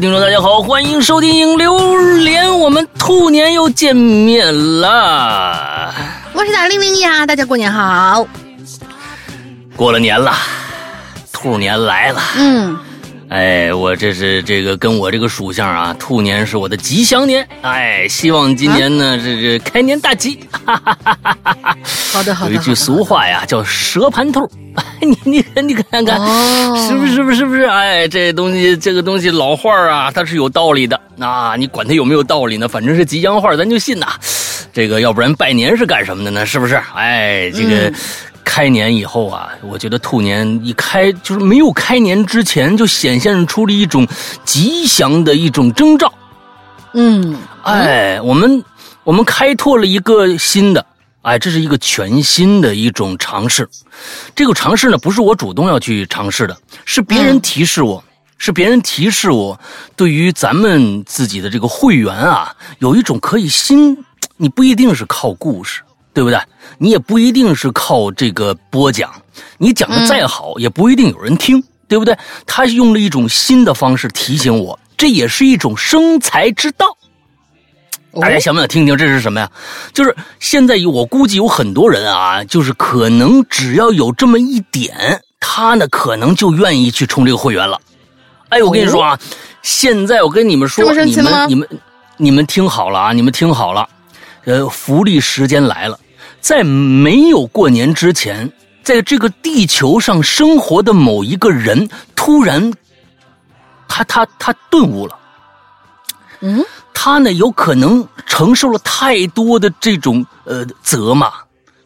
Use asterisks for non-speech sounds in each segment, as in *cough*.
听众，大家好，欢迎收听《影榴莲》，我们兔年又见面了！我是大玲玲呀，大家过年好！过了年了，兔年来了。嗯，哎，我这是这个跟我这个属相啊，兔年是我的吉祥年。哎，希望今年呢，这这开年大吉。哈哈哈哈哈！好的，好的。有一句俗话呀，叫蛇盘兔。*laughs* 你你你看看，是不是是不是不是？哎，这东西这个东西老话啊，它是有道理的。那你管它有没有道理呢？反正是吉祥话，咱就信呐。这个要不然拜年是干什么的呢？是不是？哎，这个开年以后啊，我觉得兔年一开就是没有开年之前就显现出了一种吉祥的一种征兆。嗯，哎，我们我们开拓了一个新的。哎，这是一个全新的一种尝试，这个尝试呢，不是我主动要去尝试的，是别人提示我，是别人提示我，对于咱们自己的这个会员啊，有一种可以新，你不一定是靠故事，对不对？你也不一定是靠这个播讲，你讲的再好，也不一定有人听，对不对？他用了一种新的方式提醒我，这也是一种生财之道。大家想不想听听这是什么呀？就是现在我估计有很多人啊，就是可能只要有这么一点，他呢可能就愿意去充这个会员了。哎，我跟你说啊，现在我跟你们说，你们你们你们听好了啊，你们听好了，呃，福利时间来了，在没有过年之前，在这个地球上生活的某一个人突然，他他他顿悟了，嗯。他呢，有可能承受了太多的这种呃责骂，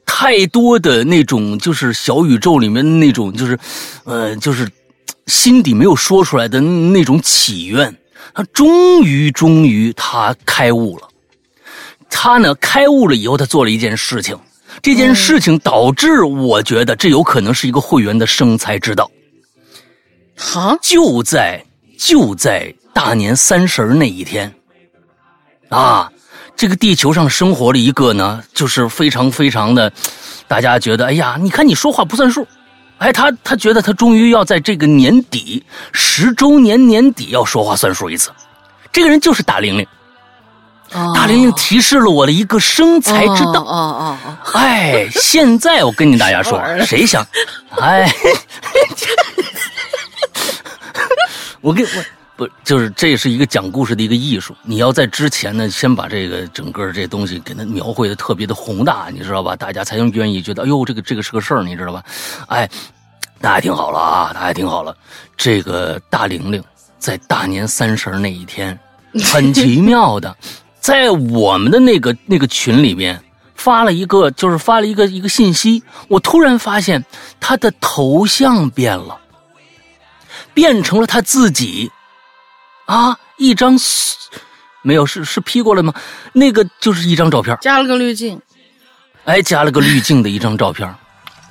太多的那种就是小宇宙里面那种就是，呃，就是心底没有说出来的那种祈愿。他终于，终于，他开悟了。他呢，开悟了以后，他做了一件事情。这件事情导致我觉得这有可能是一个会员的生财之道。好，就在就在大年三十那一天。啊，这个地球上生活了一个呢，就是非常非常的，大家觉得，哎呀，你看你说话不算数，哎，他他觉得他终于要在这个年底十周年年底要说话算数一次，这个人就是大玲玲，大玲玲提示了我的一个生财之道，哦哦哦，哎，现在我跟你大家说，*laughs* 谁想，哎，*laughs* 我跟我。不，就是这是一个讲故事的一个艺术。你要在之前呢，先把这个整个这东西给它描绘的特别的宏大，你知道吧？大家才能愿意觉得，哎呦，这个这个是个事儿，你知道吧？哎，大家听好了啊，大家听好了，这个大玲玲在大年三十那一天，很奇妙的，在我们的那个那个群里面发了一个，就是发了一个一个信息，我突然发现他的头像变了，变成了他自己。啊，一张没有是是 P 过来吗？那个就是一张照片，加了个滤镜，哎，加了个滤镜的一张照片。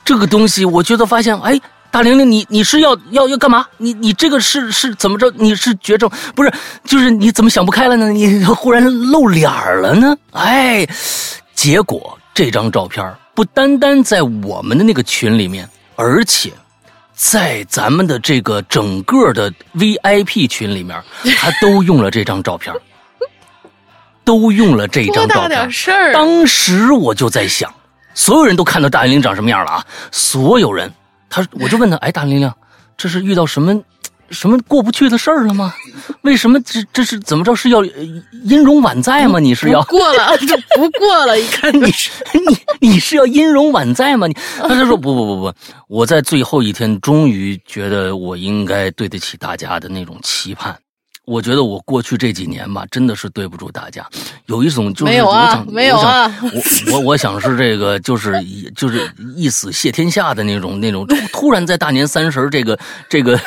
这个东西，我觉得发现，哎，大玲玲，你你是要要要干嘛？你你这个是是怎么着？你是绝症不是？就是你怎么想不开了呢？你 *laughs* 忽然露脸了呢？哎，结果这张照片不单单在我们的那个群里面，而且。在咱们的这个整个的 VIP 群里面，他都用了这张照片，都用了这张照片。事儿。当时我就在想，所有人都看到大玲玲长什么样了啊！所有人，他我就问他，哎，大玲玲，这是遇到什么？什么过不去的事儿了吗？为什么这这是怎么着？是要音容宛在吗？你是要过了？*laughs* 这不过了？一看你你你是要音容宛在吗？你他就说不不不不，我在最后一天终于觉得我应该对得起大家的那种期盼。我觉得我过去这几年吧，真的是对不住大家。有一种就是没有啊，没有啊，我我我想是这个，就是就是一死谢天下的那种那种。突突然在大年三十这个这个，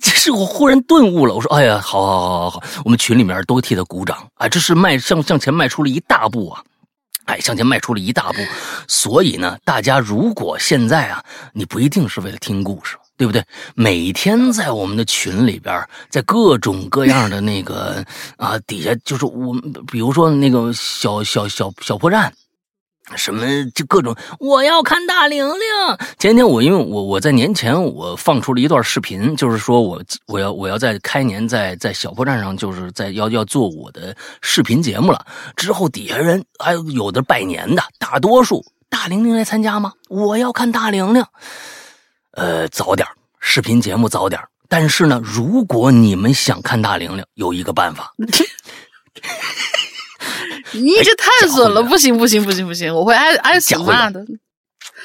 这 *laughs* 是我忽然顿悟了。我说，哎呀，好好好好好，我们群里面都替他鼓掌啊！这是迈向向前迈出了一大步啊！哎，向前迈出了一大步。所以呢，大家如果现在啊，你不一定是为了听故事。对不对？每天在我们的群里边，在各种各样的那个啊底下，就是我比如说那个小小小小破站，什么就各种我要看大玲玲。前天我因为我我在年前我放出了一段视频，就是说我我要我要在开年在在小破站上就是在要要做我的视频节目了。之后底下人还有有的拜年的，大多数大玲玲来参加吗？我要看大玲玲。呃，早点视频节目早点但是呢，如果你们想看大玲玲，有一个办法。*laughs* 你这太损了，不行不行不行不行，我会挨挨死骂的，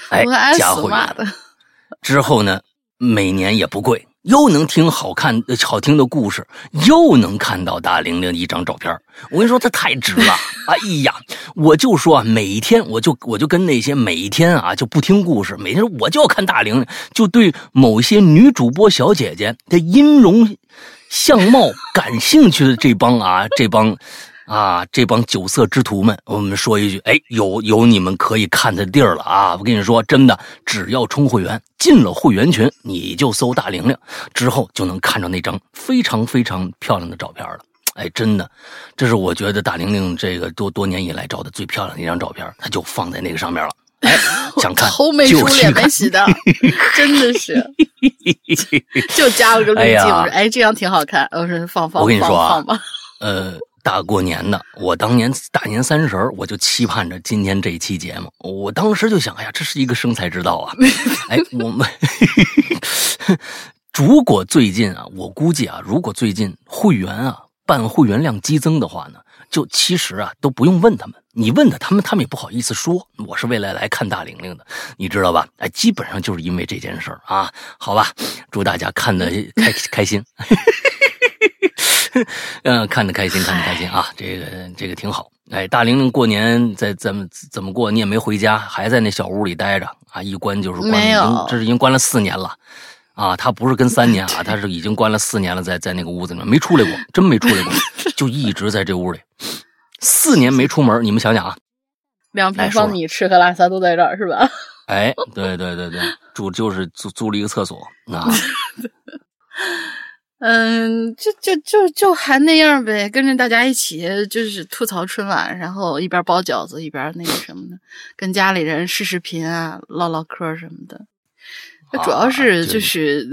哎，我会挨死骂的。之后呢，每年也不贵，又能听好看好听的故事，又能看到大玲玲一张照片。我跟你说，这太值了！*laughs* 哎呀，我就说每天，我就我就跟那些每天啊就不听故事，每天我就要看大玲玲，就对某些女主播小姐姐的音容相貌感兴趣的这帮啊这帮。啊，这帮酒色之徒们，我们说一句，哎，有有你们可以看的地儿了啊！我跟你说，真的，只要充会员，进了会员群，你就搜大玲玲，之后就能看到那张非常非常漂亮的照片了。哎，真的，这是我觉得大玲玲这个多多年以来照的最漂亮的一张照片，它就放在那个上面了。哎，*laughs* 想看头没梳脸没洗的，真的是，*laughs* 就加了个滤镜。哎，这张挺好看。我说，放放，我跟你说啊，*laughs* 呃。大过年的，我当年大年三十我就期盼着今天这一期节目。我当时就想，哎呀，这是一个生财之道啊！*laughs* 哎，我们 *laughs* 如果最近啊，我估计啊，如果最近会员啊办会员量激增的话呢，就其实啊都不用问他们，你问他，他们他们也不好意思说我是为了来看大玲玲的，你知道吧？哎，基本上就是因为这件事儿啊。好吧，祝大家看的开 *laughs* 开心。*laughs* 嗯，看得开心，看得开心啊！这个这个挺好。哎，大玲玲过年在怎么怎么过？你也没回家，还在那小屋里待着啊？一关就是关，这是已经关了四年了啊！他不是跟三年啊，*laughs* 他是已经关了四年了，在在那个屋子里面没出来过，真没出来过，就一直在这屋里，四年没出门。你们想想啊，两平方米，吃喝拉撒都在这儿是吧？*laughs* 哎，对对对对，住就是租租了一个厕所啊。嗯，就就就就还那样呗，跟着大家一起就是吐槽春晚，然后一边包饺子一边那个什么的，跟家里人视视频啊，唠唠嗑什么的。主要是就是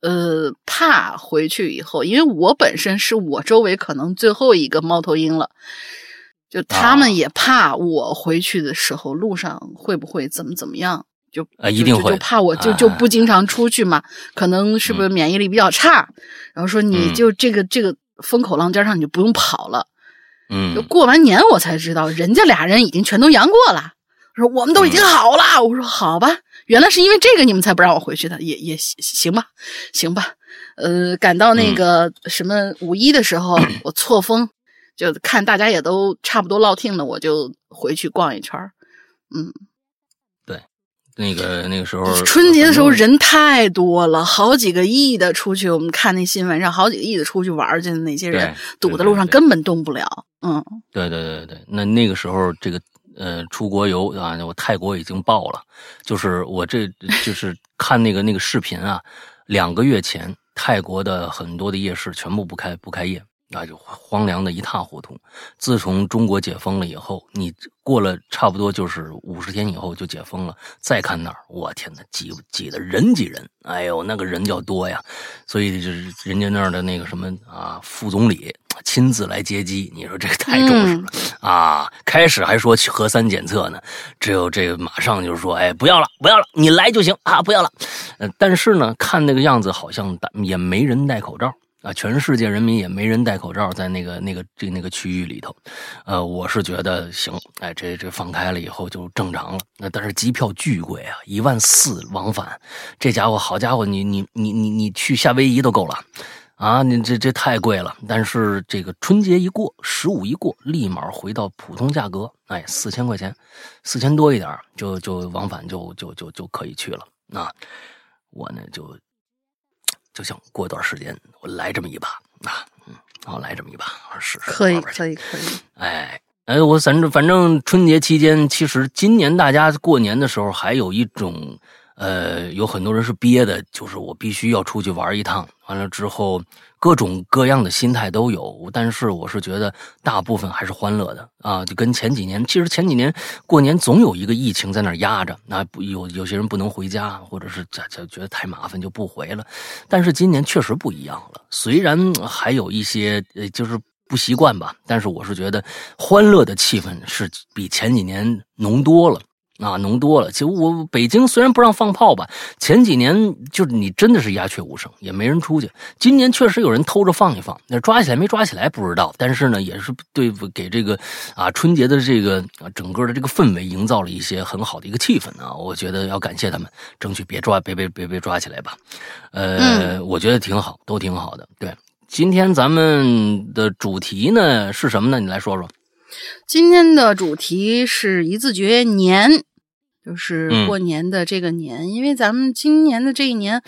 呃怕回去以后，因为我本身是我周围可能最后一个猫头鹰了，就他们也怕我回去的时候路上会不会怎么怎么样。就啊，一定会就怕我就就不经常出去嘛，可能是不是免疫力比较差？然后说你就这个这个风口浪尖上你就不用跑了。嗯，就过完年我才知道，人家俩人已经全都阳过了。说我们都已经好了。我说好吧，原来是因为这个你们才不让我回去的，也也行吧，行吧。呃，赶到那个什么五一的时候，我错峰，就看大家也都差不多落听了，我就回去逛一圈嗯。那个那个时候，*laughs* 春节的时候人太多了，好几个亿的出去。我们看那新闻上，好几个亿的出去玩去的那些人，堵在路上根本动不了。嗯，对对对对，那那个时候这个呃出国游啊，我泰国已经爆了。就是我这就是看那个那个视频啊，两个月前泰国的很多的夜市全部不开不开业。那就荒凉的一塌糊涂。自从中国解封了以后，你过了差不多就是五十天以后就解封了，再看那儿，我天哪，挤挤的人挤人，哎呦，那个人叫多呀。所以就是人家那儿的那个什么啊，副总理亲自来接机，你说这个太重视了啊！开始还说核酸检测呢，只有这个马上就说，哎，不要了，不要了，你来就行啊，不要了。呃，但是呢，看那个样子好像也没人戴口罩。啊，全世界人民也没人戴口罩，在那个那个这那个区域里头，呃，我是觉得行，哎，这这放开了以后就正常了。那但是机票巨贵啊，一万四往返，这家伙好家伙，你你你你你去夏威夷都够了，啊，你这这太贵了。但是这个春节一过，十五一过，立马回到普通价格，哎，四千块钱，四千多一点就就往返就就就就可以去了。那我呢就。就想过段时间我来这么一把啊，嗯，好来这么一把试试。可以，可以，可以。哎，哎，我反正反正春节期间，其实今年大家过年的时候还有一种呃，有很多人是憋的，就是我必须要出去玩一趟，完了之后各种各样的心态都有。但是我是觉得大部分还是欢乐的啊，就跟前几年，其实前几年过年总有一个疫情在那压着，那不有有些人不能回家，或者是这这觉得太麻烦就不回了。但是今年确实不一样了，虽然还有一些呃就是不习惯吧，但是我是觉得欢乐的气氛是比前几年浓多了。啊，浓多了。其实我北京虽然不让放炮吧，前几年就是你真的是鸦雀无声，也没人出去。今年确实有人偷着放一放，那抓起来没抓起来不知道。但是呢，也是对给这个啊春节的这个啊整个的这个氛围营造了一些很好的一个气氛啊。我觉得要感谢他们，争取别抓，别别别别抓起来吧。呃，我觉得挺好，都挺好的。对，今天咱们的主题呢是什么呢？你来说说。今天的主题是一字诀年。就是过年的这个年，因为咱们今年的这一年，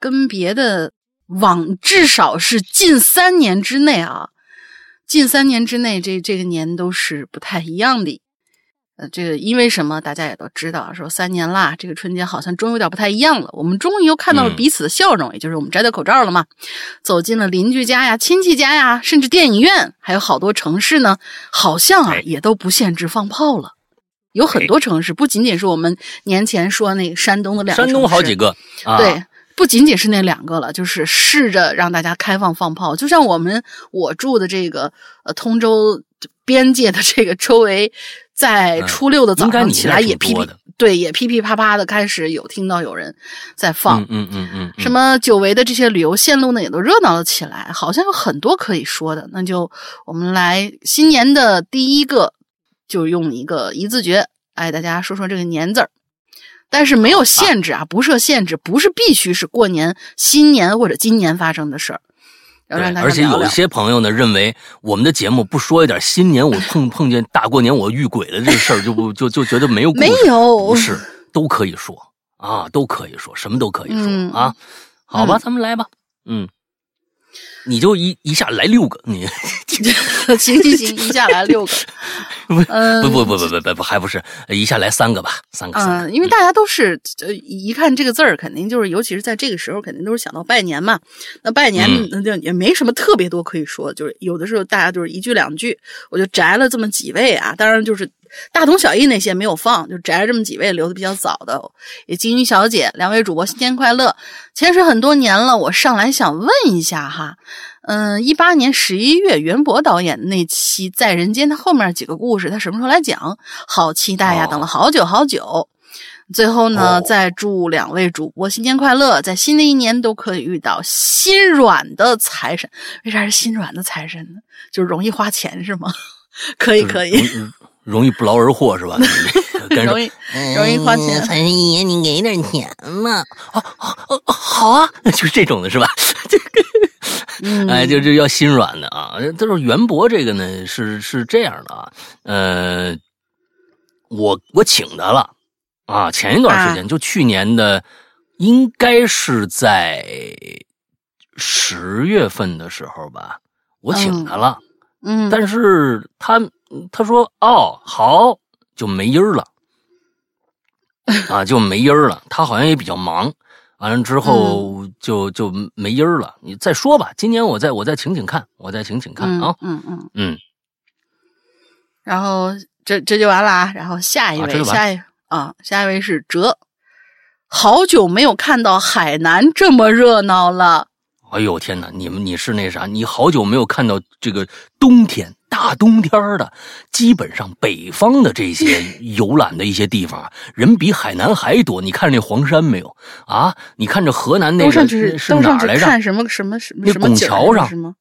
跟别的往至少是近三年之内啊，近三年之内这这个年都是不太一样的。呃，这个因为什么？大家也都知道，说三年啦，这个春节好像终于有点不太一样了。我们终于又看到了彼此的笑容，也就是我们摘掉口罩了嘛，走进了邻居家呀、亲戚家呀，甚至电影院，还有好多城市呢，好像啊也都不限制放炮了。有很多城市，不仅仅是我们年前说那个山东的两个，山东好几个，对，不仅仅是那两个了，就是试着让大家开放放炮。就像我们我住的这个呃通州边界的这个周围，在初六的早上起来也噼噼，对，也噼噼啪啪的开始有听到有人在放，嗯嗯嗯，什么久违的这些旅游线路呢，也都热闹了起来，好像有很多可以说的。那就我们来新年的第一个。就用一个一字诀，哎，大家说说这个年字儿，但是没有限制啊，不设限制，不是必须是过年、新年或者今年发生的事儿。对，而且有一些朋友呢认为我们的节目不说一点新年我碰碰见大过年我遇鬼了这个事儿就不 *laughs* 就就觉得没有没有。不是都可以说。啊，都可以说什么都可以说。啊，好吧，咱们来吧，嗯。你就一一下来六个，你 *laughs* *laughs* 行行行，一下来六个，*laughs* 不不不不不不不还不是一下来三个吧，三个。嗯，因为大家都是呃一看这个字儿，肯定就是，尤其是在这个时候，肯定都是想到拜年嘛。那拜年那就也没什么特别多可以说，就是有的时候大家就是一句两句，我就摘了这么几位啊，当然就是。大同小异那些没有放，就摘了这么几位留的比较早的。也金鱼小姐，两位主播新年快乐！潜水很多年了，我上来想问一下哈，嗯，一八年十一月袁博导演那期《在人间》，他后面几个故事他什么时候来讲？好期待呀，等了好久好久。最后呢，再祝两位主播新年快乐，在新的一年都可以遇到心软的财神。为啥是心软的财神呢？就是容易花钱是吗？可 *laughs* 以可以。容易不劳而获是吧？*laughs* 容易容易花钱。财神爷，你给点钱嘛？哦哦哦，好啊，*laughs* 就是这种的是吧？这个，*laughs* 哎，就就要心软的啊。他说袁博这个呢是是这样的啊，呃，我我请他了啊。前一段时间就去年的，应该是在十月份的时候吧，我请他了。嗯，但是他。他说：“哦，好，就没音儿了，啊，就没音儿了。他好像也比较忙，完了之后就就没音儿了。你再说吧，今年我再我再请请看，我再请请看啊。嗯嗯嗯。然后这这就完了啊。然后下一位，下一啊，下一位是哲。好久没有看到海南这么热闹了。哎呦天哪，你们你是那啥？你好久没有看到这个冬天。”大冬天的，基本上北方的这些游览的一些地方，人比海南还多。你看那黄山没有啊？你看这河南那个是哪来着？看什么什么什么？那拱桥上是吗？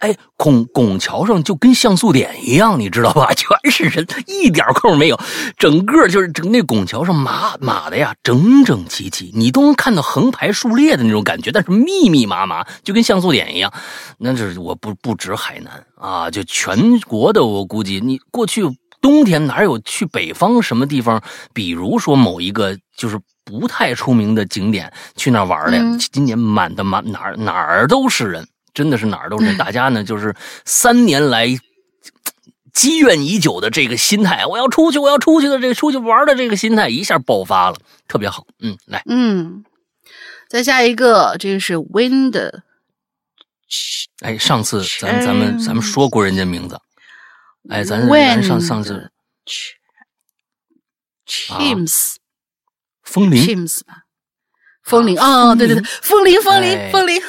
哎，拱拱桥上就跟像素点一样，你知道吧？*laughs* 全是人，一点空没有。整个就是整那拱桥上码码的呀，整整齐齐，你都能看到横排竖列的那种感觉，但是密密麻麻，就跟像素点一样。那是我不不止海南啊，就全国的，我估计你过去冬天哪有去北方什么地方？比如说某一个就是不太出名的景点，去那玩的，今年满的满哪儿哪儿都是人。真的是哪儿都是，大家呢就是三年来积怨已久的这个心态，我要出去，我要出去的这个出去玩的这个心态一下爆发了，特别好。嗯，来，嗯，再下一个，这个是 Wind，哎，上次咱咱们咱们说过人家名字，哎，咱 Wind 上上次 Chims 风铃。Chims 吧，风铃哦，对对对，风铃风哎。铃风铃，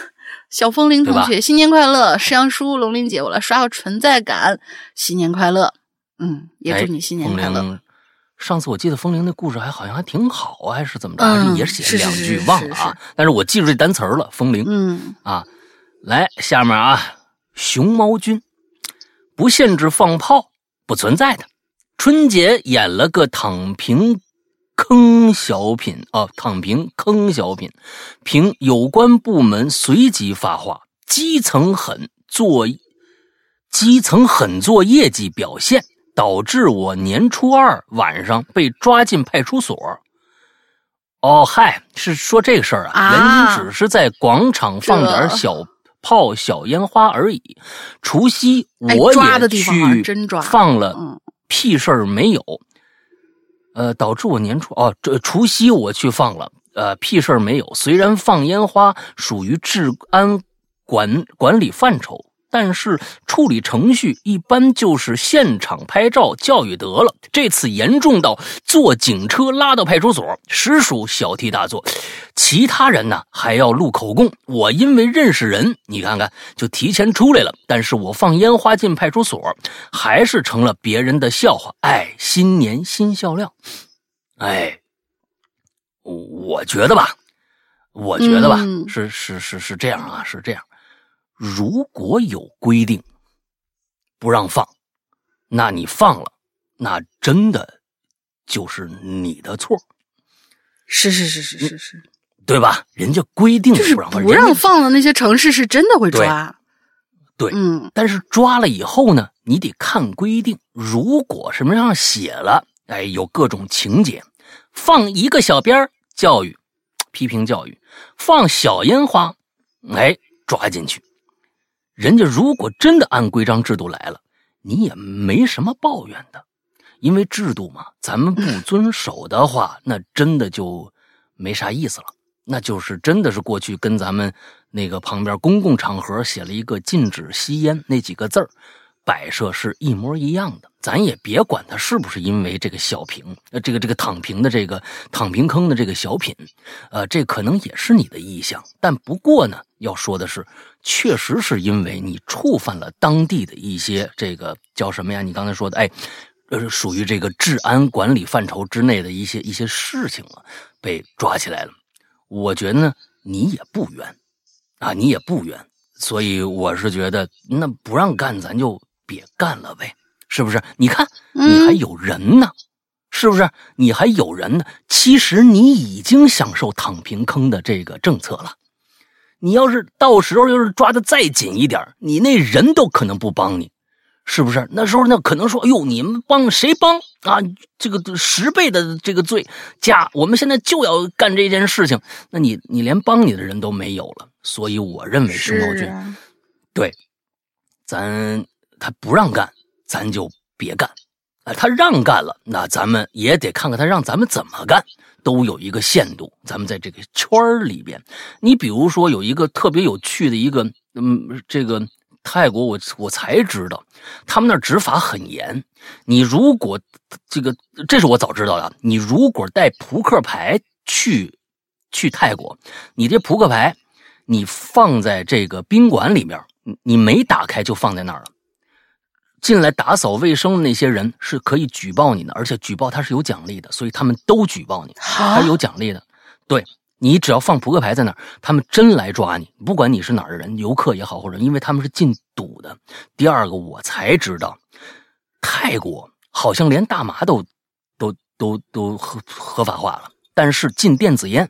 小风铃同学，新年快乐！石阳叔、龙玲姐，我来刷个存在感，新年快乐！嗯，也祝你新年快乐。哎上次我记得风铃那故事还好像还挺好啊，还是怎么着？嗯还是也写两句忘了啊，但是我记住这单词儿了，风铃。嗯啊，来下面啊，熊猫君不限制放炮，不存在的。春节演了个躺平坑小品啊，躺平坑小品，凭有关部门随即发话，基层狠做，基层狠做业绩表现，导致我年初二晚上被抓进派出所。哦，嗨，是说这个事儿啊，啊原因只是在广场放点小炮、小烟花而已。除夕哎我也去放了嗯，屁事儿没有。呃，导致我年初哦，这除夕我去放了，呃，屁事儿没有。虽然放烟花属于治安管管理范畴，但是处理程序一般就是现场拍照教育得了。这次严重到坐警车拉到派出所，实属小题大做。其他人呢还要录口供，我因为认识人，你看看就提前出来了。但是我放烟花进派出所，还是成了别人的笑话。哎，新年新笑料。哎，我觉得吧，我觉得吧，嗯是是是是这样啊，是这样。如果有规定不让放，那你放了，那真的就是你的错，是是是是是是，对吧？人家规定是不让放，不让放的那些城市是真的会抓。对嗯但是抓了以后呢，你得看规定。如果什么上写了，哎，有各种情节，放一个小鞭儿教育，批评教育；放小烟花，哎，抓进去。人家如果真的按规章制度来了，你也没什么抱怨的，因为制度嘛，咱们不 *laughs* 遵守的话，那真的就没啥意思了。那就是真的是过去跟咱们那个旁边公共场合写了一个禁止吸烟那几个字儿，摆设是一模一样的。咱也别管它是不是因为这个小平，呃，这个这个躺平的这个躺平坑的这个小品，呃，这可能也是你的意向。但不过呢，要说的是，确实是因为你触犯了当地的一些这个叫什么呀？你刚才说的，哎，呃，属于这个治安管理范畴之内的一些一些事情了，被抓起来了。我觉得呢，你也不冤，啊，你也不冤，所以我是觉得，那不让干，咱就别干了呗，是不是？你看，你还有人呢，是不是？你还有人呢。其实你已经享受躺平坑的这个政策了。你要是到时候要是抓的再紧一点，你那人都可能不帮你，是不是？那时候那可能说，哎呦，你们帮谁帮啊？这个十倍的这个罪加，我们现在就要干这件事情，那你你连帮你的人都没有了。所以我认为熊猫君，是啊，对，咱他不让干，咱就别干。啊，他让干了，那咱们也得看看他让咱们怎么干，都有一个限度。咱们在这个圈儿里边，你比如说有一个特别有趣的一个，嗯，这个泰国我我才知道，他们那执法很严。你如果这个，这是我早知道的。你如果带扑克牌去去泰国，你这扑克牌你放在这个宾馆里面，你你没打开就放在那儿了。进来打扫卫生的那些人是可以举报你的，而且举报他是有奖励的，所以他们都举报你，他有奖励的。对你只要放扑克牌在那儿，他们真来抓你，不管你是哪儿的人，游客也好或者，因为他们是禁赌的。第二个，我才知道，泰国好像连大麻都都都都合合法化了，但是禁电子烟。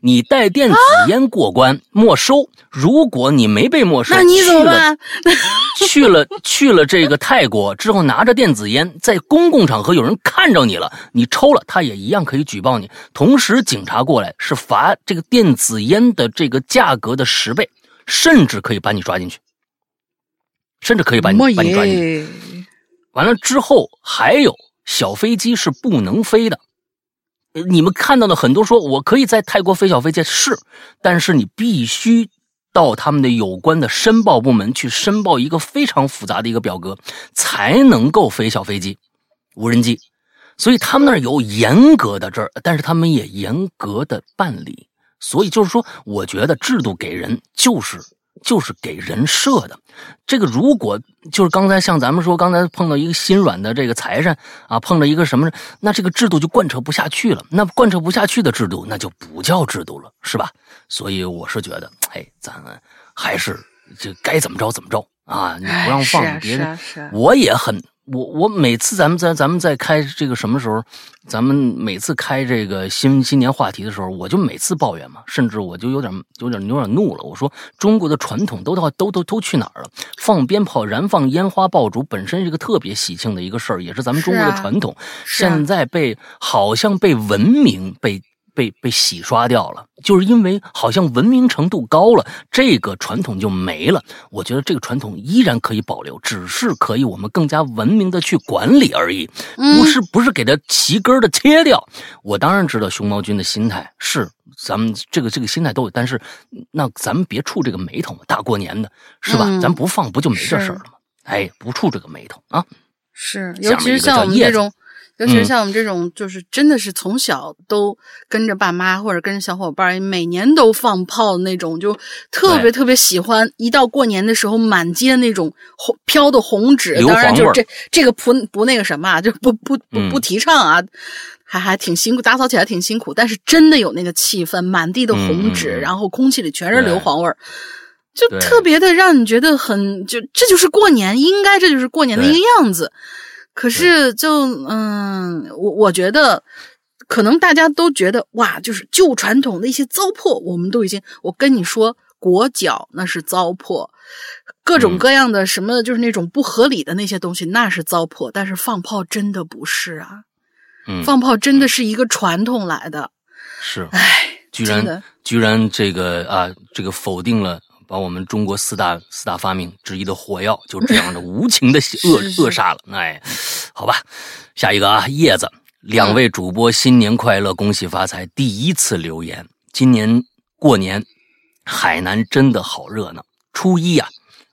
你带电子烟过关、没收，如果你没被没收，那你怎么去了办？*laughs* 去了去了这个泰国之后，拿着电子烟在公共场合有人看着你了，你抽了，他也一样可以举报你。同时，警察过来是罚这个电子烟的这个价格的十倍，甚至可以把你抓进去，甚至可以把你把你抓进去。完了之后还有小飞机是不能飞的。你们看到的很多说我可以在泰国飞小飞机是，但是你必须到他们的有关的申报部门去申报一个非常复杂的一个表格，才能够飞小飞机、无人机。所以他们那儿有严格的这，但是他们也严格的办理。所以就是说，我觉得制度给人就是就是给人设的。这个如果就是刚才像咱们说，刚才碰到一个心软的这个财神啊，碰到一个什么，那这个制度就贯彻不下去了。那贯彻不下去的制度，那就不叫制度了，是吧？所以我是觉得，哎，咱们还是这该怎么着怎么着啊！你不让放别人，我也很。我我每次咱们在咱们在开这个什么时候，咱们每次开这个新新年话题的时候，我就每次抱怨嘛，甚至我就有点有点有点怒了。我说中国的传统都到都都都去哪儿了？放鞭炮、燃放烟花爆竹本身是一个特别喜庆的一个事儿，也是咱们中国的传统。啊现在被好像被文明被被被洗刷掉了，就是因为好像文明程度高了，这个传统就没了。我觉得这个传统依然可以保留，只是可以我们更加文明的去管理而已，嗯不是不是给它齐根的切掉。我当然知道熊猫君的心态是咱们这个这个心态都有，但是那咱们别触这个霉头嘛，大过年的是吧？嗯咱不放不就没这事儿了吗？哎，不触这个霉头啊！是，尤其是像我们这种，尤其是嗯像我们这种，就是真的是从小都跟着爸妈或者跟着小伙伴儿，每年都放炮那种，就特别特别喜欢。一到过年的时候，满街那种红飘的红纸，当然就是这这个不不那个什么啊，就不不不嗯不提倡啊。还还挺辛苦，打扫起来挺辛苦，但是真的有那个气氛，满地的红纸，然后空气里全是硫磺味儿，就特别的让你觉得很就这就是过年，应该这就是过年的一个样子。可是就嗯，我我觉得可能大家都觉得哇，就是旧传统的一些糟粕，我们都已经我跟你说，裹脚那是糟粕，各种嗯。各样的什么就是那种不合理的那些东西那是糟粕，但是放炮真的不是啊，嗯，放炮真的是一个传统来的，是。哎，居然居然这个啊，这个否定了把我们中国四大四大发明之一的火药，就这样的无情的 *laughs* 扼扼杀了。哎，好吧，下一个啊，叶子，两位主播新年快乐，恭喜发财！第一次留言，今年过年，海南真的好热闹。初一呀、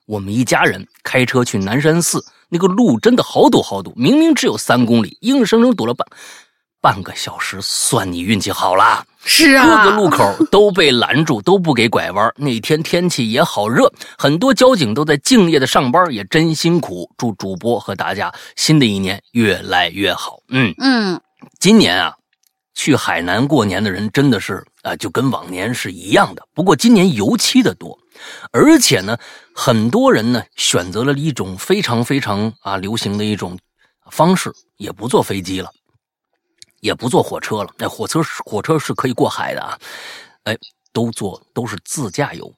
我们一家人开车去南山寺，那个路真的好堵好堵，明明只有三公里，硬生生堵了半半个小时，算你运气好了。是啊，各个路口都被拦住，都不给拐弯。那天天气也好热，很多交警都在敬业的上班，也真辛苦。祝主播和大家新的一年越来越好。嗯，嗯今年啊，去海南过年的人真的是啊、就跟往年是一样的。不过今年尤其的多，而且呢，很多人呢选择了一种非常非常啊流行的一种方式，也不坐飞机了。也不坐火车了，那火车是火车是可以过海的啊，哎，都坐都是自驾游，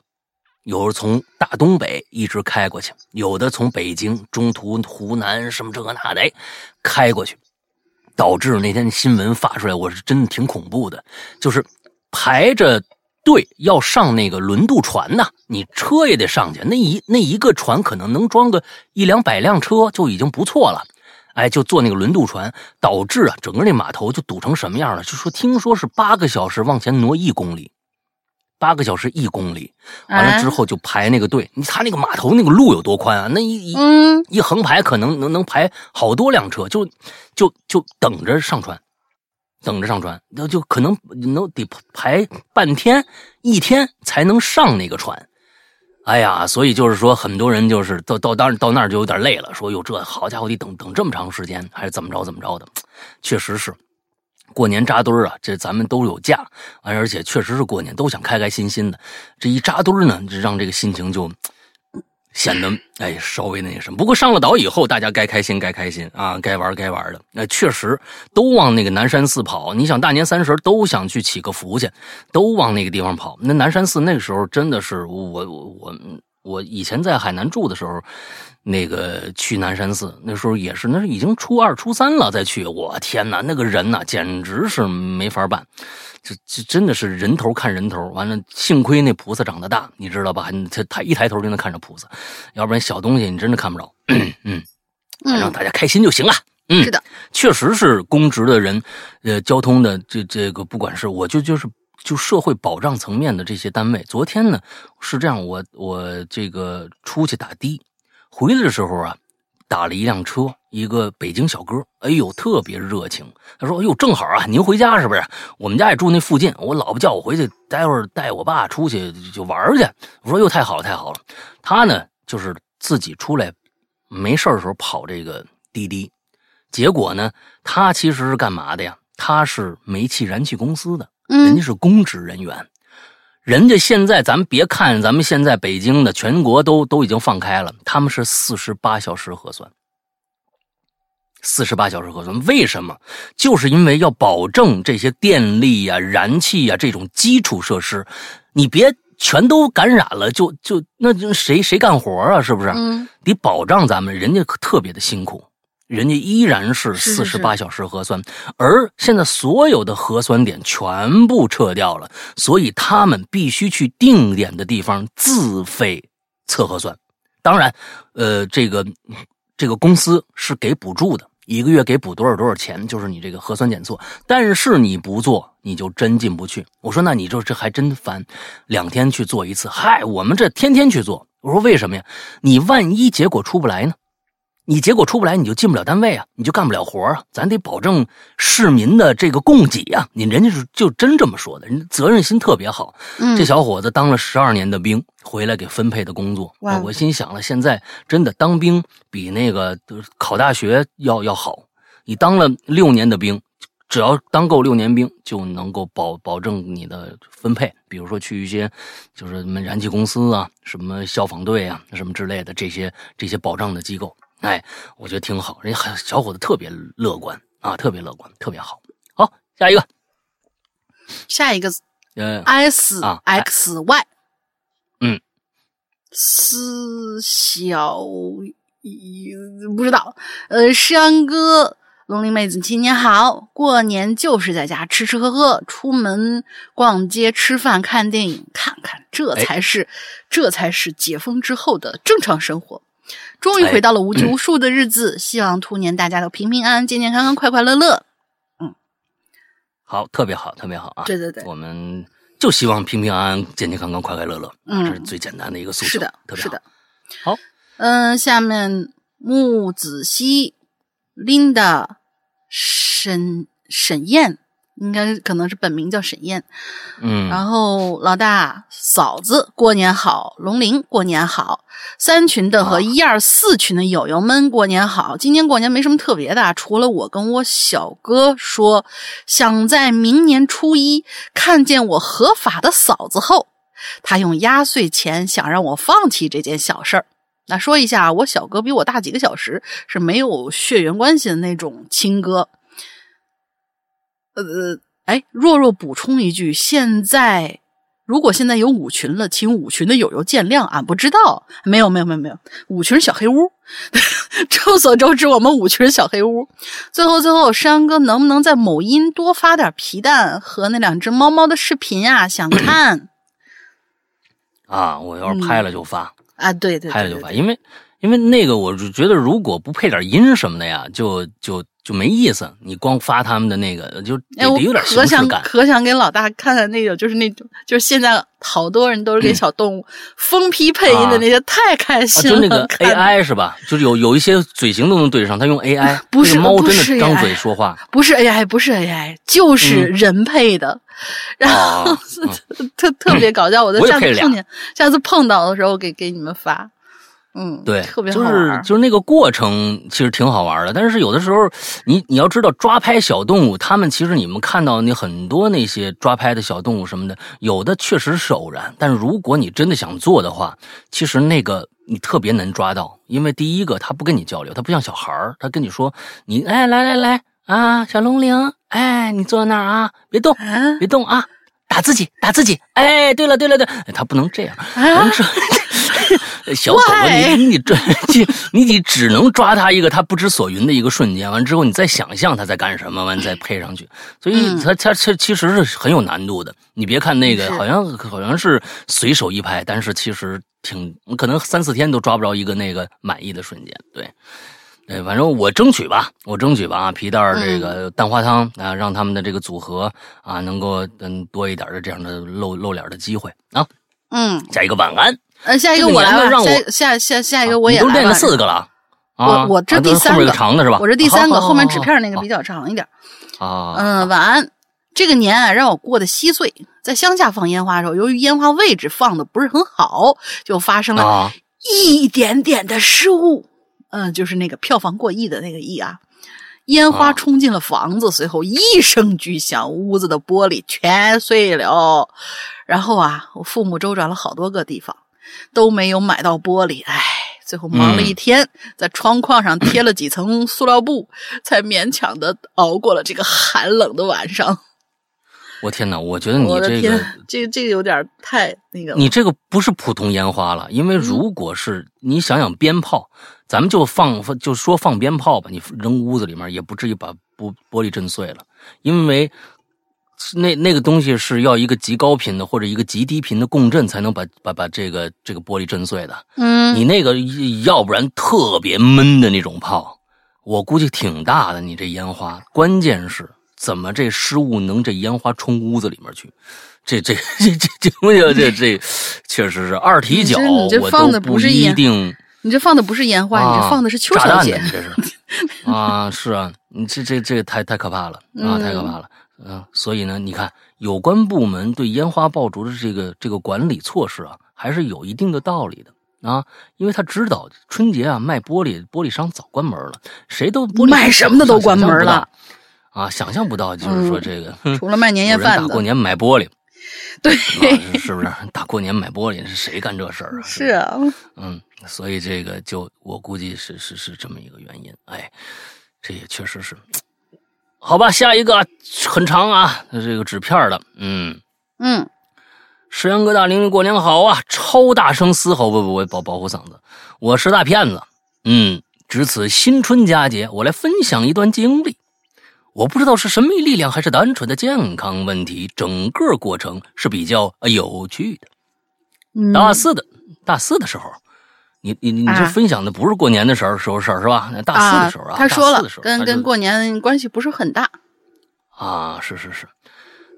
有的从大东北一直开过去，有的从北京中途湖南什么这个那的哎开过去，导致那天新闻发出来，我是真的挺恐怖的，就是排着队要上那个轮渡船呐，你车也得上去，那一那一个船可能能装个一两百辆车就已经不错了。哎，就坐那个轮渡船，导致啊，整个那码头就堵成什么样了？就说听说是八个小时往前挪一公里，八个小时一公里，完了之后就排那个队。你他那个码头那个路有多宽啊？那一一嗯一横排可能能能排好多辆车，就就就等着上船，等着上船，那就可能能得排半天一天才能上那个船。哎呀，所以就是说，很多人就是到到当到那儿就有点累了，说哟，这好家伙，得等等这么长时间，还是怎么着怎么着的，确实是。过年扎堆儿啊，这咱们都有假，而且确实是过年，都想开开心心的。这一扎堆儿呢，就让这个心情就显得哎稍微那个什么。不过上了岛以后，大家该开心该开心啊，该玩该玩的。那、确实都往那个南山寺跑。你想大年三十都想去祈个福去，都往那个地方跑。那南山寺那个时候真的是我我我我以前在海南住的时候，那个去南山寺那时候也是，那是已经初二初三了再去，我天哪，那个人呐简直是没法办。这这真的是人头看人头，完了，幸亏那菩萨长得大，你知道吧？你他他一抬头就能看着菩萨，要不然小东西你真的看不着。*clears throat* 嗯，嗯让大家开心就行了。嗯，是的，确实是公职的人，呃，交通的这这个，不管是我就就是就社会保障层面的这些单位，昨天呢是这样，我我这个出去打的，回来的时候啊，打了一辆车，一个北京小哥，哎呦，特别热情。他说：“哎呦，正好啊，您回家是不是？我们家也住那附近，我老婆叫我回去，待会儿带我爸出去就玩去。”我说：“哟，太好了，太好了。”他呢，就是自己出来没事的时候跑这个滴滴。结果呢，他其实是干嘛的呀？他是煤气燃气公司的，人嗯家是公职人员。人家现在，咱们别看咱们现在北京的，全国都都已经放开了，他们是四十八小时核酸，四十八小时核酸。为什么？就是因为要保证这些电力呀、燃气呀这种基础设施，你别全都感染了，就就那就谁谁干活啊？是不是？嗯得保障咱们，人家可特别的辛苦，人家依然是四十八小时核酸，而现在所有的核酸点全部撤掉了，所以他们必须去定点的地方自费测核酸。当然，呃，这个这个公司是给补助的，一个月给补多少多少钱，就是你这个核酸检测。但是你不做，你就真进不去。我说那你这这还真烦，两天去做一次。嗨，我们这天天去做。我说为什么呀？你万一结果出不来呢？你结果出不来，你就进不了单位啊，你就干不了活啊。咱得保证市民的这个供给啊。你人家是就真这么说的，人责任心特别好。嗯，这小伙子当了十二年的兵，回来给分配的工作，哇我心想了，现在真的当兵比那个呃考大学要要好。你当了六年的兵，只要当够六年兵，就能够保保证你的分配。比如说去一些就是什么燃气公司啊、什么消防队啊、什么之类的这些这些保障的机构。哎，我觉得挺好，人家还小伙子特别乐观啊，特别乐观，特别好。好，下一个，下一个呃，S 啊 X Y，嗯，思小不知道，呃，山哥。龙鳞妹子，新年好！过年就是在家吃吃喝喝，出门逛街、吃饭、看电影，看看这哎才是，这才是解封之后的正常生活。终于哎回到了无拘无束的日子，*clears throat* 希望兔年大家都平平安安、健健康康、快快乐乐。嗯好，特别好，特别好啊！对对对，我们就希望平平安安、健健康康、快快乐乐，嗯这是最简单的一个诉求。是的，特别是的。好。嗯，下面木子熙、Linda、沈沈燕，应该可能是本名叫沈燕。嗯，然后老大、嫂子过年好，龙鳞过年好，三群的和啊一二四群的友友们过年好。今年过年没什么特别的啊，除了我跟我小哥说想在明年初一看见我合法的嫂子后，他用压岁钱想让我放弃这件小事儿。那说一下，我小哥比我大几个小时，是没有血缘关系的那种亲哥。呃，哎，若若补充一句，现在如果现在有五群了，请五群的友友见谅，俺不知道，没有没有没有没有，五群小黑屋，*laughs* 众所周知，我们五群小黑屋。最后最后，山哥能不能在某音多发点皮蛋和那两只猫猫的视频呀、想看 *clears throat* 啊，我要是拍了就发，啊，对对对，拍了就发，因为因为那个我就觉得，如果不配点音什么的呀，就就就没意思。你光发他们的那个，就得得有点可想形式感。可想给老大看看那种，就是那种，就是现在好多人都是给小动物疯批配音的那些，太开啊，心了。就那个 *laughs* AI 是吧？就是有有一些嘴型都能对得上，他用 AI，不是那个猫真的张嘴说话不是 AI，不是 AI，就是人配的，然后、特特别搞笑。我在下次碰见，下次碰到的时候给给你们发。嗯，对，特别好就。是就是那个过程其实挺好玩的，但是有的时候你你要知道抓拍小动物，他们其实你们看到那很多那些抓拍的小动物什么的，有的确实是偶然，但是如果你真的想做的话，其实那个你特别难抓到，因为第一个他不跟你交流，他不像小孩儿，他跟你说你哎来来来啊小龙玲，哎你坐那儿啊别动 *laughs* 啊别动啊。打自己，打自己！哎，对了，对了，对他不能这样。啊人说，*laughs* *laughs* 小狗狗，Why？你你抓，你你只能抓它一个它不知所云的一个瞬间，完之后你再想象它在干什么，完再配上去，所以嗯它它它其实是很有难度的。你别看那个好像好像是随手一拍，但是其实挺可能三四天都抓不着一个那个满意的瞬间。对，对，反正我争取吧，我争取吧啊，皮蛋儿这个蛋花汤啊，让他们的这个组合啊，能够嗯多一点的这样的露露脸的机会啊。嗯，下一个晚安，呃，下一个我来吧，让我下下下下一个我也你都练了来吧。四个了啊，我我这啊第三个个长的是吧？我这第三个，好后面纸片那个 *laughs* 比较长一点。啊，嗯，晚安。这个年啊，让我过得稀碎。在乡下放烟花的时候，由于烟花位置放的不是很好，就发生了啊一点点的失误。嗯，就是那个票房过亿的那个亿啊，烟花啊冲进了房子，随后一声巨响，屋子的玻璃全碎了。然后啊，我父母周转了好多个地方，都没有买到玻璃。唉，最后忙了嗯一天，在窗框上贴了几层塑料布，才勉强的熬过了这个寒冷的晚上。我天哪！我觉得你这个，这这个有点太那个。你这个不是普通烟花了，因为如果是你想想鞭炮，咱们就放就说放鞭炮吧，你扔屋子里面也不至于把玻玻璃震碎了，因为那那个东西是要一个极高频的或者一个极低频的共振才能把把把这个这个玻璃震碎的。嗯，你那个要不然特别闷的那种炮，我估计挺大的。你这烟花，关键是怎么这失误能这烟花冲屋子里面去？这这 *laughs* 这这这这这确实是二踢脚。你这放的不是一定，你这放的不是烟花，你这放的是秋千。这是 *laughs* 啊，是啊，你这这这太太可怕了啊，太可怕了。所以呢，你看有关部门对烟花爆竹的这个这个管理措施啊，还是有一定的道理的啊，因为他知道春节啊卖玻璃，玻璃商早关门了，谁都玻璃卖什么的都关门了啊，想象不到，就是说嗯这个，哼除了卖年夜饭的，大过年买玻璃，对，啊是是不是？大过年买玻璃是谁干这事儿啊？是啊，嗯，所以这个就我估计是是是这么一个原因。哎，这也确实是，好吧。下一个啊很长啊，这个纸片的，嗯，嗯，石阳哥大玲玲过年好啊！超大声嘶吼，不不不，保保护嗓子。我是大骗子，嗯，值此新春佳节，我来分享一段经历。我不知道是神秘力量还是单纯的健康问题，整个过程是比较呃有趣的。嗯大四的大四的时候，你你你这啊分享的不是过年的时候时候事儿是吧？那大四的时候啊，他说了跟跟过年关系不是很大。啊，是是是，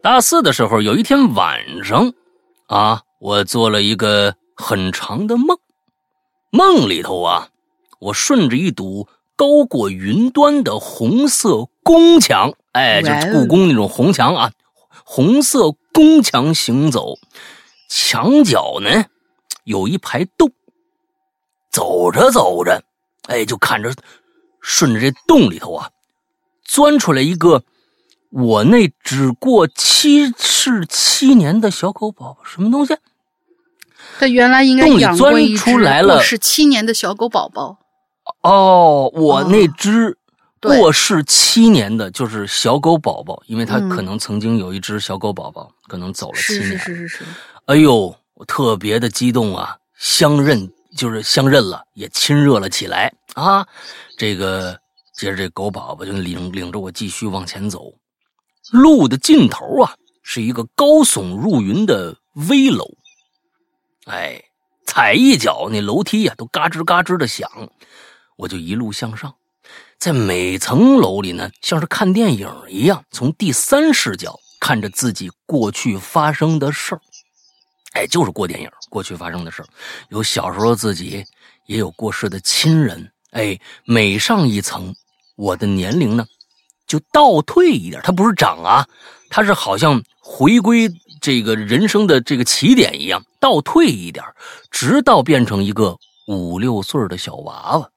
大四的时候有一天晚上啊，我做了一个很长的梦，梦里头啊，我顺着一堵高过云端的红色宫墙，哎，就故宫那种红墙啊，红色宫墙行走，墙角呢有一排洞，走着走着，哎，就看着顺着这洞里头啊，钻出来一个我那只过七是七年的小狗宝宝，什么东西？他原来应该洞里养过一钻出只来了过世七年的小狗宝宝。哦，我那只过世七年的，就是小狗宝宝，因为它嗯可能曾经有一只小狗宝宝，可能走了七是年。是是是是，哎呦，我特别的激动啊！相认就是相认了，也亲热了起来啊！这个接着这狗宝宝就领领着我继续往前走，路的尽头啊是一个高耸入云的危楼，哎，踩一脚那楼梯呀、都嘎吱嘎吱的响，我就一路向上，在每层楼里呢，像是看电影一样，从第三视角看着自己过去发生的事儿。哎，就是过电影，过去发生的事儿，有小时候自己，也有过世的亲人。哎，每上一层，我的年龄呢就倒退一点，它不是长啊，它是好像回归这个人生的这个起点一样，倒退一点，直到变成一个五六岁的小娃娃。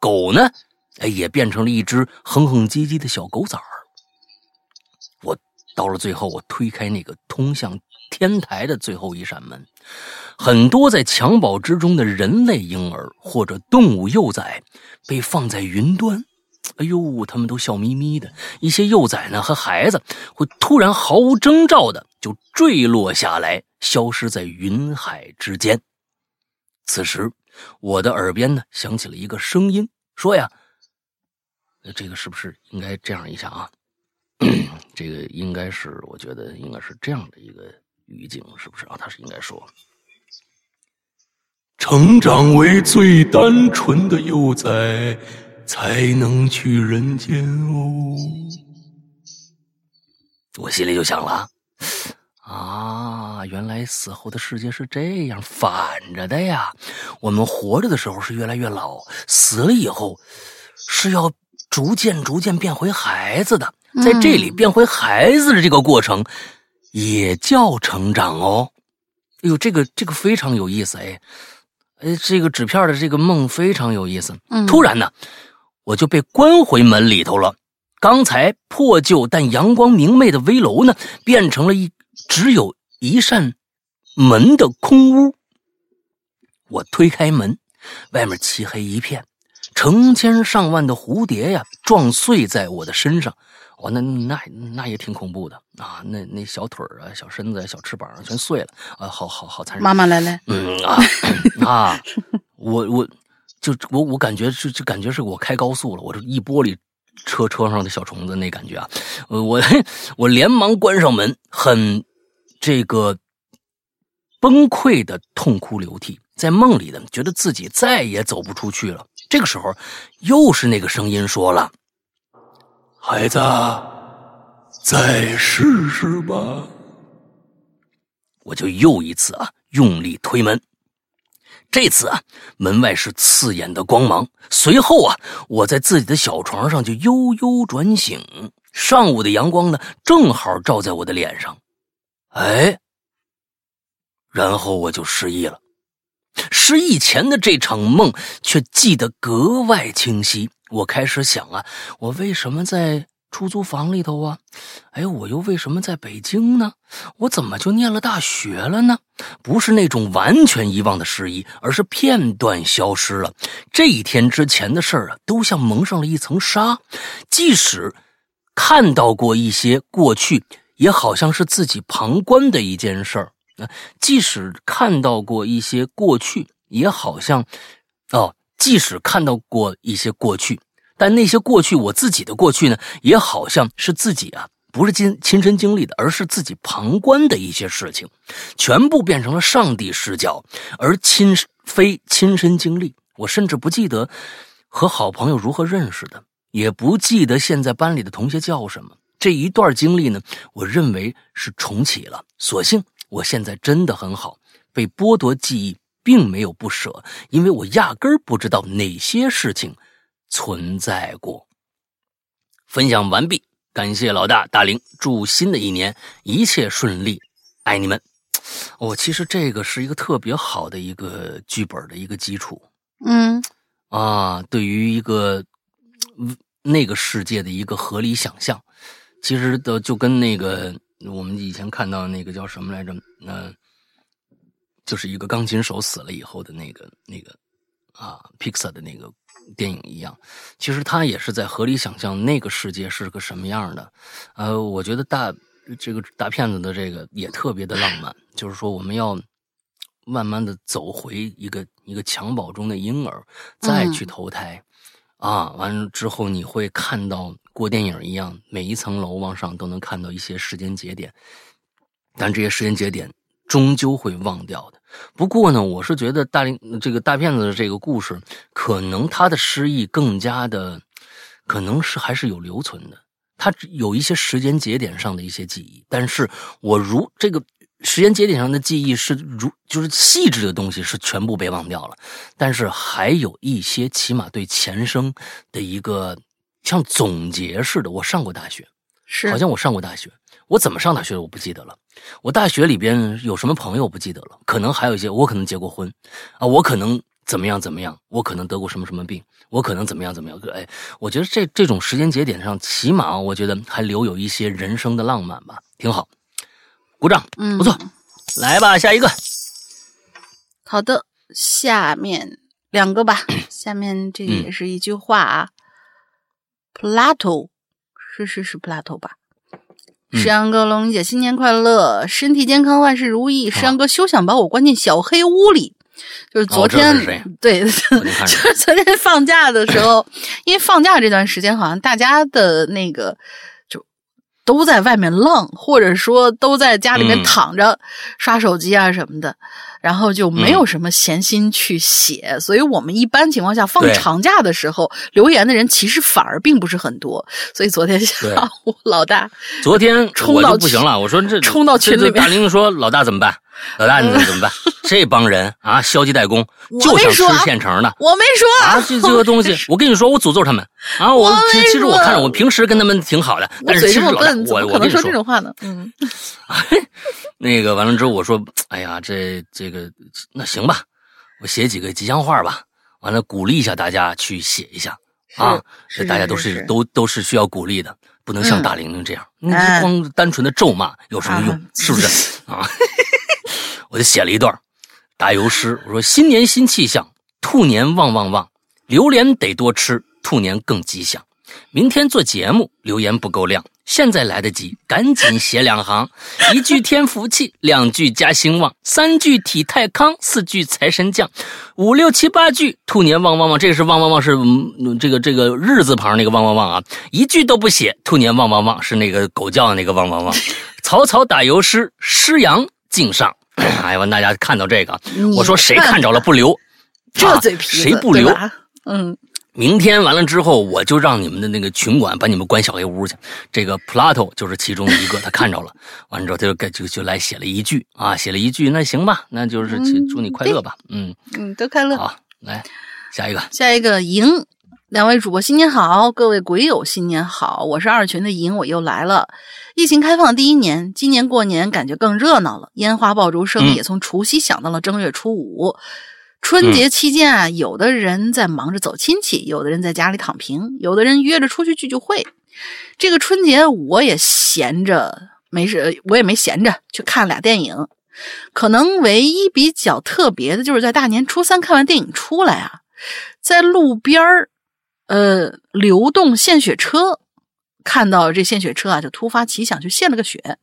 狗呢，哎，也变成了一只哼哼唧唧的小狗崽儿。我到了最后，我推开那个通向天台的最后一扇门，很多在襁褓之中的人类婴儿或者动物幼崽被放在云端。哎呦，他们都笑眯眯的。一些幼崽呢和孩子会突然毫无征兆的就坠落下来，消失在云海之间。此时，我的耳边呢响起了一个声音，说呀：“这个是不是应该这样一下啊？*clears throat* 这个应该是，我觉得应该是这样的一个语境，是不是啊？他是应该说，成长为最单纯的幼崽，才能去人间哦。我心里就想了，啊，原来死后的世界是这样反着的呀！我们活着的时候是越来越老，死了以后是要逐渐逐渐变回孩子的。在这里变回孩子的这个过程，也叫成长哦。哎呦，这个这个非常有意思哎，哎，这个纸片的这个梦非常有意思。突然呢，我就被关回门里头了。刚才破旧但阳光明媚的危楼呢，变成了一只有一扇门的空屋。我推开门，外面漆黑一片，成千上万的蝴蝶呀，撞碎在我的身上。哇，那那那也挺恐怖的啊！那那小腿啊、小身子、小翅膀全碎了啊！好好好残忍。妈妈来来，嗯啊啊！我我就我我感觉就就感觉是我开高速了，我这一玻璃车车上的小虫子那感觉啊！我我连忙关上门，很这个崩溃的痛哭流涕，在梦里的，觉得自己再也走不出去了。这个时候，又是那个声音说了。孩子，再试试吧。我就又一次啊，用力推门。这次啊，门外是刺眼的光芒。随后啊，我在自己的小床上就悠悠转醒。上午的阳光呢，正好照在我的脸上。哎，然后我就失忆了。失忆前的这场梦却记得格外清晰。我开始想啊，我为什么在出租房里头啊？哎，我又为什么在北京呢？我怎么就念了大学了呢？不是那种完全遗忘的失忆，而是片段消失了。这一天之前的事儿啊，都像蒙上了一层纱。即使看到过一些过去，也好像是自己旁观的一件事儿啊。即使看到过一些过去，也好像哦。即使看到过一些过去，但那些过去，我自己的过去呢，也好像是自己啊，不是亲亲身经历的，而是自己旁观的一些事情，全部变成了上帝视角，而亲非亲身经历。我甚至不记得和好朋友如何认识的，也不记得现在班里的同学叫什么。这一段经历呢，我认为是重启了。所幸我现在真的很好，被剥夺记忆。并没有不舍，因为我压根儿不知道哪些事情存在过。分享完毕，感谢老大大玲，祝新的一年一切顺利，爱你们。我其实这个是一个特别好的一个剧本的一个基础。嗯，啊，对于一个那个世界的一个合理想象，其实的就跟那个我们以前看到那个叫什么来着？嗯。就是一个钢琴手死了以后的那个那个啊，Pixar 的那个电影一样，其实他也是在合理想象那个世界是个什么样的。呃，我觉得大这个大骗子的这个也特别的浪漫，就是说我们要慢慢的走回一个一个襁褓中的婴儿，再去投胎啊，完了之后你会看到过电影一样，每一层楼往上都能看到一些时间节点，但这些时间节点。终究会忘掉的。不过呢，我是觉得大林这个大骗子的这个故事，可能他的诗意更加的，可能是还是有留存的。他有一些时间节点上的一些记忆，但是我如这个时间节点上的记忆是如就是细致的东西是全部被忘掉了，但是还有一些起码对前生的一个像总结似的。我上过大学，是好像我上过大学。我怎么上大学的我不记得了，我大学里边有什么朋友我不记得了，可能还有一些我可能结过婚，啊，我可能怎么样怎么样，我可能得过什么什么病，我可能怎么样怎么样，哎，我觉得这这种时间节点上，起码我觉得还留有一些人生的浪漫吧，挺好，鼓掌，嗯，不错，来吧，下一个，好的，下面两个吧，下面这也是一句话啊，Plato，是是是 Plato 吧。石阳哥、龙姐，新年快乐，身体健康，万事如意。石阳哥休想把我关进小黑屋里。就是昨天，对，*laughs* 就是昨天放假的时候，因为放假这段时间，好像大家的那个就都在外面浪，或者说都在家里面嗯躺着刷手机啊什么的，然后就没有什么闲心去写。所以我们一般情况下放长假的时候，留言的人其实反而并不是很多。所以昨天下午老大昨天冲到不行了，我说这冲到群里面大玲说老大怎么办？*laughs* 老大你怎么办？*laughs* 这帮人啊，消极怠工，就想吃现成的。我没说啊，这这个东西，*laughs* 我跟你说，我诅咒他们啊！我我其实我看着我平时跟他们挺好的，我但是其实老大笨，我我跟你说，这种话呢？嗯，那个完了之后，我说，哎呀，这这个那行吧，我写几个吉祥话吧，完了鼓励一下大家去写一下啊，是这大家都是是都都是需要鼓励的，不能像嗯大玲玲这样，你哎光单纯的咒骂有什么用啊？是不是啊？我就写了一段打油诗，我说新年新气象，兔年旺旺旺，榴莲得多吃，兔年更吉祥。明天做节目，留言不够亮，现在来得及，赶紧写两行，一句添福气，两句加兴旺，三句体态康，四句财神降，五六七八句兔年旺旺旺。这个是旺旺旺是嗯这个这个日字旁那个旺旺旺啊，一句都不写，兔年旺旺旺是那个狗叫的那个旺旺旺。草草打油诗，诗阳敬上。*clears throat* 哎呀，完大家看到这个，你我说谁看着了不留，这啊嘴皮子谁不留？嗯，明天完了之后，我就让你们的那个群管把你们关小黑屋去。这个 Plato 就是其中一个，他看着了，*laughs* 完了之后他就给就就来写了一句啊，写了一句，那行吧，那就是嗯祝你快乐吧，嗯，嗯，都快乐。好，来下一个，下一个赢，两位主播新年好，各位鬼友新年好，我是二群的莹，我又来了。疫情开放第一年，今年过年感觉更热闹了，烟花爆竹声嗯也从除夕响到了正月初五。春节期间啊，有的人在忙着走亲戚，有的人在家里躺平，有的人约着出去聚聚会。这个春节我也闲着没事，我也没闲着去看俩电影。可能唯一比较特别的就是在大年初三看完电影出来啊，在路边儿，呃，流动献血车，看到这献血车啊，就突发奇想，去献了个血。哎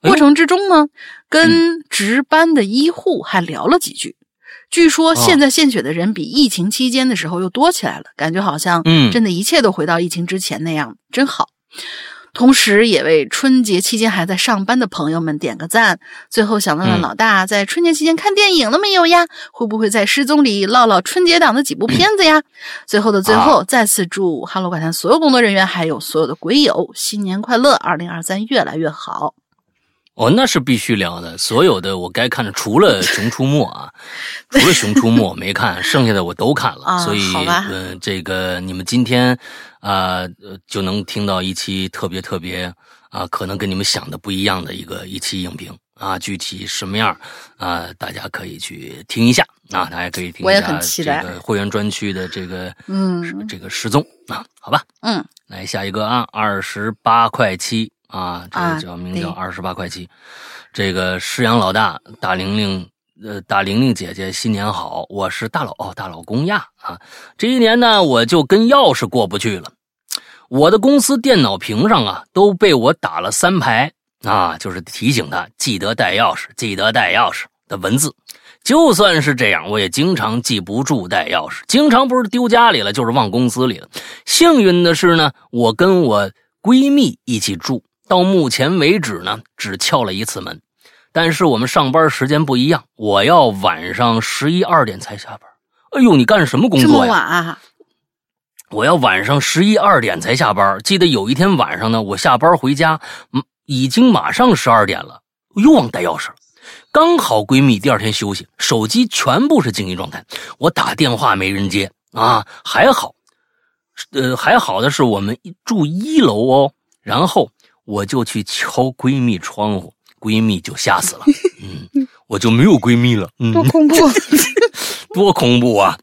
过程之中呢，跟值班的医护还聊了几句。据说现在献血的人比疫情期间的时候又多起来了，感觉好像嗯真的一切都回到疫情之前那样，真好。同时，也为春节期间还在上班的朋友们点个赞。最后想问问嗯老大，在春节期间看电影了没有呀？会不会在失踪里唠唠春节档的几部片子呀？最后的最后，再次祝《哈喽怪谈》所有工作人员还有所有的鬼友新年快乐，二零二三越来越好。哦，那是必须聊的。所有的我该看的，除了《熊出没》啊，*laughs* 除了《熊出没》我没看，剩下的我都看了。啊所以，嗯呃，这个你们今天啊、呃，就能听到一期特别特别啊、可能跟你们想的不一样的一个一期影评啊。具体什么样啊、大家可以去听一下啊，大家可以听一我也下很期待这个会员专区的这个 *laughs* 嗯这个失踪啊，好吧。嗯，来下一个啊，二十八块七啊，这啊个叫名叫对二十八块七。这个师阳老大大玲玲，呃，大玲玲姐姐新年好，我是大老哦大老公呀啊，这一年呢我就跟钥匙过不去了，我的公司电脑屏上啊都被我打了三排啊，就是提醒他记得带钥匙，记得带钥匙的文字。就算是这样，我也经常记不住带钥匙，经常不是丢家里了，就是忘公司里了。幸运的是呢，我跟我闺蜜一起住，到目前为止呢，只撬了一次门。但是我们上班时间不一样，我要晚上十一二点才下班。哎呦，你干什么工这么作呀？晚？我要晚上十一二点才下班。记得有一天晚上呢，我下班回家，嗯，已经马上十二点了，又忘带钥匙了。刚好闺蜜第二天休息，手机全部是静音状态，我打电话没人接啊，还好，呃，还好的是我们住一楼哦，然后我就去敲闺蜜窗户，闺蜜就吓死了，嗯，*laughs* 我就没有闺蜜了，嗯，多恐怖！*laughs* 多恐怖啊！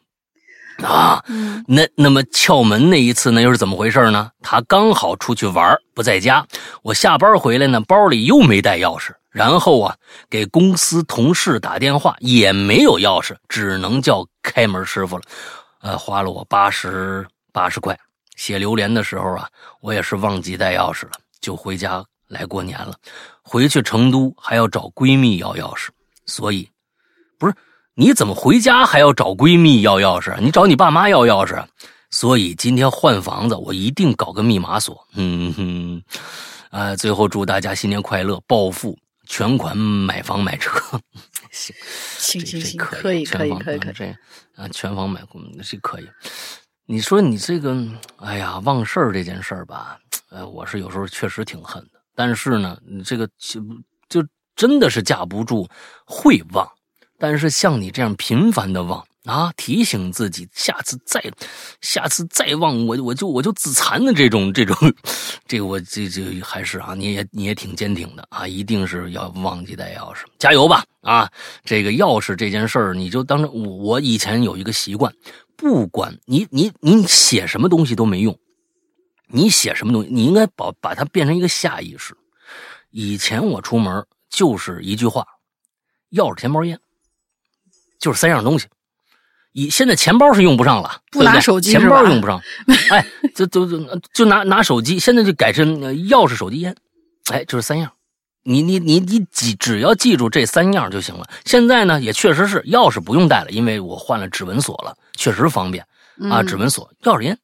啊，那那么撬门那一次呢，又是怎么回事呢？他刚好出去玩，不在家。我下班回来呢，包里又没带钥匙，然后啊，给公司同事打电话也没有钥匙，只能叫开门师傅了。呃，花了我八十八十块。写榴莲的时候啊，我也是忘记带钥匙了，就回家来过年了。回去成都还要找闺蜜要钥匙，所以不是。你怎么回家还要找闺蜜要钥匙？你找你爸妈要钥匙？所以今天换房子，我一定搞个密码锁。嗯哼，啊，最后祝大家新年快乐，暴富，全款买房买车。行，*laughs* 行行行，可可以可以可以可以，啊这啊，全房买，嗯这可以。你说你这个，哎呀，忘事儿这件事儿吧，呃，我是有时候确实挺恨的。但是呢，你这个就就真的是架不住会忘。但是像你这样频繁的忘啊，提醒自己下次再下次再忘，我我就我就自残的这种这种，*laughs* 这个我这这还是啊，你也你也挺坚挺的啊，一定是要忘记带钥匙，加油吧啊！这个钥匙这件事儿，你就当成我我以前有一个习惯，不管你你你写什么东西都没用，你写什么东西，你应该把把它变成一个下意识。以前我出门就是一句话：钥匙、钱包、烟，就是三样东西。以现在钱包是用不上了，不拿手机钱包用不上，哎，就就就就拿拿手机，现在就改成呃钥匙、手机、烟，哎，就是三样。你你你你记只要记住这三样就行了。现在呢，也确实是钥匙不用带了，因为我换了指纹锁了，确实方便啊。嗯指纹锁、钥匙、烟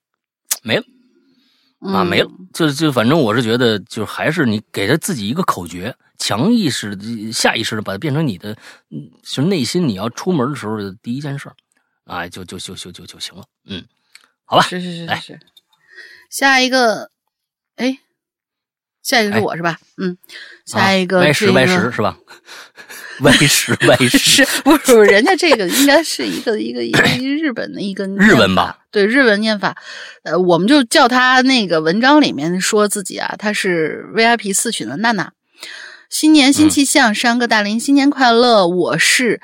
没了。啊，嗯没了，就就反正我是觉得，就还是你给他自己一个口诀，强意识的、下意识的把它变成你的，就，是内心你要出门的时候的第一件事儿，啊，就就就就就就行了，嗯，好吧，是是是来是是。下一个，哎，下一个是哎我是吧？嗯，下一个歪这个十歪十是吧？歪十歪十是不是人家这个应该是一个一个一个一日本的一个日文吧？对，日文念法，呃，我们就叫他那个文章里面说自己啊，他是 VIP 四群的娜娜。新年新气象，山哥大林新年快乐！我是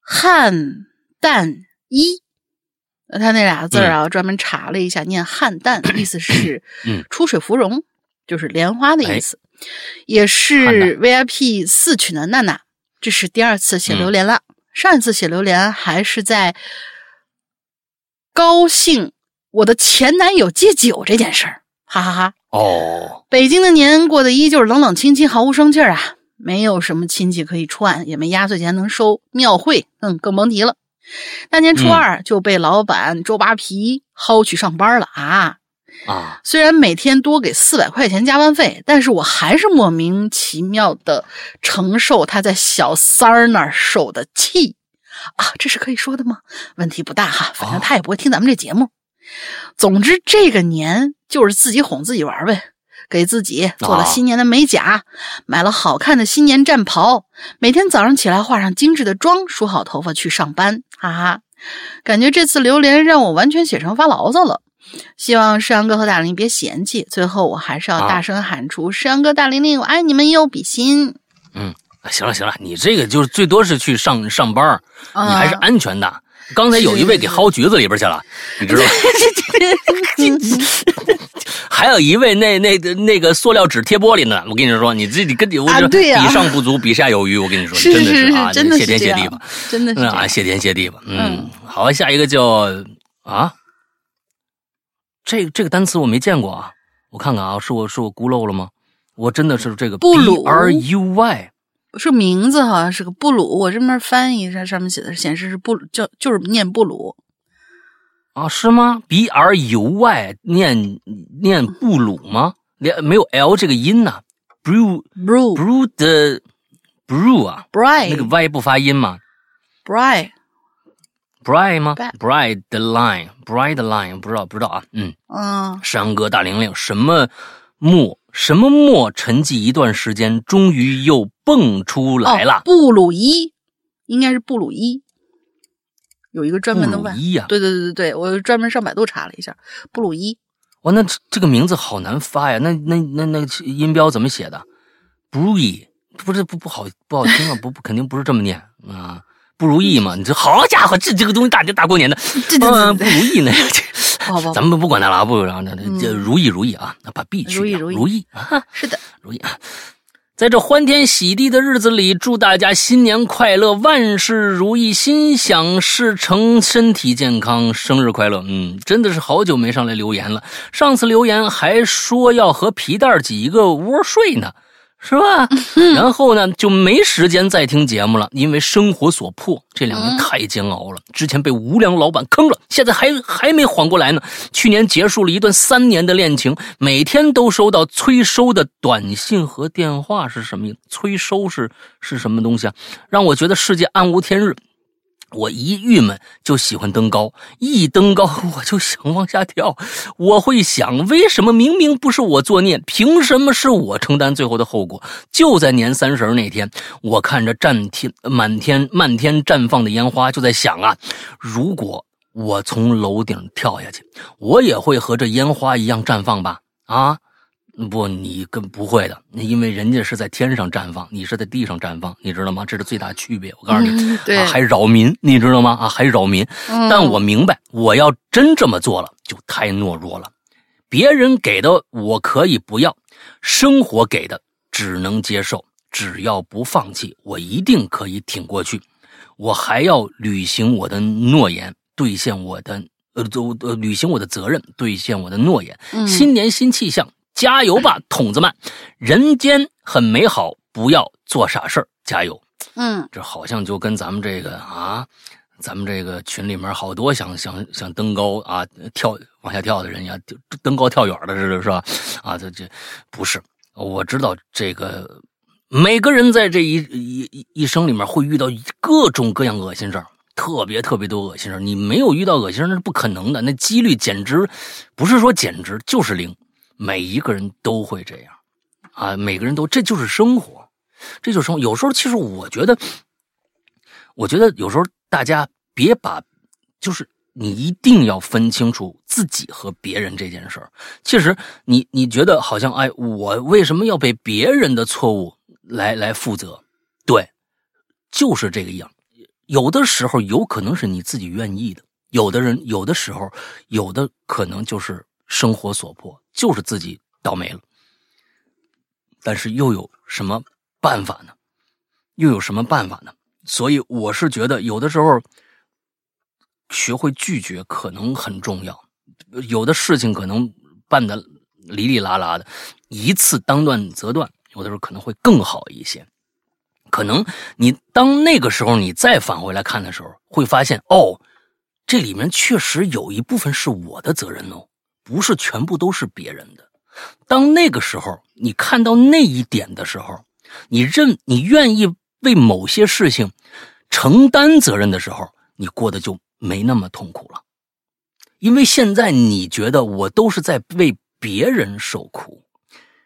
汉旦一，呃他那俩字儿啊，我专门查了一下，念汉旦，意思是嗯出水芙蓉，就是莲花的意哎思，也是 VIP 四群的娜娜。这是第二次写嗯榴莲了，上一次写榴莲还是在高兴我的前男友戒酒这件事儿，哈哈哈哦，北京的年过得依旧是冷冷清清，毫无生气儿啊，没有什么亲戚可以串，也没压岁钱能收，庙会嗯更甭提了。大年初嗯二就被老板周扒皮薅去上班了啊！啊，虽然每天多给四百块钱加班费，但是我还是莫名其妙的承受他在小三儿那儿受的气啊！这是可以说的吗？问题不大哈，反正他也不会听咱们这节目。总之，这个年就是自己哄自己玩呗，给自己做了新年的美甲，买了好看的新年战袍，每天早上起来化上精致的妆，梳好头发去上班，哈哈。感觉这次榴莲让我完全写成发牢骚了。希望世阳哥和大玲别嫌弃。最后，我还是要啊大声喊出：“世阳哥、大玲玲，我爱你们有，比心！”嗯，行了行了，你这个就是最多是去上上班你还是安全的。刚才有一位给薅橘子里边去了，你知道吗？*laughs* 还有一位那那那个塑料纸贴玻璃呢。我跟你说，你自己跟你我说啊对呀比上不足，比下有余。我跟你说，是真的是是啊，谢天谢地吧，真的是啊，谢天谢地吧。嗯嗯，好，下一个叫啊，这个这个单词我没见过啊，我看看啊，是我是我孤陋了吗？我真的是这个布鲁 R U Y 是名字好像是个布鲁，我这边翻译一下，上面写的显示是布鲁，叫就是念布鲁。啊，是吗？B R U Y 念念布鲁吗？连没有 L 这个音呢？Brew Brew brew 的 brew 啊，Bry 那个 Y 不发音吗 Bry？Bright 吗 Bright？Bright line bright line 不知道不知道啊，嗯。嗯，山哥大玲玲，什么墨什么墨沉寂一段时间，终于又蹦出来了哦。布鲁伊应该是布鲁伊，有一个专门的外。布鲁伊呀、对对对对对，我专门上百度查了一下，布鲁伊哇，那这这个名字好难发呀！那那那那个音标怎么写的？Brewy 不是不不好不好听啊，不不肯定不是这么念啊，不如意嘛！你这好家伙，这这个东西大大过年的，对对嗯，不如意呢。*laughs* 这，咱们不管它了啊，不然这这嗯如意如意啊，那把 B 去掉，如意如意啊。*laughs* 是的，如意啊！在这欢天喜地的日子里，祝大家新年快乐，万事如意，心想事成，身体健康，生日快乐！嗯，真的是好久没上来留言了。上次留言还说要和皮蛋挤一个窝睡呢，是吧？然后呢，就没时间再听节目了，因为生活所迫，这两年太煎熬了。之前被无良老板坑了，现在还还没缓过来呢。去年结束了一段三年的恋情，每天都收到催收的短信和电话，是什么意思？催收是是什么东西啊？让我觉得世界暗无天日。我一郁闷就喜欢登高，一登高 *laughs* 我就想往下跳。我会想，为什么明明不是我作孽，凭什么是我承担最后的后果？就在年三十那天，我看着战天满天漫天绽放的烟花，就在想啊，如果我从楼顶跳下去，我也会和这烟花一样绽放吧？啊？不，你跟不会的，因为人家是在天上绽放，你是在地上绽放，你知道吗？这是最大区别。我告诉你，对，还扰民，你知道吗？啊，还扰民。但我明白，我要真这么做了，就太懦弱了。别人给的我可以不要，生活给的只能接受。只要不放弃，我一定可以挺过去。我还要履行我的诺言，兑现我的呃，呃，履行我的责任，兑现我的诺言。新年新气象。加油吧，筒子们！人间很美好，不要做傻事儿，加油！嗯，这好像就跟咱们这个啊，咱们这个群里面好多想想想登高啊，跳往下跳的人呀，登高跳远的似的，是吧？啊，这这不是，我知道这个每个人在这一一一一生里面会遇到各种各样恶心事儿，特别特别多恶心事儿。你没有遇到恶心事儿那是不可能的，那几率简直不是说简直就是零。每一个人都会这样，啊，每个人都，这就是生活，这就是生活。有时候，其实我觉得，我觉得有时候大家别把，就是你一定要分清楚自己和别人这件事儿。其实，你你觉得好像，哎，我为什么要被别人的错误来来负责？对，就是这个样。有的时候有可能是你自己愿意的，有的人有的时候有的可能就是生活所迫。就是自己倒霉了，但是又有什么办法呢？又有什么办法呢？所以我是觉得，有的时候学会拒绝可能很重要。有的事情可能办的哩哩啦啦的，一次当断则断，有的时候可能会更好一些。可能你当那个时候你再返回来看的时候，会发现哦，这里面确实有一部分是我的责任哦。不是全部都是别人的。当那个时候你看到那一点的时候，你认你愿意为某些事情承担责任的时候，你过得就没那么痛苦了。因为现在你觉得我都是在为别人受苦，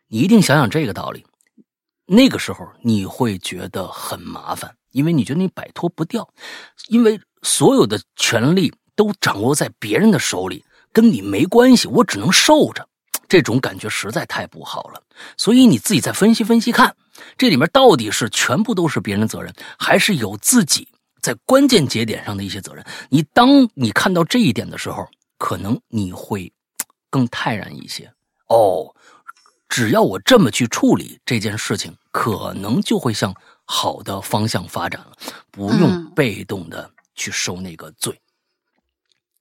你一定想想这个道理。那个时候你会觉得很麻烦，因为你觉得你摆脱不掉，因为所有的权利都掌握在别人的手里。跟你没关系，我只能受着，这种感觉实在太不好了。所以你自己再分析分析看，这里面到底是全部都是别人的责任，还是有自己在关键节点上的一些责任？你当你看到这一点的时候，可能你会更泰然一些。哦，只要我这么去处理这件事情，可能就会向好的方向发展了，不用被动的去受那个罪。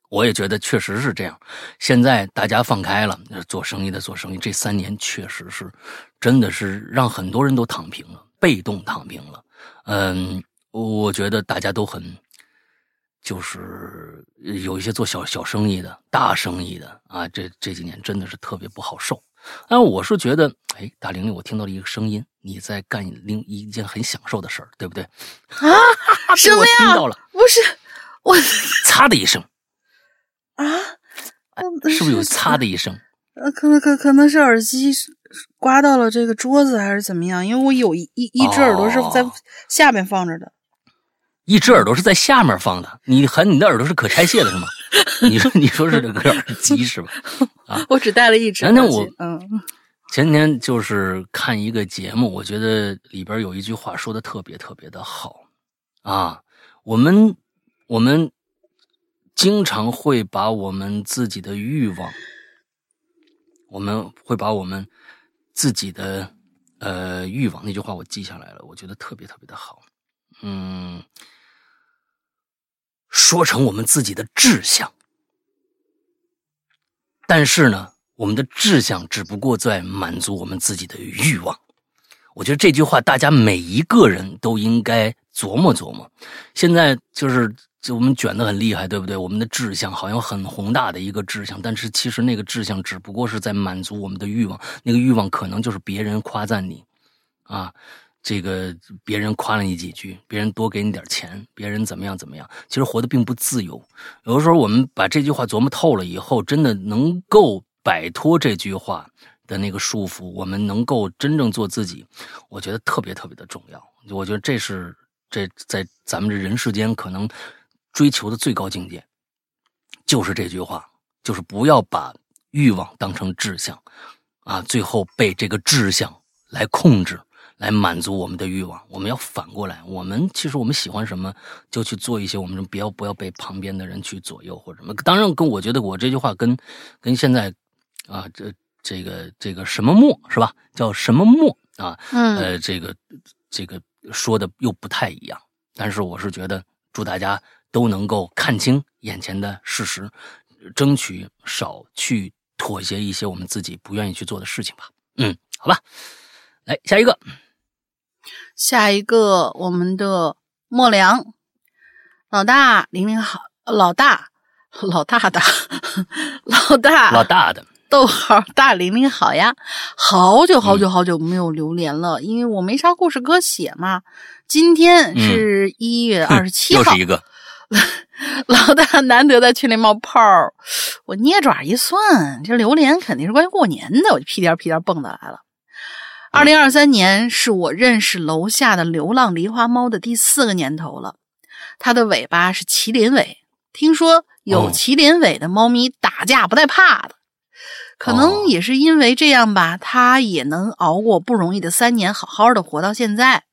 我也觉得确实是这样。现在大家放开了，做生意的做生意。这三年确实是，真的是让很多人都躺平了，被动躺平了。嗯，我觉得大家都很，就是有一些做小小生意的、大生意的啊，这这几年真的是特别不好受。但，我是觉得，哎，大玲玲，我听到了一个声音，你在干另一件很享受的事儿，对不对？啊，*laughs* 什么呀？听到了，不是我，*laughs* 擦的一声。啊，是不是有擦的一声？呃，可能可可能是耳机刮到了这个桌子，还是怎么样？因为我有一一一只耳朵是在下面放着的，一只耳朵是在下面放的。你和你的耳朵是可拆卸的，是吗？*laughs* 你说你说是这个耳机是吧？啊，我只带了一只。前天我嗯，前天就是看一个节目，我觉得里边有一句话说的特别特别的好啊，我们我们。经常会把我们自己的欲望，我们会把我们自己的呃欲望，那句话我记下来了，我觉得特别特别的好，嗯，说成我们自己的志向，但是呢，我们的志向只不过在满足我们自己的欲望。我觉得这句话大家每一个人都应该琢磨琢磨。现在就是就我们卷得很厉害，对不对？我们的志向好像很宏大的一个志向，但是其实那个志向只不过是在满足我们的欲望，那个欲望可能就是别人夸赞你，啊。这个别人夸了你几句，别人多给你点钱，别人怎么样怎么样，其实活得并不自由。有的时候我们把这句话琢磨透了以后，真的能够摆脱这句话的那个束缚，我们能够真正做自己，我觉得特别特别的重要。我觉得这是这在咱们这人世间可能追求的最高境界，就是这句话，就是不要把欲望当成志向，啊，最后被这个志向来控制。来满足我们的欲望，我们要反过来。我们其实我们喜欢什么，就去做一些。我们不要不要被旁边的人去左右或者什么。当然，跟我觉得我这句话跟跟现在啊，这这个这个什么墨是吧？叫什么墨啊？嗯，呃，这个这个说的又不太一样。但是我是觉得，祝大家都能够看清眼前的事实，争取少去妥协一些我们自己不愿意去做的事情吧。嗯，好吧，来下一个。下一个，我们的莫良。老大零零好，老大 *laughs* 老大的 *laughs* 老大。老大的。逗号大玲玲好呀，好久好久好久没有留言了，因为我没啥故事可写嘛。今天是一月二十七号，又是一个 *laughs* 老大难得在群里冒泡儿我捏爪一算，这榴莲肯定是关于过年的，我就屁颠屁颠蹦的来了。二零二三年是我认识楼下的流浪狸花猫的第四个年头了。它的尾巴是麒麟尾，听说有麒麟尾的猫咪打架不带怕的。可能也是因为这样吧，它也能熬过不容易的三年，好好的活到现在。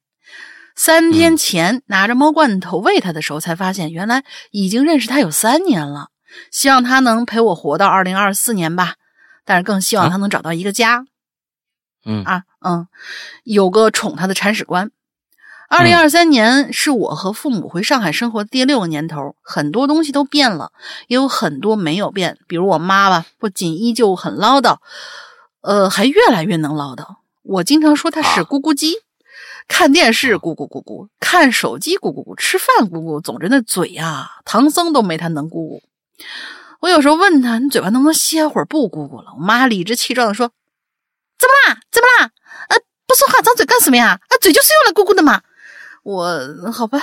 三天前拿着猫罐头喂它的时候，才发现原来已经认识它有三年了。希望它能陪我活到二零二四年吧，但是更希望它能找到一个家。嗯啊，嗯，有个宠他的铲屎官。二零二三年是我和父母回上海生活的第六个年头，很多东西都变了，也有很多没有变。比如我妈吧，不仅依旧很唠叨，呃，还越来越能唠叨。我经常说她是咕咕鸡，看电视咕咕咕咕，看手机咕咕咕，吃饭咕咕，总之那嘴呀，唐僧都没他能咕咕。我有时候问他，你嘴巴能不能歇会儿不咕咕了？我妈理直气壮的说。怎么啦？怎么啦？呃，不说话张嘴干什么呀？啊，嘴就是用来咕咕的嘛。我好吧。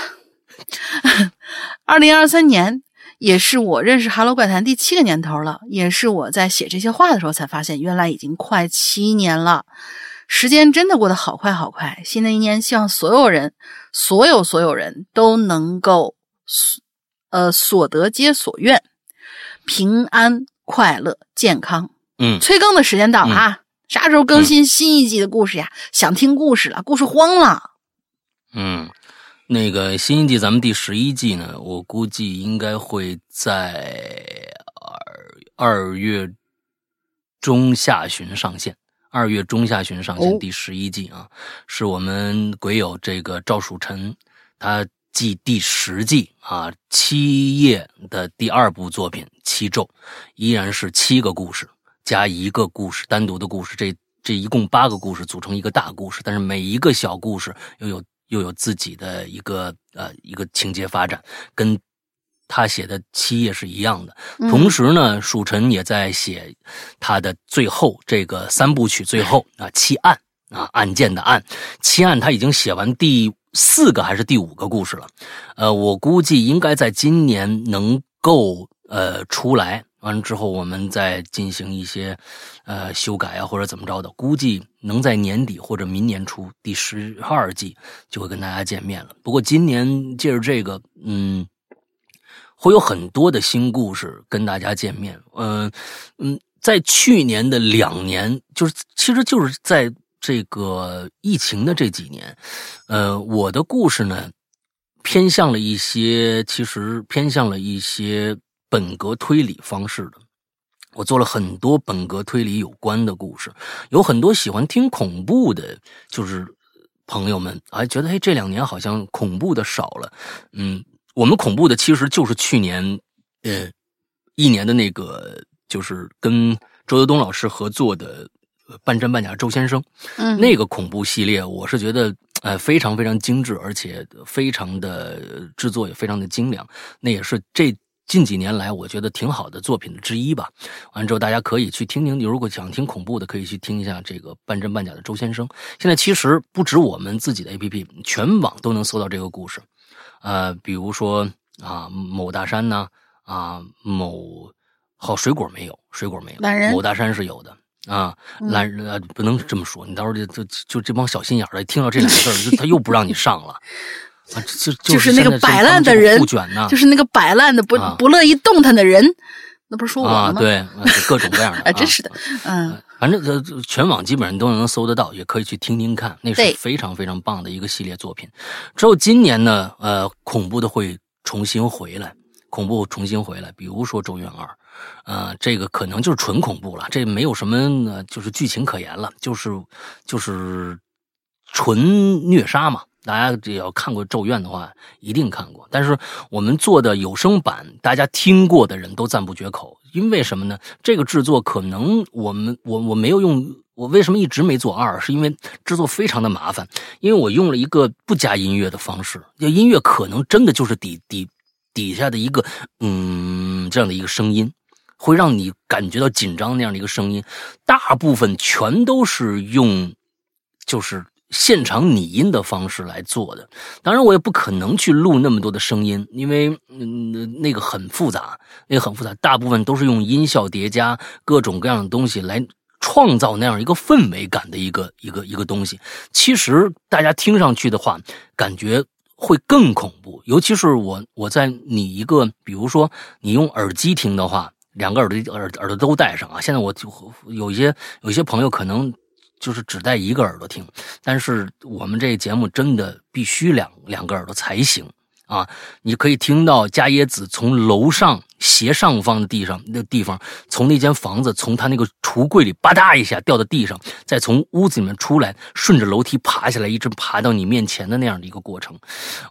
二零二三年也是我认识《哈喽怪谈》第七个年头了，也是我在写这些话的时候才发现，原来已经快七年了。时间真的过得好快好快。新的一年，希望所有人，所有所有人都能够所呃所得皆所愿，平安、快乐、健康。嗯，催更的时间到了啊！啥时候更新新一季的故事呀？想听故事了，故事荒了。嗯，那个新一季咱们第十一季呢，我估计应该会在二二月中下旬上线。二月中下旬上线第十一季啊，是我们鬼友这个赵曙晨他继第十季啊七夜的第二部作品《七咒》，依然是七个故事。加一个故事，单独的故事，这这一共八个故事组成一个大故事，但是每一个小故事又有又有自己的一个呃一个情节发展，跟他写的七页是一样的。同时呢，蜀臣也在写他的最后这个三部曲最后啊七案啊案件的案七案，他已经写完第四个还是第五个故事了。呃，我估计应该在今年能够呃出来。完了之后，我们再进行一些，呃，修改啊，或者怎么着的，估计能在年底或者明年初第十二季就会跟大家见面了。不过今年借着这个，嗯，会有很多的新故事跟大家见面。嗯嗯，在去年的两年，就是其实就是在这个疫情的这几年，呃，我的故事呢，偏向了一些，其实偏向了一些。本格推理方式的，我做了很多本格推理有关的故事，有很多喜欢听恐怖的，就是朋友们还觉得，哎，这两年好像恐怖的少了。嗯，我们恐怖的其实就是去年，呃，一年的那个，就是跟周德东老师合作的，半真半假周先生，嗯，那个恐怖系列，我是觉得呃非常非常精致，而且非常的制作也非常的精良，那也是这。近几年来，我觉得挺好的作品之一吧。完之后，大家可以去听听。你如果想听恐怖的，可以去听一下这个半真半假的周先生。现在其实不止我们自己的 APP，全网都能搜到这个故事。呃，比如说啊，某大山呢，啊，某好水果没有，水果没有，某大山是有的啊。懒人呃不能这么说，你到时候就就就这帮小心眼的，听到这两个字他又不让你上了。啊，就就是那个摆烂的人不卷呢，就是那个摆烂的不、啊不乐意动弹的人，那不是说我吗？对，啊各种各样的，*laughs* 啊，真啊是的，嗯反正呃，全网基本上都能搜得到，也可以去听听看，那是非常非常棒的一个系列作品。之后今年呢，呃，恐怖的会重新回来，恐怖重新回来，比如说《咒怨二》，呃，这个可能就是纯恐怖了，这没有什么呃，就是剧情可言了，就是就是纯虐杀嘛。大家只要看过《咒怨》的话，一定看过。但是我们做的有声版，大家听过的人都赞不绝口。因为什么呢？这个制作可能我们我我没有用，我为什么一直没做二？是因为制作非常的麻烦，因为我用了一个不加音乐的方式，就音乐可能真的就是底底底下的一个嗯这样的一个声音，会让你感觉到紧张那样的一个声音。大部分全都是用就是现场拟音的方式来做的。当然，我也不可能去录那么多的声音，因为嗯那个很复杂，那个很复杂，大部分都是用音效叠加各种各样的东西来。创造那样一个氛围感的一个一个一个东西，其实大家听上去的话，感觉会更恐怖。尤其是我我在你一个，比如说你用耳机听的话，两个耳朵耳耳朵都戴上啊。现在我就有一些有一些朋友可能就是只戴一个耳朵听，但是我们这节目真的必须两两个耳朵才行啊！你可以听到伽椰子从楼上斜上方的地上那地方，从那间房子从他那个橱柜里吧嗒一下掉到地上，再从屋子里面出来，顺着楼梯爬下来，一直爬到你面前的那样的一个过程。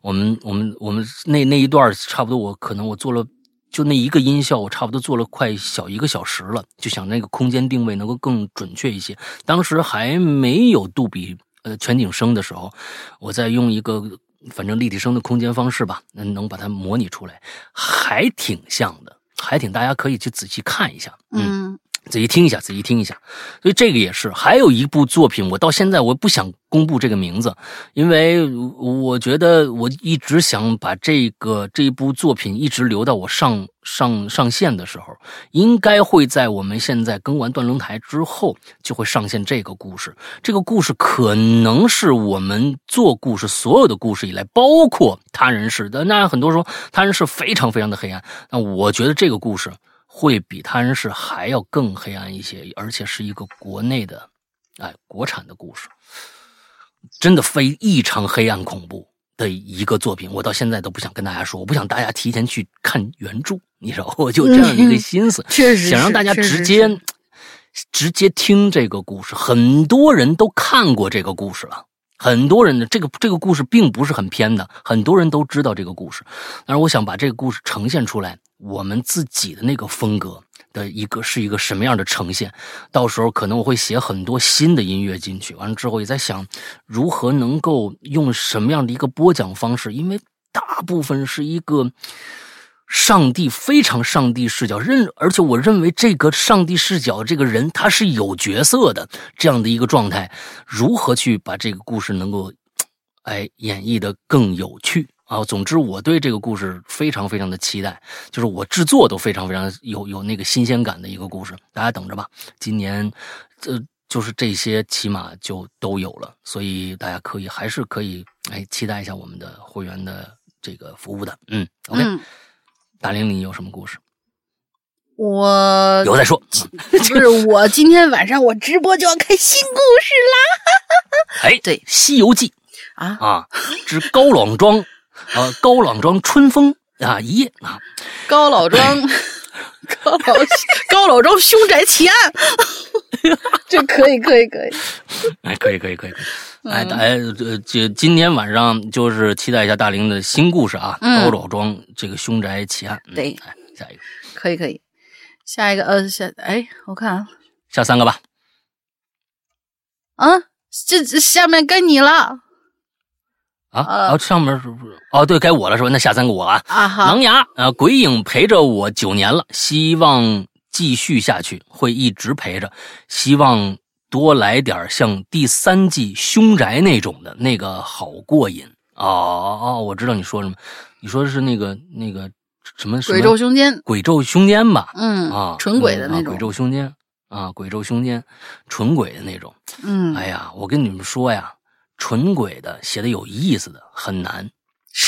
我们我们我们那那一段差不多，我可能我做了。就那一个音效，我差不多做了快小一个小时了，就想那个空间定位能够更准确一些。当时还没有杜比呃全景声的时候，我在用一个反正立体声的空间方式吧，能把它模拟出来，还挺像的，还挺大家可以去仔细看一下，嗯。仔细听一下，仔细听一下。所以这个也是，还有一部作品，我到现在我不想公布这个名字，因为我觉得我一直想把这个这一部作品一直留到我上上上线的时候，应该会在我们现在更完断轮台之后就会上线这个故事。这个故事可能是我们做故事所有的故事以来，包括他人世的。那很多说他人世非常非常的黑暗，那我觉得这个故事。会比他人世还要更黑暗一些，而且是一个国内的，哎，国产的故事，真的非异常黑暗恐怖的一个作品。我到现在都不想跟大家说，我不想大家提前去看原著，你知道，我就这样一个心思，*laughs* 确实想让大家直接直接听这个故事。很多人都看过这个故事了。很多人的这个这个故事并不是很偏的，很多人都知道这个故事。但是我想把这个故事呈现出来，我们自己的那个风格的一个是一个什么样的呈现。到时候可能我会写很多新的音乐进去，完了之后也在想如何能够用什么样的一个播讲方式，因为大部分是一个。上帝非常上帝视角，认而且我认为这个上帝视角这个人他是有角色的这样的一个状态，如何去把这个故事能够，哎演绎的更有趣啊？总之我对这个故事非常非常的期待，就是我制作都非常非常有有那个新鲜感的一个故事，大家等着吧。今年，呃，就是这些起码就都有了，所以大家可以还是可以哎期待一下我们的会员的这个服务的，嗯，OK。大玲，你有什么故事？我有再说。不是我今天晚上我直播就要开新故事啦 *laughs* 哎，对《西游记啊！》啊，之高老庄啊，高老庄春风啊一夜啊，高老庄，*laughs* 高老高老庄凶宅奇案，*laughs* 这可以可以可以。哎，可以可以可以可以。哎，大哎，呃，就今天晚上就是期待一下大玲的新故事啊，嗯高老庄这个凶宅奇案。嗯对哎，下一个，可以可以，下一个呃下哎，我看啊，下三个吧。啊，这这下面该你了啊，呃啊，上面是不是？哦，对，该我了是吧？那下三个我啊。啊哈狼牙啊，鬼影陪着我九年了，希望继续下去，会一直陪着。希望多来点像第三季凶宅那种的，那个好过瘾。哦哦哦，我知道你说什么，你说的是那个那个什么鬼咒凶间，鬼咒凶间吧？嗯啊，纯鬼的嗯啊鬼，咒凶间啊，鬼咒凶间，纯鬼的那种。嗯，哎呀，我跟你们说呀，纯鬼的写的有意思的很难，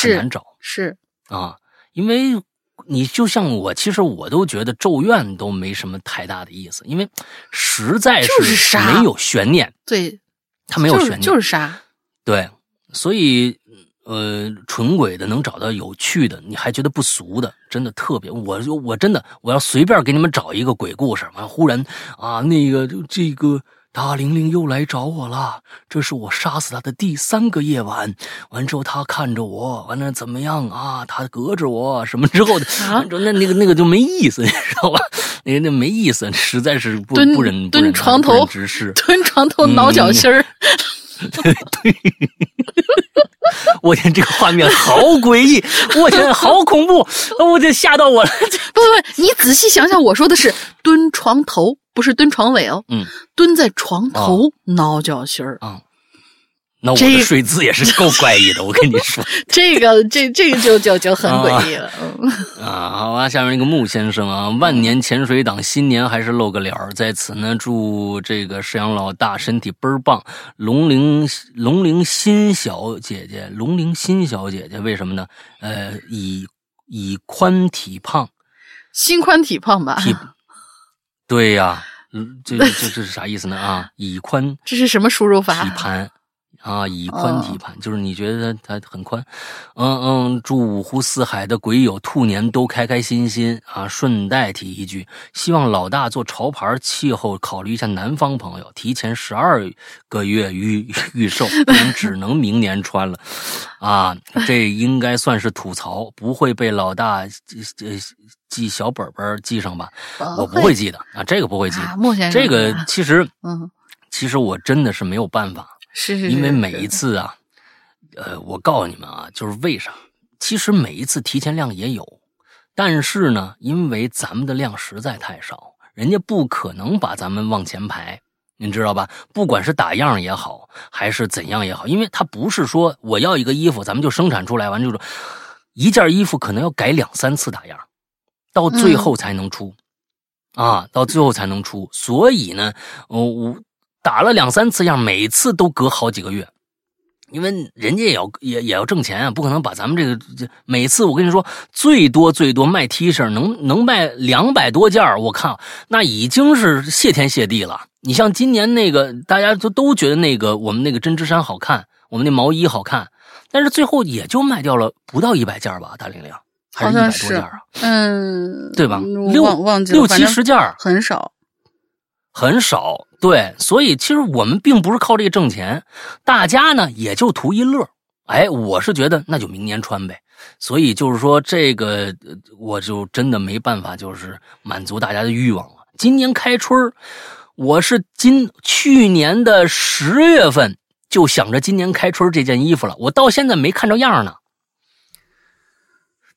很难找。是，啊，因为你就像我，其实我都觉得《咒怨》都没什么太大的意思，因为实在就是杀没有悬念，对，它没有悬念，就是杀，对，所以呃，纯鬼的能找到有趣的，你还觉得不俗的，真的特别。我就我真的我要随便给你们找一个鬼故事，完忽然啊，那个就这个大玲玲又来找我了，这是我杀死她的第三个夜晚。完之后，她看着我，完了怎么样啊？她隔着我什么之后的，啊完之后那那个那个就没意思，*laughs* 你知道吧？那个那没意思，实在是不不忍不蹲床头直视。蹲床头挠脚心儿，*laughs* 我天，这个画面好诡异，*laughs* 我天，好恐怖，我天，吓到我了。不不，你仔细想想，我说的是蹲床头，不是蹲床尾哦，嗯，蹲在床头挠脚心儿，啊，那我这的睡姿也是够怪异的，我跟你说 *laughs* 这个这这个就就就很诡异了，嗯，*laughs* 啊。好啊，下面一个穆先生啊，万年潜水党，新年还是露个脸儿，在此呢，祝这个沈阳老大身体倍儿棒。龙陵龙陵新小姐姐，龙陵新小姐姐，为什么呢？呃，以以宽体胖。心宽体胖吧？体，对呀、嗯，这这 *laughs* 这是啥意思呢？啊，以宽这是什么输入法？以？盘啊，以宽体哦盘，就是你觉得它很宽。嗯嗯，祝五湖四海的鬼友兔年都开开心心啊！顺带提一句，希望老大做潮牌气候考虑一下南方朋友，提前十二个月预 *laughs* 预售，不然只能明年穿了。啊，这应该算是吐槽，不会被老大记记小本本记上吧？我不会记的啊，这个不会记的。啊，莫先生，这个其实，嗯，其实我真的是没有办法，是是，因为每一，次啊，呃，我告诉你们啊，就是为啥？其实每一次提前量也有，但是呢，因为咱们的量实在太少，人家不可能把咱们往前排。你知道吧？不管是打样也好，还是怎样也好，因为它不是说我要一个衣服，咱们就生产出来完就是一件衣服可能要改两三次打样，到最后才能出。啊，到最后才能出。所以呢，我、我打了两三次样，每次都隔好几个月，因为人家也要也也要挣钱啊，不可能把咱们这个这每次我跟你说，最多最多卖 T 恤能能卖两百多件儿我看那已经是谢天谢地了。你像今年那个，大家都都觉得那个我们那个针织衫好看，我们那毛衣好看，但是最后也就卖掉了不到一百件儿吧，大玲玲，还是一百多件儿啊，嗯，对吧？六忘忘记，六七十件儿很少。很少，对，所以其实我们并不是靠这个挣钱，大家呢也就图一乐。哎，我是觉得那就明年穿呗。所以就是说，这个我就真的没办法，就是满足大家的欲望了。今年开春我是今去年的十月份就想着今年开春这件衣服了，我到现在没看着样呢。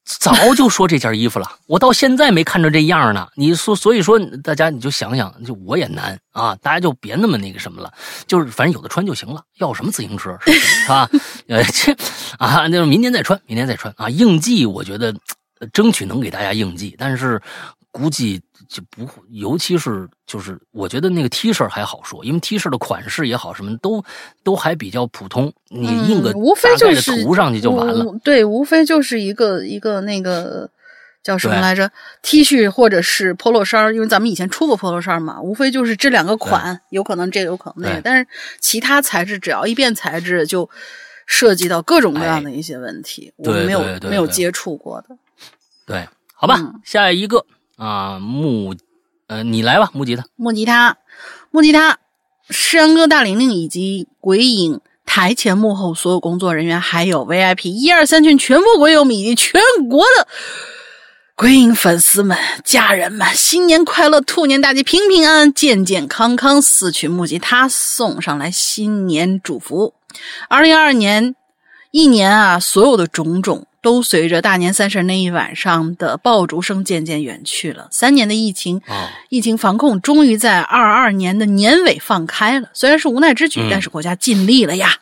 早就说这件衣服了，*laughs* 我到现在没看着这样呢。你说，所以说大家你就想想，就我也难啊，大家就别那么那个什么了，就是反正有的穿就行了，要什么自行车是吧？*laughs* 呃，这啊，就是明年再穿，明年再穿啊。应季我觉得争取能给大家应季，但是估计就不会，尤其是就是我觉得那个 T 恤还好说，因为 T 恤的款式也好，什么都都还比较普通，你印个嗯无非就是涂上去就完了。无对，无非就是一个一个那个叫什么来着？T 恤或者是 polo 衫，因为咱们以前出过 polo 衫嘛，无非就是这两个款，有可能这个有可能那个，但是其他材质只要一变材质，就涉及到各种各样哎的一些问题，我没有没有接触过的。对，好吧，嗯下一个啊，木，呃，你来吧，木吉他。木吉他，木吉他，山哥大玲玲以及鬼影台前幕后所有工作人员，还有 VIP 一二三群全部鬼友们以及全国的鬼影粉丝们、家人们，新年快乐，兔年大吉，平平安安，健健康康。四曲木吉他送上来新年祝福。二零二二年一年啊，所有的种种都随着大年三十那一晚上的爆竹声渐渐远去了。三年的疫情，啊，疫情防控终于在二二年的年尾放开了，虽然是无奈之举，嗯但是国家尽力了呀。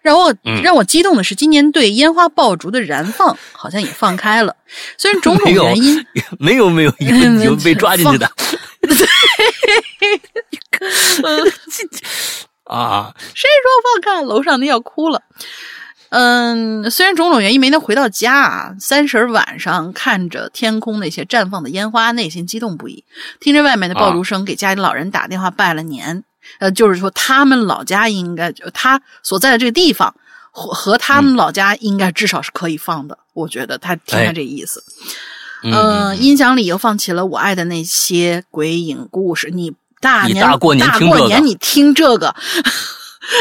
让我嗯让我激动的是，今年对烟花爆竹的燃放好像也放开了，虽然种种 *laughs* 原因，没 *laughs* 有没有，一个有有被抓进去的呃啊，谁说放开？楼上的要哭了。嗯，虽然种种原因没能回到家啊，三十晚上看着天空那些绽放的烟花，内心激动不已。听着外面的爆竹声，给家里老人打电话拜了年。呃，就是说他们老家应该就他所在的这个地方和和他们老家应该至少是可以放的。我觉得他听他哎这意思。嗯呃，音响里又放起了我爱的那些鬼影故事。你大年你大过年听这个大过年你听这个，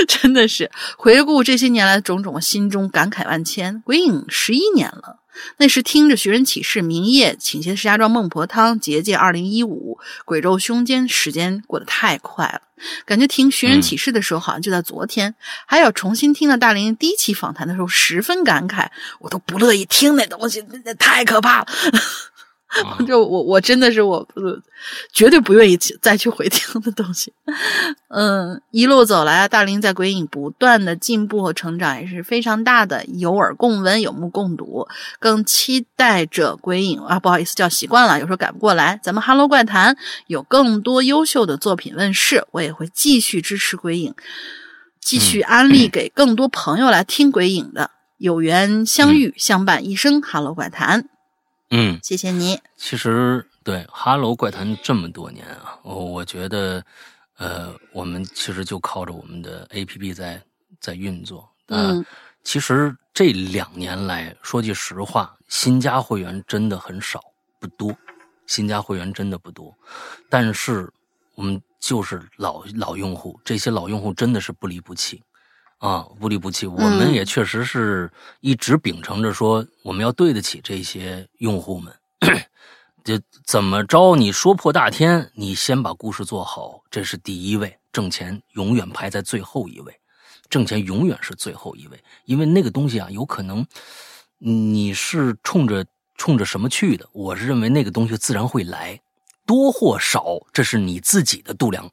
真的是回顾这些年来的种种，心中感慨万千。鬼影十一年了。那时听着《寻人启事》《明夜》《倾斜石家庄孟婆汤》《结界二零一五》《鬼咒凶间》，时间过得太快了，感觉听《寻人启事》的时候好像就在昨天。还有重新听到大林第一期访谈的时候，十分感慨，我都不乐意听那东西，那那太可怕了。啊 *laughs* 就我我真的是我呃绝对不愿意去再去回听的东西。嗯，一路走来啊，大林在鬼影不断的进步和成长也是非常大的，有耳共闻，有目共睹。更期待着鬼影啊，不好意思叫习惯了，有时候改不过来。咱们 Hello 怪谈有更多优秀的作品问世，我也会继续支持鬼影，继续安利给更多朋友来听鬼影的。有缘相遇，相伴一生。Hello 怪谈，嗯，谢谢你。其实对《哈喽怪谈》这么多年啊，我我觉得，呃，我们其实就靠着我们的 A P P 在在运作。呃嗯，其实这两年来说句实话，新加会员真的很少，不多，新加会员真的不多。但是我们就是老老用户，这些老用户真的是不离不弃。啊，不离不弃，我们嗯也确实是一直秉承着说，我们要对得起这些用户们。就怎么着，你说破大天，你先把故事做好，这是第一位，挣钱永远排在最后一位，挣钱永远是最后一位，因为那个东西啊，有可能你是冲着冲着什么去的，我是认为那个东西自然会来，多或少，这是你自己的度量，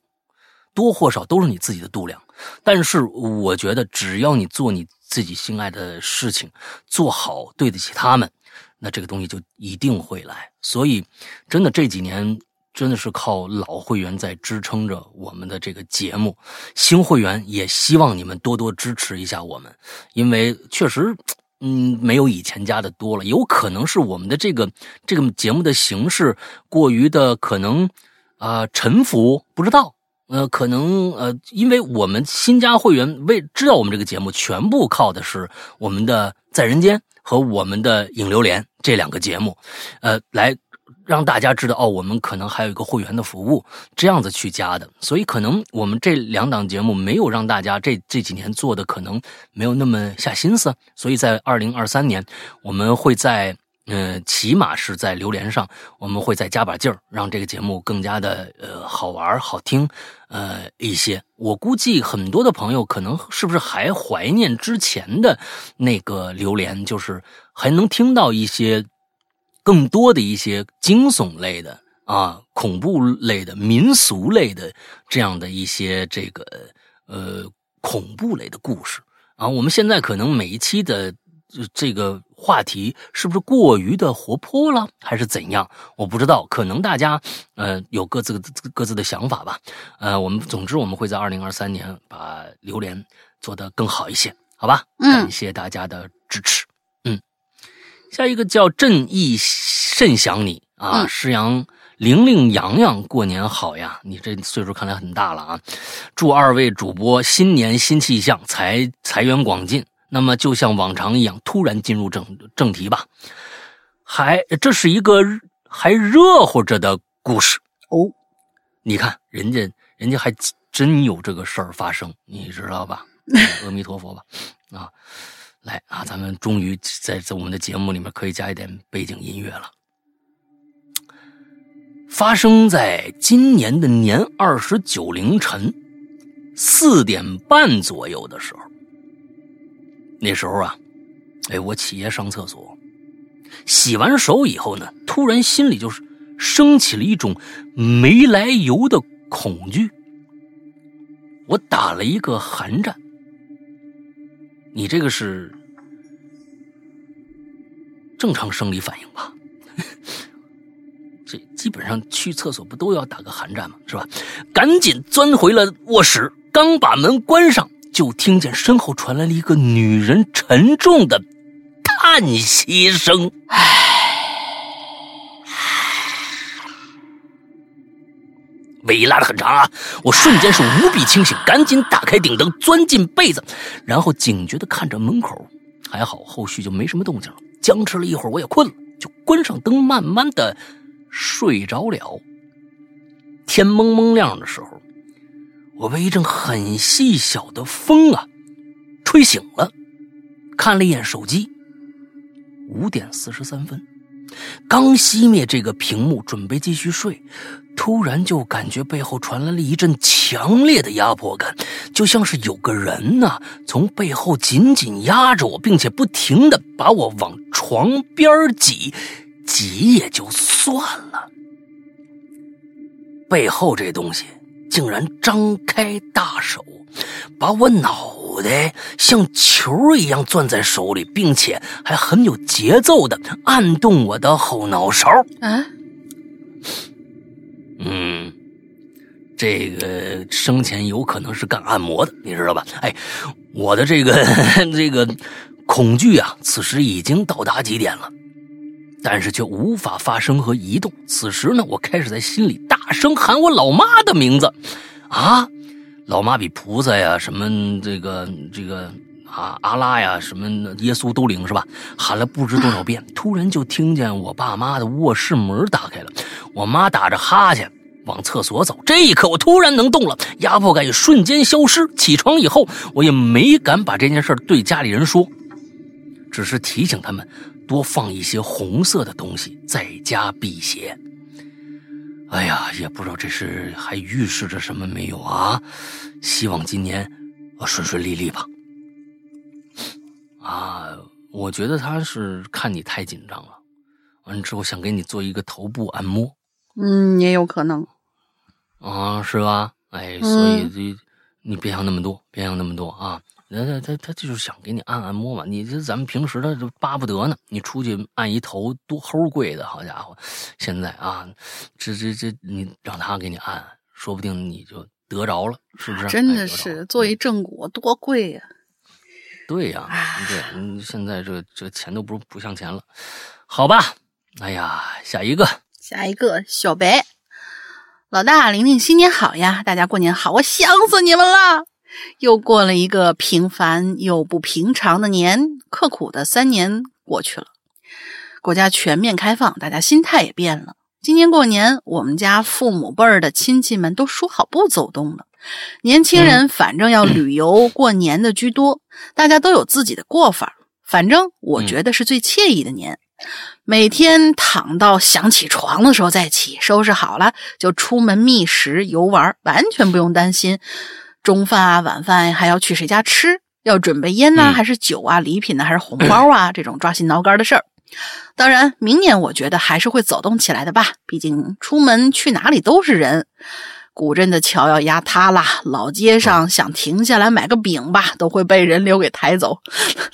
多或少都是你自己的度量。但是我觉得，只要你做你自己心爱的事情，做好，对得起他们，那这个东西就一定会来。所以，真的这几年真的是靠老会员在支撑着我们的这个节目，新会员也希望你们多多支持一下我们，因为确实。嗯，没有以前加的多了，有可能是我们的这个这个节目的形式过于的可能啊、沉浮，不知道。呃，可能呃，因为我们新加会员为知道我们这个节目全部靠的是我们的在人间和我们的影榴莲这两个节目，呃，来让大家知道哦，我们可能还有一个会员的服务，这样子去加的。所以可能我们这两档节目没有让大家这这几年做的可能没有那么下心思，所以在二零二三年我们会在。嗯，起码是在榴莲上，我们会再加把劲儿，让这个节目更加的呃好玩、好听，呃一些。我估计很多的朋友可能是不是还怀念之前的那个榴莲，就是还能听到一些更多的一些惊悚类的啊、恐怖类的、民俗类的这样的一些这个呃恐怖类的故事啊。我们现在可能每一期的这个话题是不是过于的活泼了，还是怎样？我不知道，可能大家呃有各自各自的想法吧。呃，我们总之我们会在二零二三年把榴莲做得更好一些，好吧？嗯感谢大家的支持。嗯，下一个叫正义甚想你啊，嗯施阳。玲玲、洋洋，过年好呀！你这岁数看来很大了啊！祝二位主播新年新气象，财财源广进。那么就像往常一样，突然进入正正题吧。还这是一个还热乎着的故事哦。你看，人家人家还真有这个事儿发生，你知道吧？*laughs* 阿弥陀佛吧！啊，来啊，咱们终于在在我们的节目里面可以加一点背景音乐了。发生在今年的年二十九凌晨四点半左右的时候。那时候啊，哎，我起夜上厕所，洗完手以后呢，突然心里就是升起了一种没来由的恐惧。我打了一个寒战。你这个是正常生理反应吧？*laughs* 这基本上去厕所不都要打个寒战吗？是吧？赶紧钻回了卧室，刚把门关上，就听见身后传来了一个女人沉重的叹息声。尾拉的很长啊！我瞬间是无比清醒，赶紧打开顶灯，钻进被子，然后警觉的看着门口。还好，后续就没什么动静了。僵持了一会儿，我也困了，就关上灯，慢慢的睡着了。天蒙蒙亮的时候，我被一阵很细小的风啊吹醒了，看了一眼手机，五点四十三分，刚熄灭这个屏幕，准备继续睡。突然就感觉背后传来了一阵强烈的压迫感，就像是有个人呢从背后紧紧压着我，并且不停的把我往床边挤，挤也就算了，背后这东西竟然张开大手，把我脑袋像球一样攥在手里，并且还很有节奏的按动我的后脑勺。啊，嗯，这个生前有可能是干按摩的，你知道吧？哎，我的这个 *laughs* 这个恐惧啊，此时已经到达极点了，但是却无法发声和移动。此时呢，我开始在心里大声喊我老妈的名字，啊，老妈比菩萨呀，什么这个这个啊阿拉呀，什么耶稣都灵是吧？喊了不知多少遍，*laughs* 突然就听见我爸妈的卧室门打开了。我妈打着哈欠往厕所走，这一刻我突然能动了，压迫感也瞬间消失。起床以后，我也没敢把这件事对家里人说，只是提醒他们多放一些红色的东西，在家辟邪。哎呀，也不知道这是还预示着什么没有啊？希望今年我顺顺利利吧。啊，我觉得他是看你太紧张了，完了之后想给你做一个头部按摩。嗯，也有可能。啊，是吧？哎，所以这你别想那么多，别想那么多啊！他他他他就是想给你按按摩嘛。你这咱们平时他就巴不得呢，你出去按一头多齁贵的，好家伙！现在啊，这这这你让他给你按，说不定你就得着了，是不是？真的哎是做一正骨多贵呀、对呀、对，嗯，现在这这钱都不不像钱了，好吧？哎呀，下一个，下一个小白，老大玲玲新年好呀！大家过年好，我想死你们了。又过了一个平凡又不平常的年，刻苦的三年过去了。国家全面开放，大家心态也变了。今年过年，我们家父母辈儿的亲戚们都说好不走动了。年轻人反正要旅游 *clears throat* 过年的居多，大家都有自己的过法。反正我觉得是最惬意的年。每天躺到想起床的时候再起，收拾好了就出门觅食游玩，完全不用担心中饭啊、晚饭还要去谁家吃，要准备烟呐、嗯还是酒啊、礼品呢、还是红包啊 *clears throat* 这种抓心挠肝的事儿。当然，明年我觉得还是会走动起来的吧，毕竟出门去哪里都是人。古镇的桥要压塌了，老街上想停下来买个饼吧，都会被人流给抬走，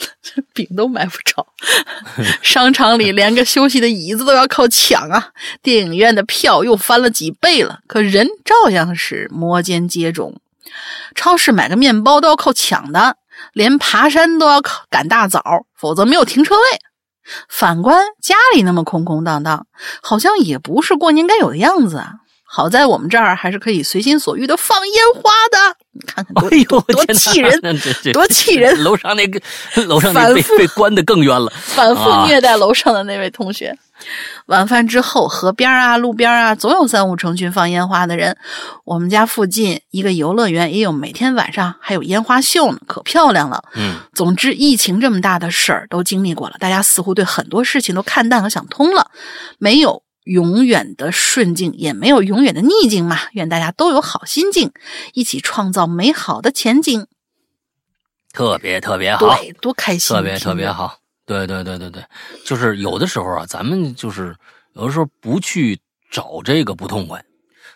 *laughs* 饼都买不着。*laughs* 商场里连个休息的椅子都要靠抢啊！电影院的票又翻了几倍了，可人照样是摩肩接踵。超市买个面包都要靠抢的，连爬山都要靠赶大早，否则没有停车位。反观家里那么空空荡荡，好像也不是过年该有的样子啊。好在我们这儿还是可以随心所欲的放烟花的，你看看多、气人，多气人！楼上那个，楼上那被反复被关的更冤了。反复虐待楼上的那位同学。晚饭之后，河边啊、路边啊，总有三五成群放烟花的人。我们家附近一个游乐园也有，每天晚上还有烟花秀呢，可漂亮了。嗯总之，疫情这么大的事儿都经历过了，大家似乎对很多事情都看淡和想通了，没有永远的顺境，也没有永远的逆境嘛。愿大家都有好心境，一起创造美好的前景。特别特别好，对，多开心，特别特别好。对对对对对，就是有的时候啊，咱们就是有的时候不去找这个不痛快。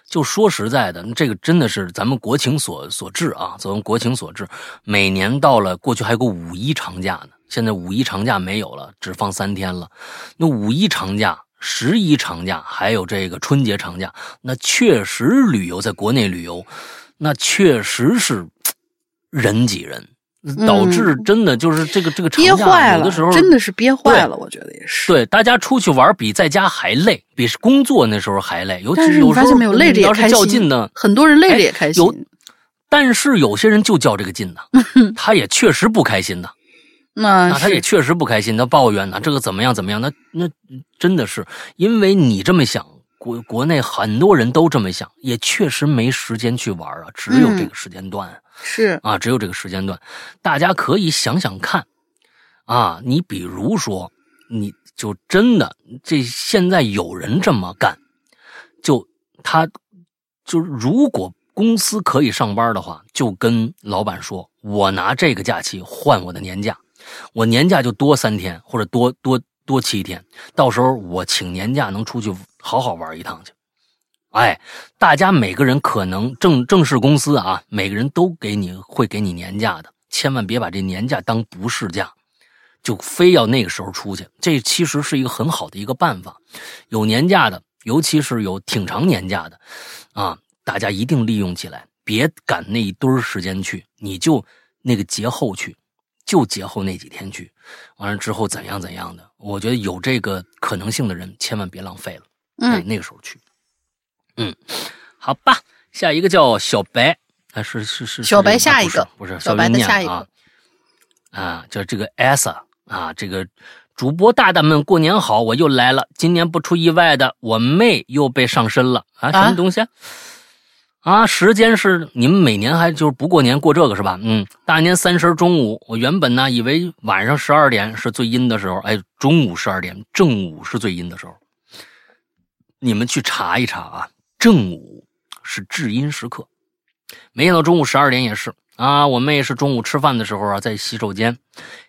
就说实在的，这个真的是咱们国情所所致啊，咱们国情所致。每年到了过去还有个五一长假呢，现在五一长假没有了，只放三天了。那五一长假、十一长假还有这个春节长假，那确实旅游在国内旅游，那确实是人挤人。导致真的就是这个这个憋坏了，有的时候真的是憋坏了。我觉得也是。对，大家出去玩比在家还累，比工作那时候还累。尤其是有时候累着也开心呢，很多人累着也开心。有，但是有些人就较这个劲呢，*laughs* 他也确实不开心的。那他也确实不开心，他抱怨呢，这个怎么样怎么样？那那真的是因为你这么想，国国内很多人都这么想，也确实没时间去玩啊，只有这个时间段。是啊，只有这个时间段，大家可以想想看，啊，你比如说，你就真的这现在有人这么干，就他就如果公司可以上班的话，就跟老板说，我拿这个假期换我的年假，我年假就多三天或者多多多七天，到时候我请年假能出去好好玩一趟去。哎，大家每个人可能正正式公司啊，每个人都给你会给你年假的，千万别把这年假当不是假，就非要那个时候出去。这其实是一个很好的一个办法。有年假的，尤其是有挺长年假的，啊，大家一定利用起来，别赶那一堆时间去，你就那个节后去，就节后那几天去，完了之后怎样怎样的。我觉得有这个可能性的人，千万别浪费了，嗯，那个时候去。嗯，好吧，下一个叫小白，啊，是是是小白，下一个不是小白的下一个啊，叫这个艾萨啊，这个主播大大们过年好，我又来了，今年不出意外的，我妹又被上身了。啊，什么东西啊？啊时间是你们每年还就是不过年过这个是吧？嗯，大年三十中午，我原本呢以为晚上十二点是最阴的时候，哎，中午十二点正午是最阴的时候，你们去查一查啊。正午是至阴时刻，没想到中午十二点也是啊！我妹是中午吃饭的时候啊，在洗手间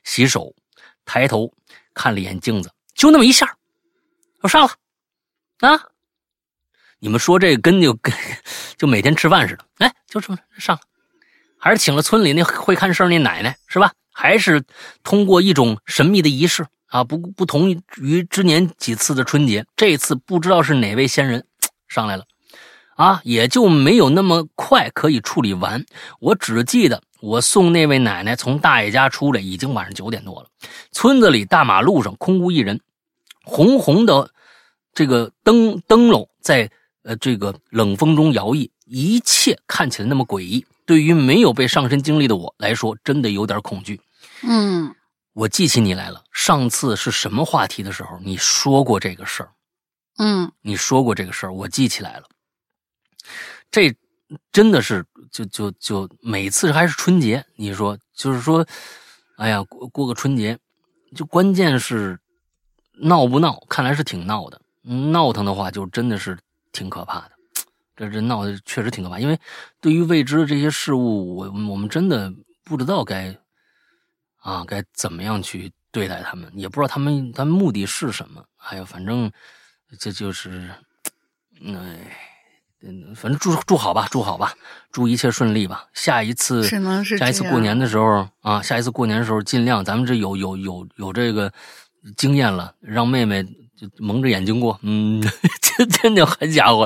洗手，抬头看了一眼镜子，就那么一下，我上了啊！你们说这跟就跟就每天吃饭似的，哎，就这么上，还是请了村里那会看事那奶奶是吧？还是通过一种神秘的仪式啊，不不同于之年几次的春节，这次不知道是哪位仙人上来了。啊，也就没有那么快可以处理完。我只记得我送那位奶奶从大爷家出来，已经晚上九点多了。村子里大马路上空无一人，红红的这个灯灯笼在呃这个冷风中摇曳，一切看起来那么诡异。对于没有被上身经历的我来说，真的有点恐惧。嗯，我记起你来了，上次是什么话题的时候，你说过这个事儿。嗯，你说过这个事儿，我记起来了。这真的是就就就每次还是春节，你说就是说，哎呀，过过个春节，就关键是闹不闹？看来是挺闹的，闹腾的话就真的是挺可怕的。这这闹的确实挺可怕，因为对于未知的这些事物，我我们真的不知道该啊该怎么样去对待他们，也不知道他们他们目的是什么。哎呀，反正这就是，哎。嗯，反正祝祝好吧，祝好吧，祝一切顺利吧。下一次，下一次过年的时候啊，下一次过年的时候，尽量咱们这有有有有这个经验了，让妹妹就蒙着眼睛过。嗯，*laughs* 真真的，好家伙，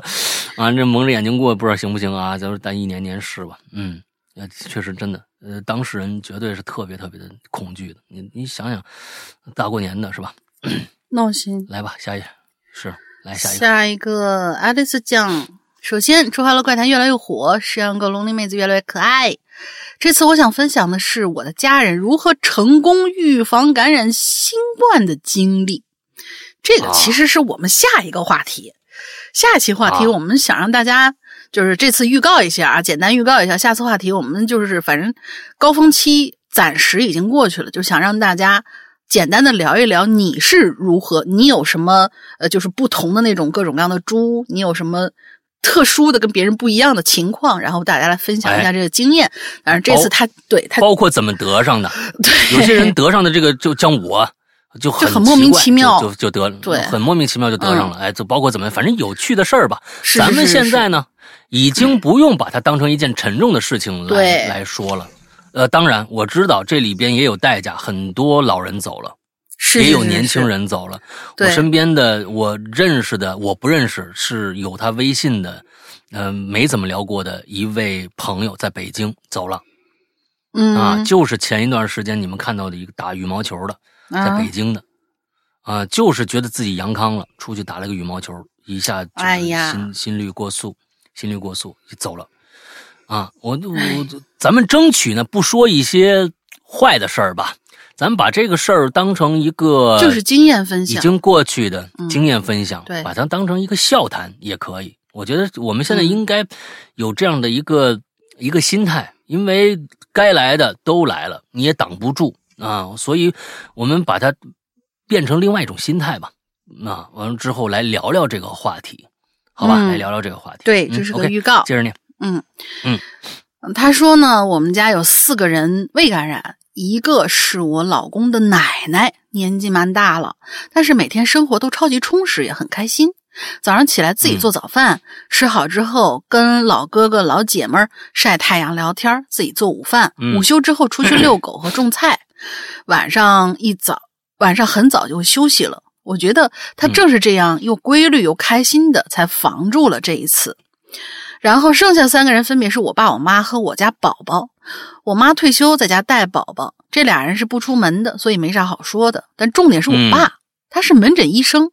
啊，这蒙着眼睛过不知道行不行啊？咱说咱一年年试吧。嗯，确实真的，呃，当事人绝对是特别特别的恐惧的。你你想想，大过年的是吧？闹心。来吧，下一是来下一个，下一个爱丽丝酱。首先，祝《快乐怪谈》越来越火，是让个龙鳞妹子越来越可爱。这次我想分享的是我的家人如何成功预防感染新冠的经历。这个其实是我们下一个话题，下一期话题我们想让大家就是这次预告一下啊，简单预告一下，下次话题我们就是反正高峰期暂时已经过去了，就想让大家。简单的聊一聊你是如何，你有什么呃，就是不同的那种各种各样的猪，你有什么特殊的跟别人不一样的情况，然后大家来分享一下这个经验。反正这次他对他包括怎么得上的，*laughs* 对有些人得上的这个就像我。就很莫名其妙，就就得对，很莫名其妙就得上了。哎，就包括怎么，反正有趣的事儿吧。是咱们现在呢，已经不用把它当成一件沉重的事情来来说了。呃，当然我知道这里边也有代价，很多老人走了，也有年轻人走了。我身边的我认识的，我不认识是有他微信的，嗯，没怎么聊过的一位朋友，在北京走了。嗯啊，就是前一段时间你们看到的一个打羽毛球的。在北京的，啊，就是觉得自己阳康了，出去打了个羽毛球，一下就是心心率过速，心率过速就走了，啊，我我咱们争取呢不说一些坏的事儿吧，咱把这个事儿当成一个就是经验分享，已经过去的经验分享，对，把它当成一个笑谈也可以。我觉得我们现在应该有这样的一个一个心态，因为该来的都来了，你也挡不住。啊，所以，我们把它变成另外一种心态吧。那完了之后来聊聊这个话题，好吧？来聊聊这个话题。对，这是个预告。接着念。嗯嗯，他说呢，我们家有四个人未感染，一个是我老公的奶奶，年纪蛮大了，但是每天生活都超级充实，也很开心。早上起来自己做早饭，吃好之后跟老哥哥老姐们儿晒太阳聊天，自己做午饭。午休之后出去遛狗和种菜。晚上一早，晚上很早就休息了。我觉得他正是这样又规律又开心的，才防住了这一次。然后剩下三个人分别是我爸、我妈和我家宝宝。我妈退休在家带宝宝，这俩人是不出门的，所以没啥好说的。但重点是我爸，他是门诊医生，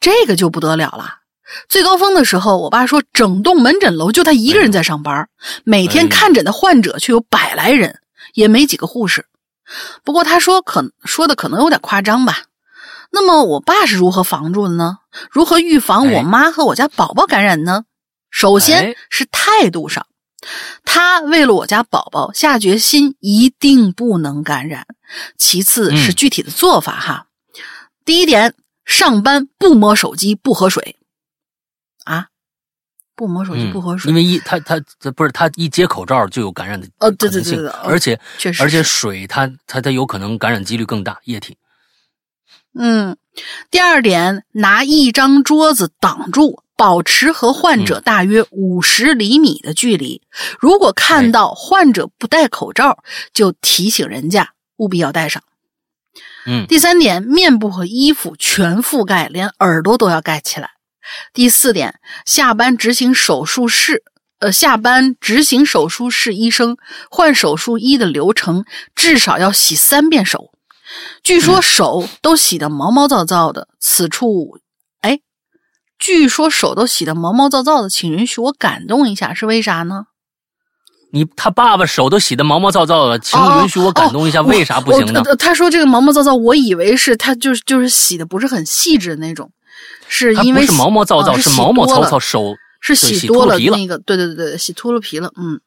这个就不得了了。最高峰的时候，我爸说整栋门诊楼就他一个人在上班，每天看诊的患者却有百来人，也没几个护士。不过他说可说的可能有点夸张吧。那么我爸是如何防住的呢？如何预防我妈和我家宝宝感染呢？首先是态度上，他为了我家宝宝下决心一定不能感染。其次是具体的做法哈。第一点，上班不摸手机，不喝水。啊？不摸手机，不喝水，因为一他他不是他一接口罩就有感染的哦，对对对对，而且确实，而且水它它它有可能感染几率更大，液体。嗯，第二点，拿一张桌子挡住，保持和患者大约五十厘米的距离。如果看到患者不戴口罩，就提醒人家务必要戴上。嗯，第三点，面部和衣服全覆盖，连耳朵都要盖起来。第四点，下班执行手术室，呃，下班执行手术室医生换手术衣的流程至少要洗三遍手，据说手都洗得毛毛躁躁的。此处，哎，据说手都洗得毛毛躁躁的，请允许我感动一下，是为啥呢？你他爸爸手都洗得毛毛躁躁的，请允许我感动一下，为啥不行呢？他说这个毛毛躁躁，我以为是他就是就是洗的不是很细致的那种。是因为是毛毛躁躁，是毛毛躁躁，手是洗多了那个，对对对对，洗秃噜皮了。嗯，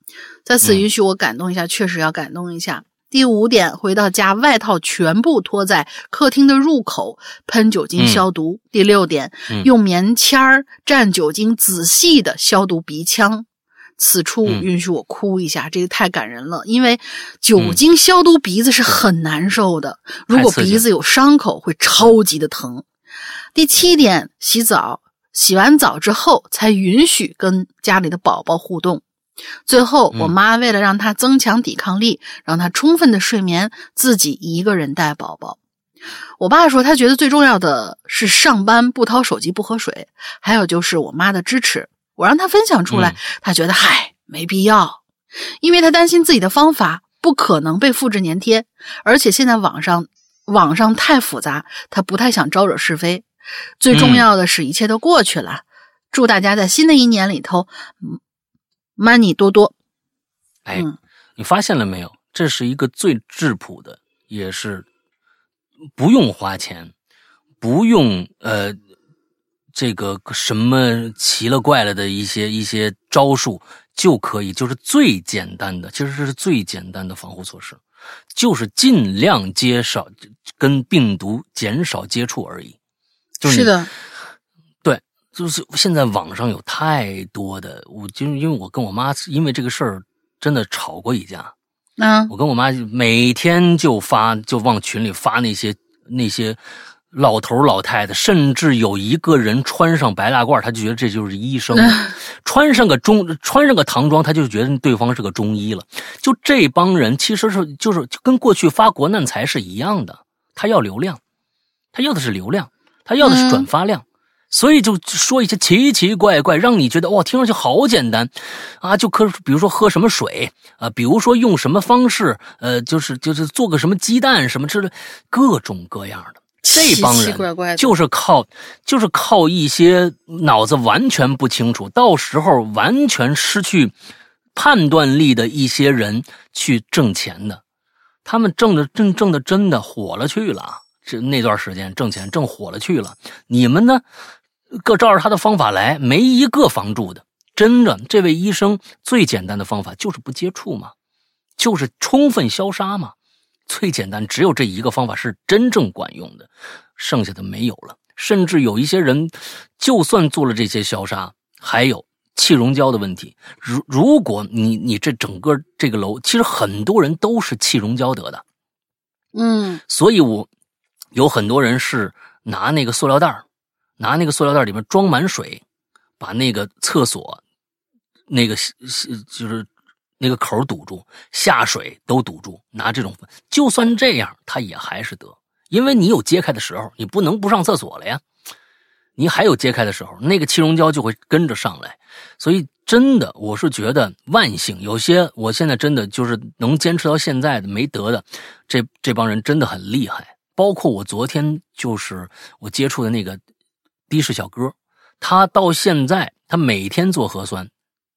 在此允许我感动一下，确实要感动一下。第五点，回到家外套全部脱在客厅的入口，喷酒精消毒。第六点，用棉签儿蘸酒精，仔细的消毒鼻腔。此处允许我哭一下，这个太感人了，因为酒精消毒鼻子是很难受的，如果鼻子有伤口，会超级的疼。第七点，洗澡，洗完澡之后才允许跟家里的宝宝互动。最后，我妈为了让他增强抵抗力，让他充分的睡眠，自己一个人带宝宝。我爸说，他觉得最重要的是上班不掏手机、不喝水，还有就是我妈的支持。我让他分享出来，他觉得嗨没必要，因为他担心自己的方法不可能被复制粘贴，而且现在网上网上太复杂，他不太想招惹是非。最重要的是一切都过去了，祝大家在新的一年里头，money 多多。哎，你发现了没有？这是一个最质朴的，也是不用花钱，不用呃这个什么奇了怪了的一些一些招数就可以，就是最简单的，其实这是最简单的防护措施。就是尽量减少跟病毒减少接触而已。就是你的，对，就是现在网上有太多的，我就因为我跟我妈因为这个事儿真的吵过一架。嗯我跟我妈每天就发，就往群里发那些那些老头老太太，甚至有一个人穿上白大褂，他就觉得这就是医生；*laughs* 穿上个中穿上个唐装，他就觉得对方是个中医了。就这帮人其实是就是就跟过去发国难财是一样的，他要流量，他要的是流量，他要的是转发量。所以就说一些奇奇怪怪，让你觉得哇，听上去好简单，啊，就可比如说喝什么水啊，比如说用什么方式，呃，就是就是做个什么鸡蛋什么之类，各种各样的。这帮人就是靠，就是靠一些脑子完全不清楚，到时候完全失去判断力的一些人去挣钱的。他们挣的挣挣的真的火了去了，这那段时间挣钱挣火了去了。你们呢，各照着他的方法来，没一个防住的。真的，这位医生最简单的方法就是不接触嘛，就是充分消杀嘛。最简单，只有这一个方法是真正管用的，剩下的没有了。甚至有一些人，就算做了这些消杀，还有气溶胶的问题。如如果你你这整个这个楼，其实很多人都是气溶胶得的，嗯所以我有很多人是拿那个塑料袋拿那个塑料袋里面装满水，把那个厕所那个是是就是那个口堵住，下水都堵住，拿这种，就算这样，他也还是得，因为你有揭开的时候，你不能不上厕所了呀。你还有揭开的时候，那个气溶胶就会跟着上来，所以真的，我是觉得万幸，有些我现在真的就是能坚持到现在的没得的，这这帮人真的很厉害。包括我昨天就是我接触的那个的士小哥，他到现在他每天做核酸，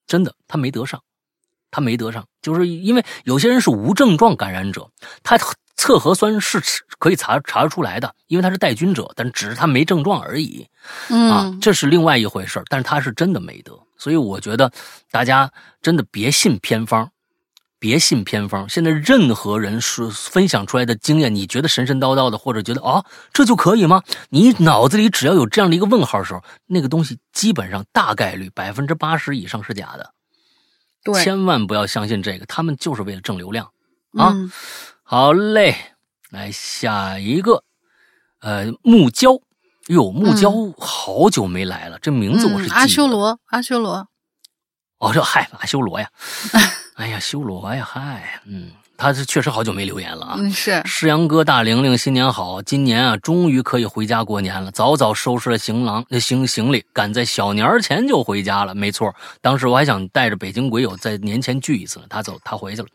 真的他没得上，他没得上，就是因为有些人是无症状感染者，他测核酸是可以查查得出来的，因为他是带菌者，但只是他没症状而已。啊嗯，，这是另外一回事儿但是他是真的没得，所以我觉得大家真的别信偏方，别信偏方。现在任何人是分享出来的经验，你觉得神神叨叨的，或者觉得啊这就可以吗？你脑子里只要有这样的一个问号的时候，那个东西基本上大概率百分之八十以上是假的，对，千万不要相信这个，他们就是为了挣流量啊。嗯好嘞，来下一个，呃，木胶。哟，木胶好久没来了，这名字我是嗯阿修。罗，阿修罗，哦，这嗨，阿修罗呀，*laughs* 哎呀，修罗呀，嗨，嗯，他是确实好久没留言了啊。嗯是，诗阳哥、大玲玲，新年好！今年啊，终于可以回家过年了。早早收拾了行囊、呃行行李，赶在小年前就回家了。没错，当时我还想带着北京鬼友在年前聚一次呢。他走，他回去了。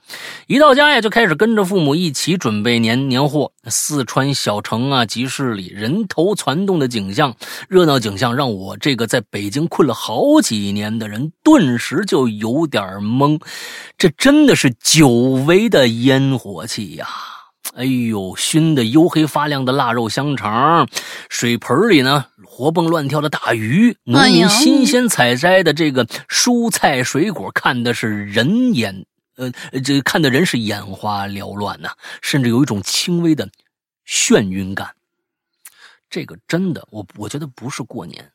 一到家呀，就开始跟着父母一起准备年年货。四川小城啊，集市里人头攒动的景象，热闹景象，让我这个在北京困了好几年的人，顿时就有点懵。这真的是久违的烟火气呀！哎呦，熏得黝黑发亮的腊肉香肠，水盆里呢活蹦乱跳的大鱼，农民新鲜采摘的这个蔬菜水果，看的是人眼，呃，这看的人是眼花缭乱呐、甚至有一种轻微的眩晕感。这个真的，我我觉得不是过年，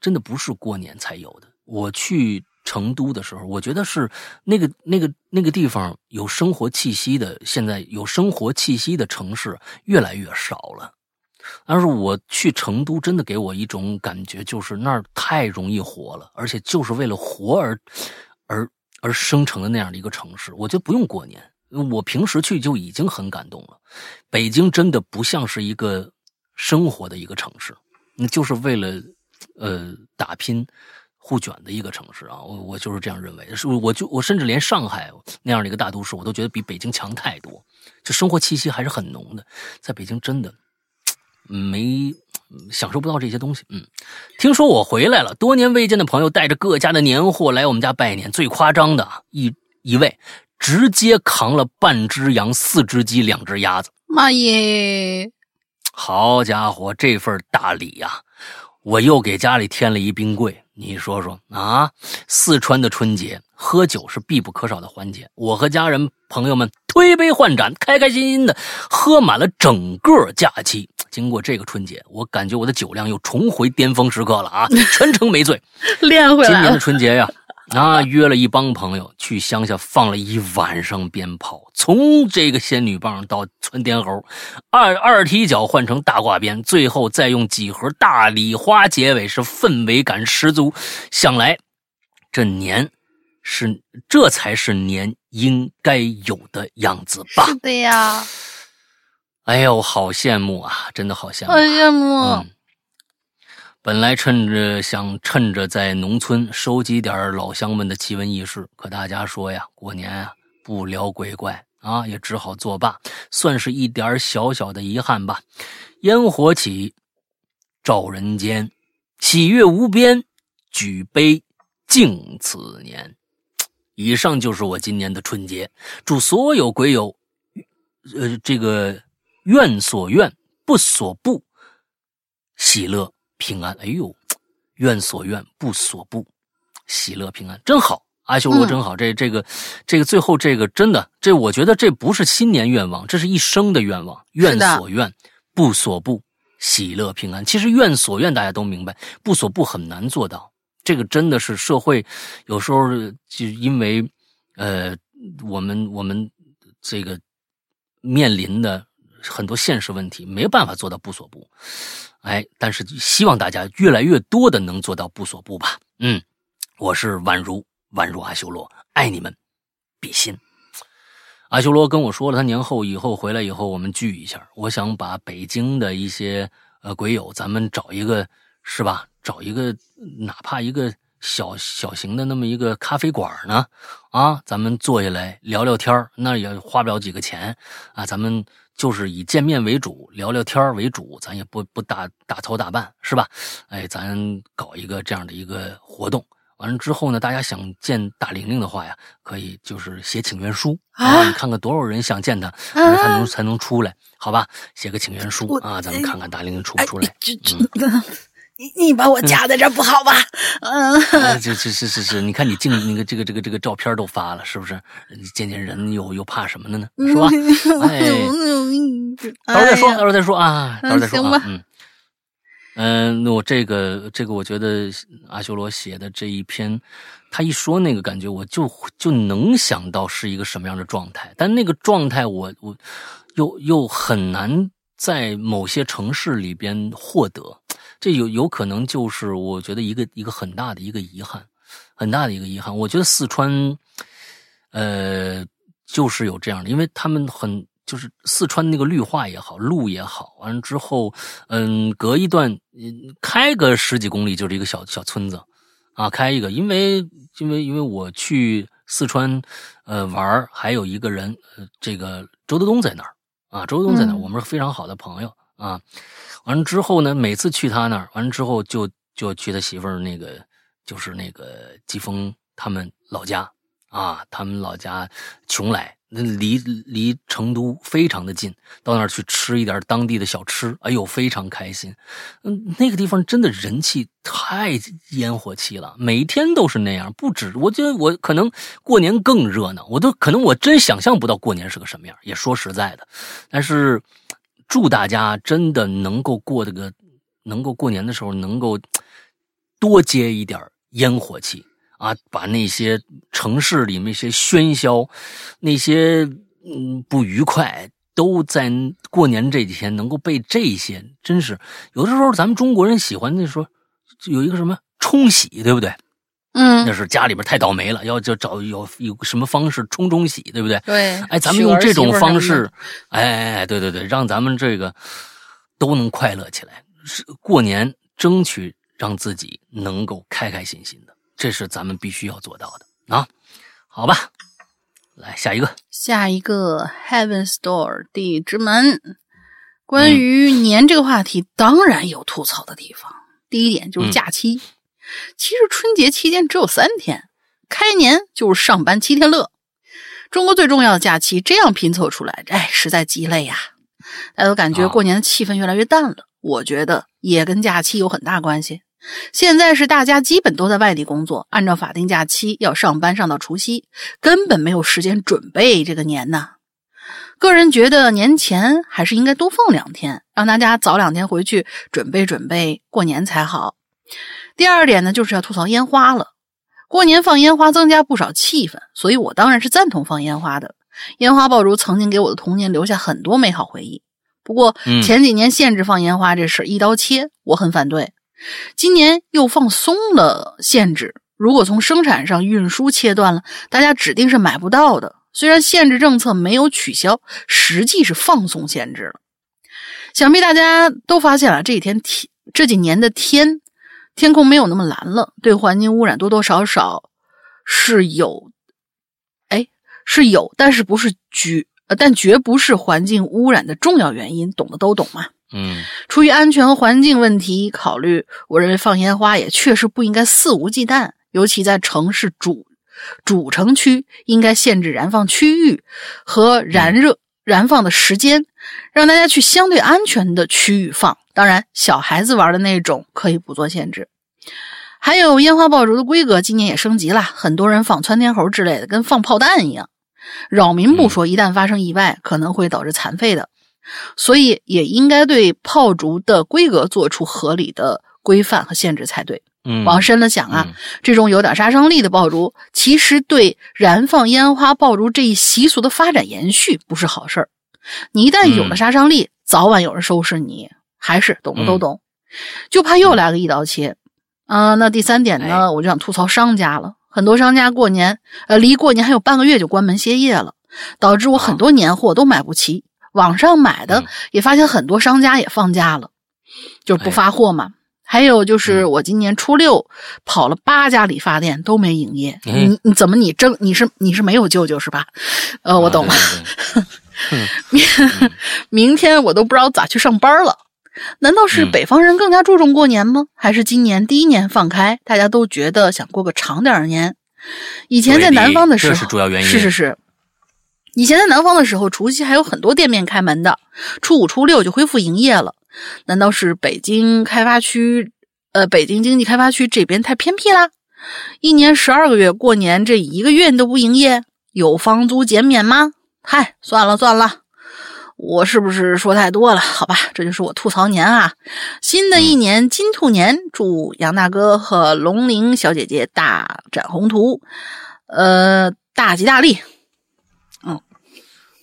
真的不是过年才有的。我去成都的时候，我觉得是那个那个那个地方有生活气息的，现在有生活气息的城市越来越少了。但是我去成都，真的给我一种感觉，就是那儿太容易活了，而且就是为了活而而而生成的那样的一个城市。我觉得不用过年，我平时去就已经很感动了。北京真的不像是一个生活的一个城市，那就是为了呃打拼互卷的一个城市啊，我我就是这样认为。是，我就我甚至连上海那样的一个大都市，我都觉得比北京强太多，就生活气息还是很浓的。在北京真的没享受不到这些东西。嗯，听说我回来了，多年未见的朋友带着各家的年货来我们家拜年，最夸张的一一位直接扛了半只羊、四只鸡、两只鸭子。妈耶，好家伙，这份大礼呀、我又给家里添了一冰柜。你说说啊，四川的春节喝酒是必不可少的环节。我和家人朋友们推杯换盏，开开心心的喝满了整个假期。经过这个春节，我感觉我的酒量又重回巅峰时刻了啊，全程没醉。*laughs* 练回来了今年的。春节呀，啊，约了一帮朋友去乡下放了一晚上鞭炮，从这个仙女棒到窜天猴，二二踢脚换成大挂鞭，最后再用几盒大礼花结尾，是氛围感十足。想来这年是这才是年应该有的样子吧是？的呀，哎呦，好羡慕啊，真的好羡慕。羡慕。嗯，本来趁着想趁着在农村收集点老乡们的奇闻异事，可大家说呀，过年啊不聊鬼怪啊，也只好作罢，算是一点小小的遗憾吧。烟火起，照人间，喜悦无边，举杯敬此年。以上就是我今年的春节，祝所有鬼友，呃，这个愿所愿，不所不，喜乐平安。哎呦，愿所愿，不所不，喜乐平安，真好。阿修罗嗯真好，这这个这个最后这个真的，这我觉得这不是新年愿望，这是一生的愿望。愿所愿，不所不，喜乐平安。其实愿所愿大家都明白，不所不很难做到。这个真的是社会有时候就因为呃，我们我们这个面临的很多现实问题，没办法做到不所不。哎，但是希望大家越来越多的能做到不所不吧。嗯，我是宛如宛如阿修罗，爱你们，比心。阿修罗跟我说了，他年后以后回来以后，我们聚一下。我想把北京的一些呃鬼友，咱们找一个是吧？找一个哪怕一个小小型的那么一个咖啡馆呢，啊，咱们坐下来聊聊天那也花不了几个钱啊。咱们就是以见面为主，聊聊天儿为主，咱也不不大大操大办，是吧？哎，咱搞一个这样的一个活动。完了之后呢，大家想见大玲玲的话呀，可以就是写请愿书啊你看看多少人想见她，才能才能出来，好吧？写个请愿书啊，咱们看看大玲玲出哎不出来。*laughs* 你你把我夹在这儿不好吧？嗯，哎，这这是是是，你看你镜那个这个这个这个照片都发了，是不是？你见见人又又怕什么的呢？是吧？哎，*laughs* 到时候再说，到时候再说啊，到时候再说。嗯嗯，那我这个这个，我觉得阿修罗写的这一篇，他一说那个感觉，我就就能想到是一个什么样的状态，但那个状态我我又又很难在某些城市里边获得，这有有可能就是我觉得一个一个很大的一个遗憾，很大的一个遗憾。我觉得四川，呃，就是有这样的，因为他们很就是四川那个绿化也好，路也好，完了之后，嗯，隔一段，嗯，开个十几公里就是一个小小村子，啊，开一个，因为因为因为我去四川，呃，玩儿还有一个人，呃，这个周德东在那儿啊，周德东在那儿，嗯我们是非常好的朋友啊。完了之后呢，每次去他那儿，完了之后就就去他媳妇儿那个，就是那个季风他们老家啊，他们老家邛崃，那离离成都非常的近，到那儿去吃一点当地的小吃，哎呦，非常开心。嗯，那个地方真的人气太烟火气了，每天都是那样，不止。我觉得我可能过年更热闹，我都可能我真想象不到过年是个什么样。也说实在的，但是祝大家真的能够过这个，能够过年的时候能够多接一点烟火气啊，把那些城市里那些喧嚣、那些嗯不愉快，都在过年这几天能够被这些，真是有的时候咱们中国人喜欢那说有一个什么冲喜，对不对？那嗯，是家里边太倒霉了，要就找有有什么方式冲冲喜，对不对？对。哎，咱们用这种方式哎哎，对对对，让咱们这个都能快乐起来。是过年争取让自己能够开开心心的，这是咱们必须要做到的啊。好吧，来下一个，下一个 Heaven Store 地之门。关于年这个话题，当然有吐槽的地方。第一点就是假期，其实春节期间只有三天，开年就是上班七天乐。中国最重要的假期这样拼凑出来，哎，实在鸡肋呀、大家都感觉啊过年的气氛越来越淡了。我觉得也跟假期有很大关系。现在是大家基本都在外地工作，按照法定假期要上班上到除夕，根本没有时间准备这个年呐。个人觉得年前还是应该多放两天，让大家早两天回去准备准备过年才好。第二点呢，就是要吐槽烟花了。过年放烟花增加不少气氛，所以我当然是赞同放烟花的。烟花爆竹曾经给我的童年留下很多美好回忆。不过前几年限制放烟花这事一刀切，我很反对。今年又放松了限制，如果从生产上运输切断了，大家指定是买不到的。虽然限制政策没有取消，实际是放松限制了。想必大家都发现了，这几天天这几年的天天空没有那么蓝了，对环境污染多多少少是有，哎，是有，但是不是绝，但绝不是环境污染的重要原因，懂的都懂嘛。嗯，出于安全和环境问题考虑，我认为放烟花也确实不应该肆无忌惮，尤其在城市主。主城区应该限制燃放区域和燃热燃放的时间，让大家去相对安全的区域放。当然，小孩子玩的那种可以不做限制。还有烟花爆竹的规格今年也升级了，很多人放窜天猴之类的，跟放炮弹一样，扰民不说，一旦发生意外，可能会导致残废的。所以，也应该对炮竹的规格做出合理的规范和限制才对。嗯，往深了想啊，这种有点杀伤力的爆竹，其实对燃放烟花爆竹这一习俗的发展延续不是好事儿。你一旦有了杀伤力，早晚有人收拾你。还是懂的都懂，就怕又来个一刀切。嗯，那第三点呢，我就想吐槽商家了。很多商家过年，呃，离过年还有半个月就关门歇业了，导致我很多年货都买不齐。网上买的也发现很多商家也放假了，就是不发货嘛。还有就是，我今年初六跑了八家理发店都没营业。你你怎么你正你是你是没有舅舅是吧？呃，我懂了。*laughs* 明明天我都不知道咋去上班了。难道是北方人更加注重过年吗？还是今年第一年放开，大家都觉得想过个长点的年？以前在南方的时候，这是主要原因。是是是。以前在南方的时候，除夕还有很多店面开门的，初五初六就恢复营业了。难道是北京开发区，呃，北京经济开发区这边太偏僻啦？一年十二个月，过年这一个月你都不营业，有房租减免吗？嗨，算了算了，我是不是说太多了？好吧，这就是我吐槽年啊。新的一年金兔年，祝杨大哥和龙玲小姐姐大展宏图，呃，大吉大利。嗯，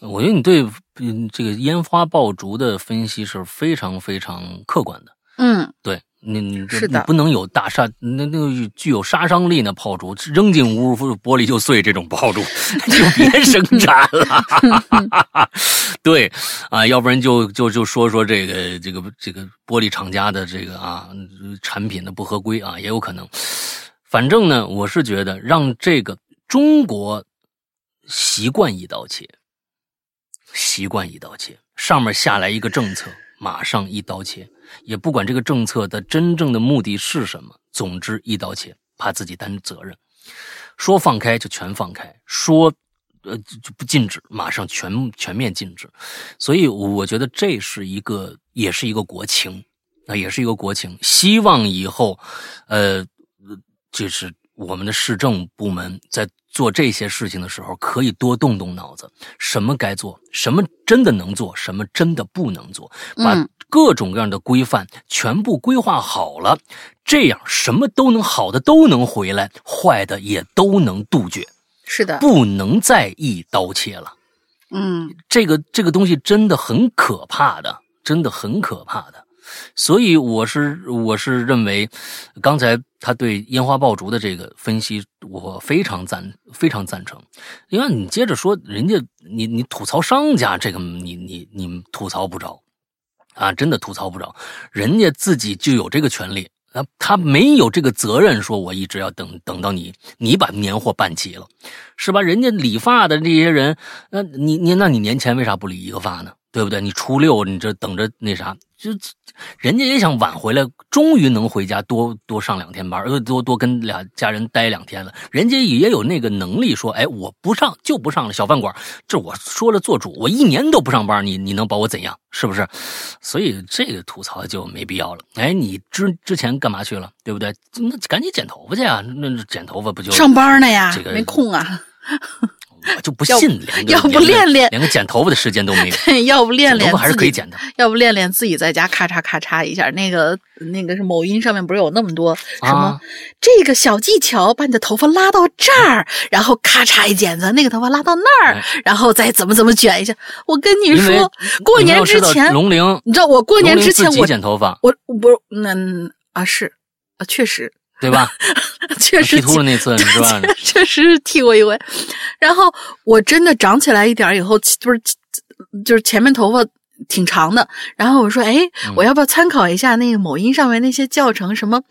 我觉得你对。嗯，这个烟花爆竹的分析是非常非常客观的。嗯，对你，你是的，不能有大杀那那个具有杀伤力的炮竹扔进屋，玻璃就碎。这种炮竹 *laughs* 就别生产了。*laughs* 对啊，要不然就就就说说这个这个这个玻璃厂家的这个啊产品的不合规啊，也有可能。反正呢，我是觉得让这个中国习惯一刀切。习惯一刀切，上面下来一个政策，马上一刀切，也不管这个政策的真正的目的是什么，总之一刀切，怕自己担责任。说放开就全放开，说呃就不禁止，马上全全面禁止。所以我觉得这是一个，也是一个国情，那也是一个国情。希望以后，呃，就是我们的市政部门在。做这些事情的时候，可以多动动脑子，什么该做，什么真的能做，什么真的不能做，把各种各样的规范全部规划好了，这样什么都能好的都能回来，坏的也都能杜绝。是的，不能再一刀切了。嗯，这个这个东西真的很可怕的，真的很可怕的。所以我是我是认为，刚才他对烟花爆竹的这个分析，我非常赞非常赞成。因为你接着说，人家你你吐槽商家这个，你你你吐槽不着啊，真的吐槽不着。人家自己就有这个权利啊，他没有这个责任，说我一直要等等到你你把年货办齐了，是吧？人家理发的这些人，那你你那你年前为啥不理一个发呢？对不对？你初六你这等着那啥，就人家也想晚回来，终于能回家多多上两天班，呃，多多跟俩家人待两天了。人家也有那个能力说，哎，我不上就不上了，小饭馆，这我说了做主，我一年都不上班，你你能把我怎样？是不是？所以这个吐槽就没必要了。哎，你之之前干嘛去了？对不对？那赶紧剪头发去啊！那剪头发不就上班呢呀这个，没空啊。*laughs* 我就不信要不练练连个剪头发的时间都没有。*laughs* 对，要不练练头发还是可以剪的要不练练自己在家咔嚓咔嚓一下，那个那个是某音上面不是有那么多什么、啊这个小技巧，把你的头发拉到这儿，然后咔嚓一剪子，那个头发拉到那儿，哎然后再怎么怎么卷一下。我跟你说，过年之前，龙玲你知道我过年之前我剪头发，我我不是嗯啊是啊确实对吧？*laughs* 确实剃秃了那次，是吧？确实剃过一回，然后我真的长起来一点以后，就是就是前面头发挺长的，然后我说，哎，嗯我要不要参考一下那个某音上面那些教程？什么，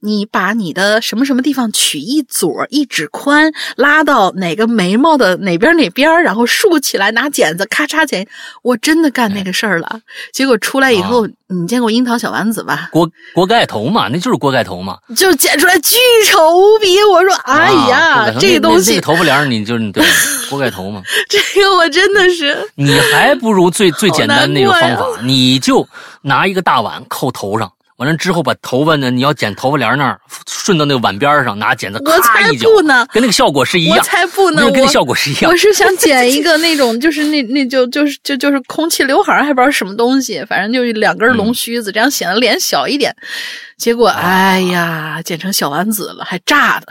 你把你的什么什么地方取一撮一指宽，拉到哪个眉毛的哪边哪边，然后竖起来，拿剪子咔嚓剪。我真的干那个事儿了，结果出来以后，你见过樱桃小丸子吧？锅锅盖头嘛，那就是锅盖头嘛。就剪出来巨丑无比。我说，哎呀，这个东西那那个，头发帘你就是对锅盖头嘛。*laughs* 这个我真的是。你还不如最最简单那个方法，你就拿一个大碗扣头上，完了之后把头发呢，你要剪头发帘那儿，顺到那个碗边上，拿剪子咔一绞，不呢，跟那个效果是一样我。才不呢，那我效果是一样我。是想剪一个 *laughs* 那种，就是那那就就是就就是空气刘海儿，还不知道什么东西，反正就是两根龙须子，这样显得脸小一点。结果，哎呀，剪成小丸子了，还炸的，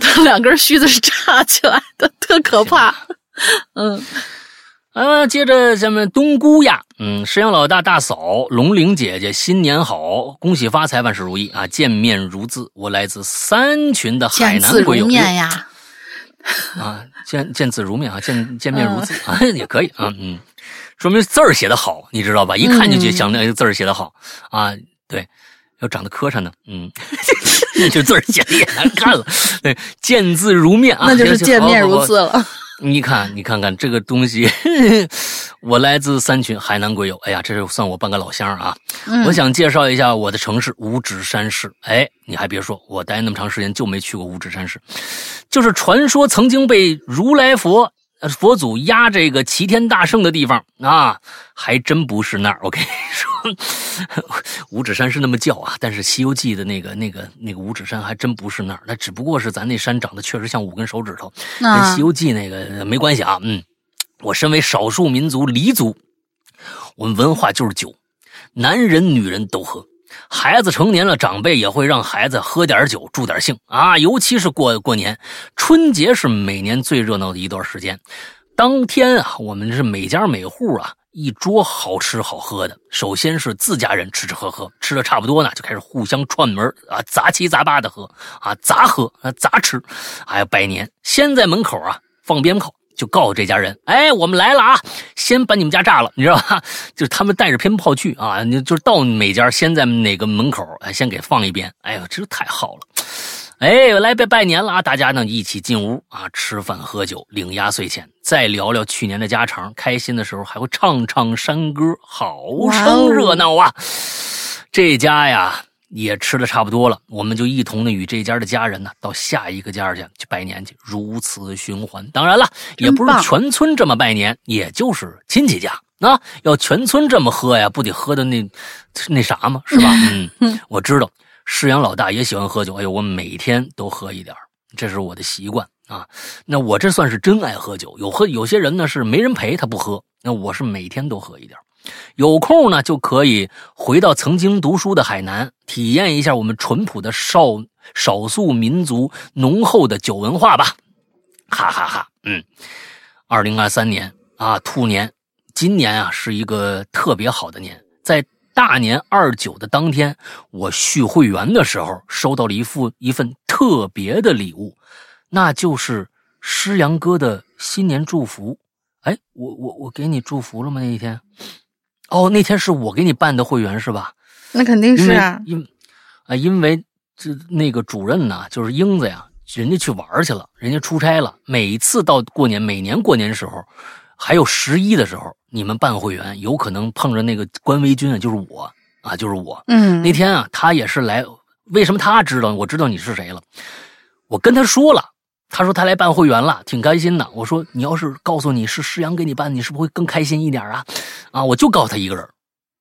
他 *laughs* 两根须子是炸起来的，特可怕。嗯，啊，接着咱们冬菇呀，嗯，石阳老大、大嫂、龙玲姐姐，新年好，恭喜发财，万事如意啊！见面如字，我来自三群的海南鬼友面呀，啊，见见字如面啊，见见面如字、嗯啊，也可以啊，嗯，说明字儿写的好，你知道吧？一看就觉得嗯想那个字儿写的好、啊，对，要长得磕碜呢，嗯，这 *laughs* 就字儿写的也难看了，对，见字如面啊，那就是见面如。字了。你看，你看看这个东西，*laughs* 我来自三群海南鬼友，哎呀，这是算我半个老乡啊。嗯我想介绍一下我的城市五指山市。哎，你还别说，我待那么长时间就没去过五指山市，就是传说曾经被如来佛呃佛祖压这个齐天大圣的地方啊，还真不是那儿。我跟你说，五指山是那么叫啊，但是《西游记》的那个那个那个五指山还真不是那儿，那只不过是咱那山长得确实像五根手指头，跟《西游记》那个呃没关系啊。嗯，我身为少数民族黎族，我们文化就是酒，男人女人都喝。孩子成年了，长辈也会让孩子喝点酒助点兴啊，尤其是过过年，春节是每年最热闹的一段时间。当天啊，我们是每家每户啊一桌好吃好喝的。首先是自家人吃吃喝喝，吃的差不多呢，就开始互相串门啊，杂七杂八的喝啊，杂喝啊，杂吃，还有拜年。先在门口啊放鞭炮，就告诉这家人，哎，我们来了啊，先把你们家炸了，你知道吧？*laughs* 就是他们带着鞭炮去啊，你就是到每家先在哪个门口，哎，先给放一遍。哎呦，这太好了。哎，来拜拜年了啊！大家呢一起进屋啊，吃饭喝酒，领压岁钱，再聊聊去年的家常。开心的时候还会唱唱山歌，好生热闹啊！这家呀也吃的差不多了，我们就一同的与这家的家人呢到下一个家去去拜年去，如此循环。当然了，也不是全村这么拜年，也就是亲戚家。啊，要全村这么喝呀，不得喝的那那啥吗？是吧？*laughs* 嗯，我知道，世阳老大也喜欢喝酒。哎呦，我每天都喝一点儿这是我的习惯啊。那我这算是真爱喝酒。有喝有些人呢是没人陪他不喝，那我是每天都喝一点儿有空呢就可以回到曾经读书的海南，体验一下我们淳朴的少少数民族浓厚的酒文化吧。哈哈哈嗯，二零二三年啊，兔年，今年啊是一个特别好的年，在大年二九的当天，我续会员的时候，收到了一副一份特别的礼物，那就是诗阳哥的新年祝福。哎，我我我给你祝福了吗？那一天？哦，那天是我给你办的会员是吧？那肯定是啊，因啊，因为这那个主任呢，就是英子呀，人家去玩去了，人家出差了。每次到过年，每年过年的时候，还有十一的时候，你们办会员，有可能碰着那个关维军啊，就是我啊，就是我。嗯那天啊，他也是来，为什么他知道？我知道你是谁了，我跟他说了，他说他来办会员了，挺开心的。我说你要是告诉你是施阳给你办，你是不是会更开心一点啊？啊，我就告诉他一个人。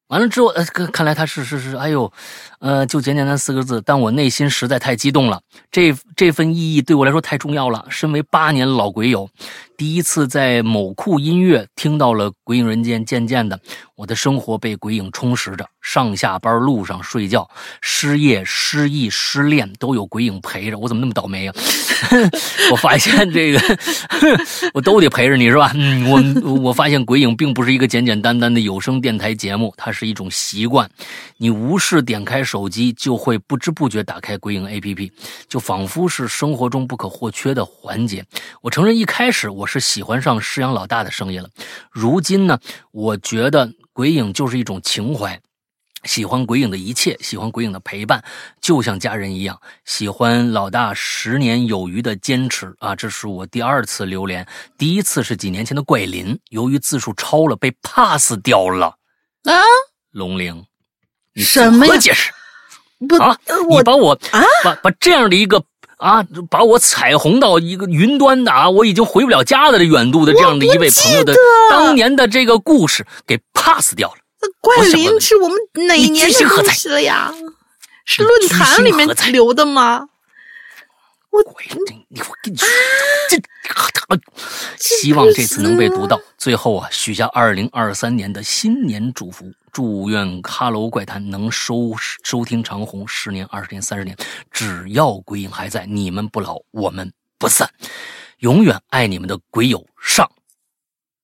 完了之后，呃，看看来他是是是，哎呦，呃，就简简单四个字，但我内心实在太激动了，这这份意义对我来说太重要了。身为八年老鬼友，第一次在某酷音乐听到了《鬼影人间》，渐渐的，我的生活被鬼影充实着，上下班路上睡觉，失业、失忆、失恋都有鬼影陪着。我怎么那么倒霉啊？*laughs* 我发现这个，*laughs* 我都得陪着你是吧？嗯，我我发现鬼影并不是一个简简单单的有声电台节目，它是一种习惯。你无视点开手机，就会不知不觉打开鬼影 APP，就仿佛是生活中不可或缺的环节。我承认一开始我是喜欢上施阳老大的声音了，如今呢，我觉得鬼影就是一种情怀。喜欢鬼影的一切，喜欢鬼影的陪伴，就像家人一样。喜欢老大十年有余的坚持啊！这是我第二次留连，第一次是几年前的怪林，由于字数超了被 pass 掉了。啊，龙玲，你什么呀解释不，啊？你把我啊把把这样的一个啊，把我彩虹到一个云端的啊，我已经回不了家的这远度的这样的一位朋友的当年的这个故事给 pass 掉了。怪林是我们哪一年的故居心何在事了呀？是论坛里面留的吗？鬼，这你我跟你说，这希望这次能被读到。最后啊，许下二零二三年的新年祝福，祝愿《哈喽怪谈》能收收听长虹十年、二十年、三十年，只要鬼影还在，你们不老，我们不散，永远爱你们的鬼友上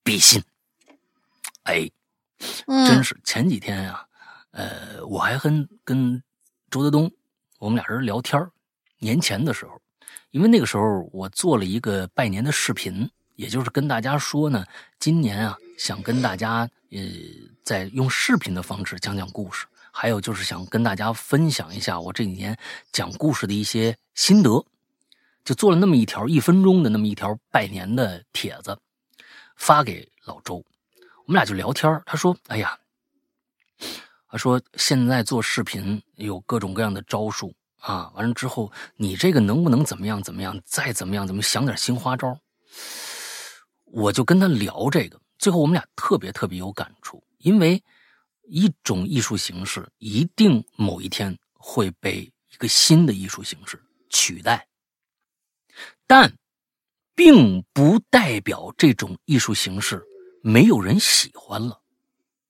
比心。哎，嗯，真是前几天呀、呃，我还跟跟周德东我们俩人聊天年前的时候，因为那个时候我做了一个拜年的视频，也就是跟大家说呢，今年啊想跟大家呃在用视频的方式讲讲故事，还有就是想跟大家分享一下我这几年讲故事的一些心得，就做了那么一条一分钟的那么一条拜年的帖子，发给老周。我们俩就聊天他说：“哎呀，他说现在做视频有各种各样的招数啊，完了之后你这个能不能怎么样怎么样，再怎么样怎么想点新花招？”我就跟他聊这个，最后我们俩特别特别有感触，因为一种艺术形式一定某一天会被一个新的艺术形式取代，但并不代表这种艺术形式没有人喜欢了。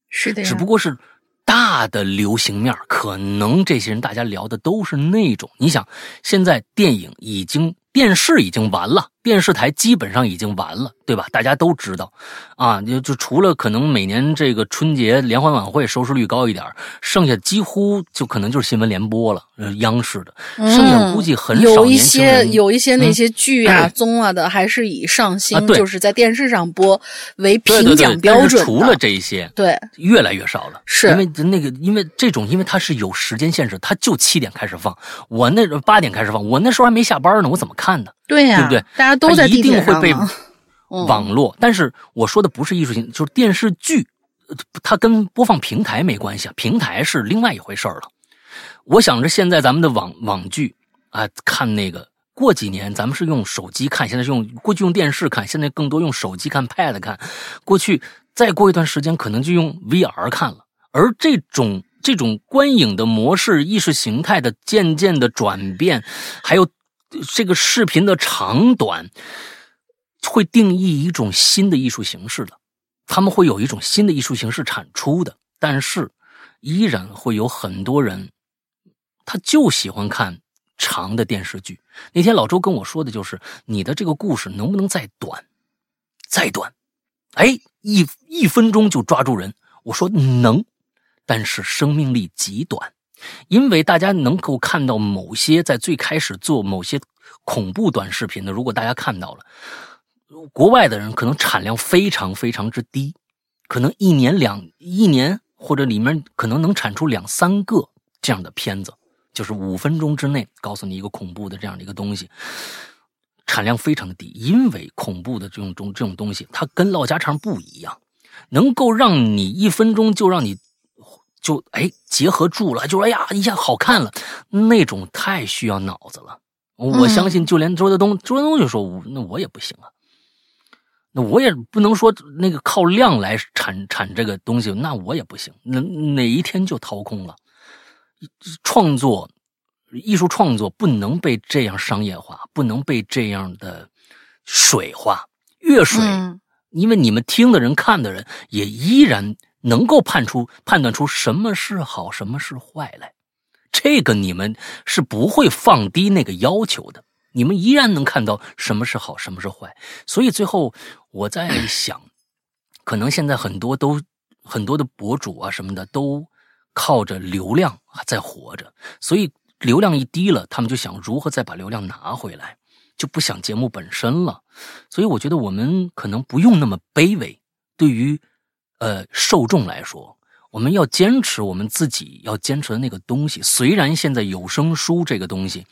是的，只不过是大的流行面儿可能这些人大家聊的都是那种。你想，现在电影已经、电视已经完了，电视台基本上已经完了，对吧？大家都知道，啊，就就除了可能每年这个春节联欢晚会收视率高一点儿，剩下几乎就可能就是新闻联播了，呃，央视的，剩下估计很少嗯有一些。有一些那嗯些剧啊、综啊的，还是以上新啊就是在电视上播为评奖标准除了这些，对，越来越少了，是。因为那个，因为这种，因为它是有时间限制，它就七点开始放，我那八点开始放，我那时候还没下班呢，我怎么看呢？对呀、对不对大家都在它一定会被网络，但是我说的不是艺术性，就是电视剧，呃它跟播放平台没关系啊，平台是另外一回事儿了。我想着现在咱们的网网剧啊，看那个。过几年咱们是用手机看，现在是用过去用电视看，现在更多用手机看、Pad 看。过去再过一段时间，可能就用 VR 看了。而这种这种观影的模式、意识形态的渐渐的转变，还有这个视频的长短，会定义一种新的艺术形式的。他们会有一种新的艺术形式产出的，但是依然会有很多人，他就喜欢看长的电视剧。那天老周跟我说的就是，你的这个故事能不能再短，再短？哎，一一分钟就抓住人。我说能，但是生命力极短，因为大家能够看到某些在最开始做某些恐怖短视频的，如果大家看到了，国外的人可能产量非常非常之低，可能一年两一年或者里面可能能产出两三个这样的片子，就是五分钟之内告诉你一个恐怖的这样的一个东西。产量非常低，因为恐怖的这种种这种东西，它跟唠家常不一样，能够让你一分钟就让你就哎结合住了，就哎呀一下好看了，那种太需要脑子了。我相信，就连周德东，周德东就说：“那我也不行啊，那我也不能说那个靠量来产产这个东西，那我也不行。哪哪一天就掏空了，创作。”艺术创作不能被这样商业化，不能被这样的水化。越水，因为你们听的人、看的人也依然能够判出、判断出什么是好，什么是坏来。这个你们是不会放低那个要求的，你们依然能看到什么是好，什么是坏。所以最后我在想，*clears throat* 可能现在很多都很多的博主啊什么的都靠着流量在活着，所以。流量一低了，他们就想如何再把流量拿回来，就不想节目本身了。所以我觉得我们可能不用那么卑微。对于呃受众来说，我们要坚持我们自己要坚持的那个东西。虽然现在有声书这个东西，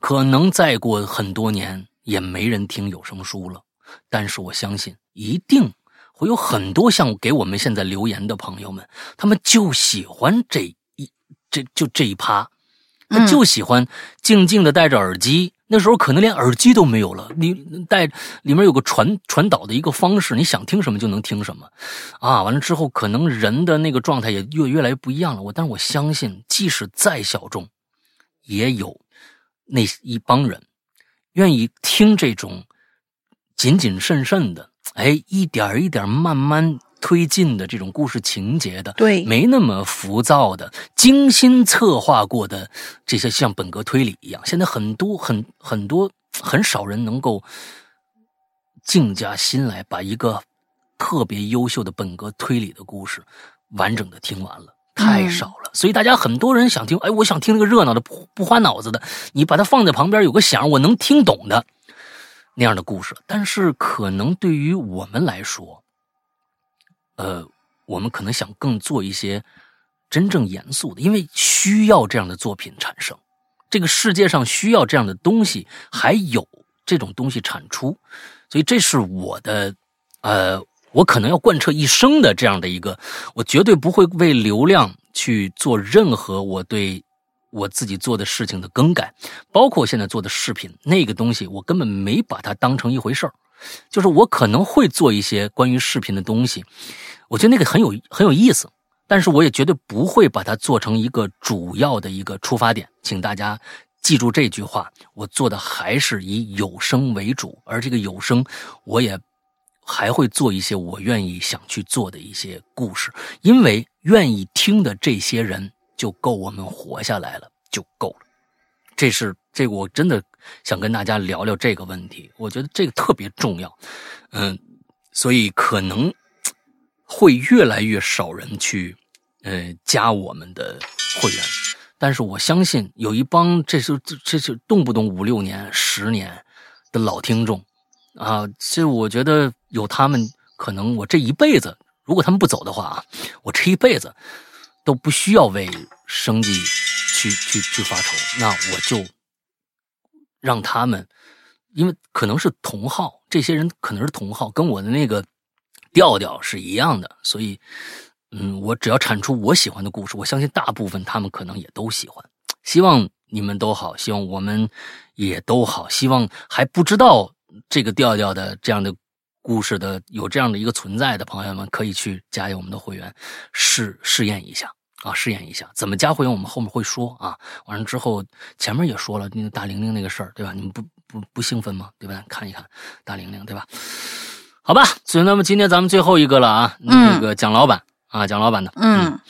可能再过很多年也没人听有声书了，但是我相信一定会有很多像给我们现在留言的朋友们，他们就喜欢这一这就这一趴。他就喜欢静静的戴着耳机，那时候可能连耳机都没有了，你带里面有个传传导的一个方式，你想听什么就能听什么，啊，完了之后可能人的那个状态也越越来越不一样了。我但是我相信，即使再小众，也有那一帮人愿意听这种谨谨慎慎的，哎，一点一点慢慢。推进的这种故事情节的，对，没那么浮躁的，精心策划过的这些像本格推理一样，现在很多很很多很少人能够静下心来把一个特别优秀的本格推理的故事完整的听完了，太少了。所以大家很多人想听，哎，我想听那个热闹的不不花脑子的，你把它放在旁边有个响，我能听懂的那样的故事。但是可能对于我们来说，呃，我们可能想更做一些真正严肃的，因为需要这样的作品产生。这个世界上需要这样的东西，还有这种东西产出，所以这是我的，呃，我可能要贯彻一生的这样的一个，我绝对不会为流量去做任何我对我自己做的事情的更改，包括现在做的视频那个东西，我根本没把它当成一回事儿。就是我可能会做一些关于视频的东西，我觉得那个很有很有意思，但是我也绝对不会把它做成一个主要的一个出发点，请大家记住这句话。我做的还是以有声为主，而这个有声，我也还会做一些我愿意想去做的一些故事，因为愿意听的这些人就够我们活下来了，就够了。这是这我真的想跟大家聊聊这个问题，我觉得这个特别重要，嗯，所以可能会越来越少人去呃加我们的会员，但是我相信有一帮这是这是动不动五六年、十年的老听众啊，这我觉得有他们，可能我这一辈子，如果他们不走的话啊，我这一辈子都不需要为生计。去去去发愁，那我就让他们，因为可能是同号，这些人可能是同号，跟我的那个调调是一样的，所以，嗯，我只要产出我喜欢的故事，我相信大部分他们可能也都喜欢。希望你们都好，希望我们也都好，希望还不知道这个调调的这样的故事的有这样的一个存在的朋友们，可以去加入我们的会员，试试验一下。啊，试验一下怎么加会员，我们后面会说啊。完了之后，前面也说了那个大玲玲那个事儿，对吧？你们不不不兴奋吗？对吧？看一看大玲玲，对吧？好吧，所以那么今天咱们最后一个了啊，那个蒋老板啊，蒋老板的，嗯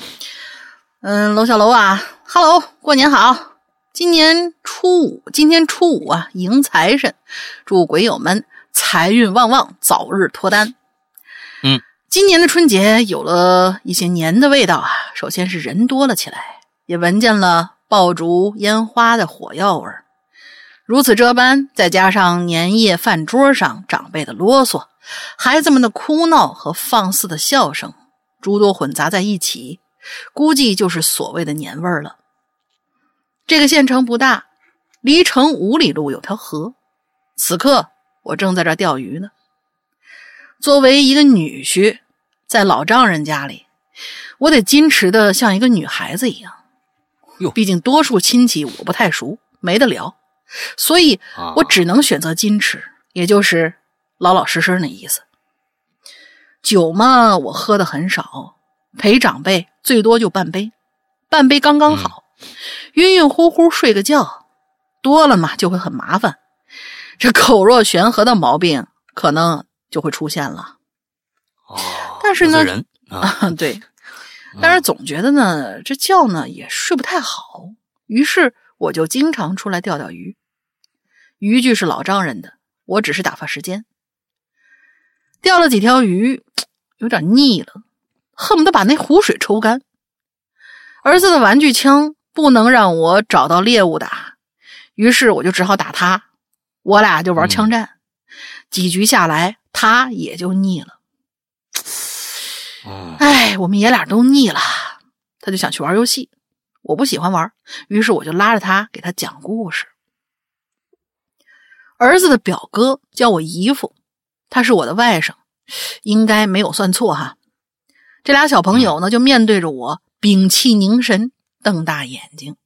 嗯，楼小楼啊，Hello，过年好，今年初五，今天初五啊，迎财神，祝鬼友们财运旺旺，早日脱单。今年的春节有了一些年的味道啊！首先是人多了起来，也闻见了爆竹、烟花的火药味儿。如此这般，再加上年夜饭桌上长辈的啰嗦、孩子们的哭闹和放肆的笑声，诸多混杂在一起，估计就是所谓的年味儿了。这个县城不大，离城五里路有条河，此刻我正在这钓鱼呢。作为一个女婿，在老丈人家里，我得矜持的像一个女孩子一样。哟。毕竟多数亲戚我不太熟，没得聊，所以啊。我只能选择矜持，也就是老老实实那意思。酒嘛，我喝的很少，陪长辈最多就半杯，半杯刚刚好，晕晕乎乎睡个觉，多了嘛就会很麻烦，这口若悬河的毛病可能就会出现了。哦，但是呢人啊，啊，*laughs* 对，但是总觉得呢，这觉呢也睡不太好，于是我就经常出来钓钓鱼。渔具是老丈人的，我只是打发时间。钓了几条鱼，有点腻了，恨不得把那湖水抽干。儿子的玩具枪不能让我找到猎物打，于是我就只好打他，我俩就玩枪战。几局下来，他也就腻了。嗯哎，我们爷俩都腻了，他就想去玩游戏，我不喜欢玩，于是我就拉着他给他讲故事。儿子的表哥叫我姨父，他是我的外甥，应该没有算错哈。这俩小朋友呢，就面对着我，屏气凝神，瞪大眼睛。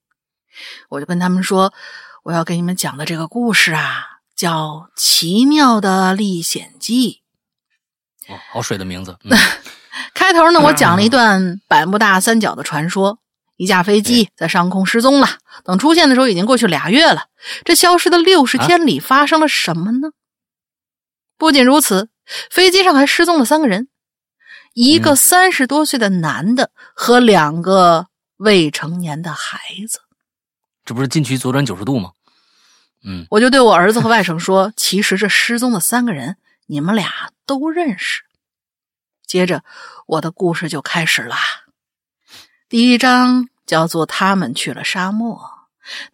我就跟他们说，我要给你们讲的这个故事啊，叫《奇妙的历险记》。哦，好水的名字，嗯 *laughs* 开头呢，我讲了一段百慕大三角的传说。一架飞机在上空失踪了，等出现的时候已经过去俩月了。这消失的六十天里发生了什么呢？不仅如此，飞机上还失踪了三个人，一个嗯三十多岁的男的和两个未成年的孩子。这不是禁区左转九十度吗？嗯，我就对我儿子和外甥说：“其实这失踪的三个人，你们俩都认识。”接着，我的故事就开始啦。第一章叫做“他们去了沙漠”，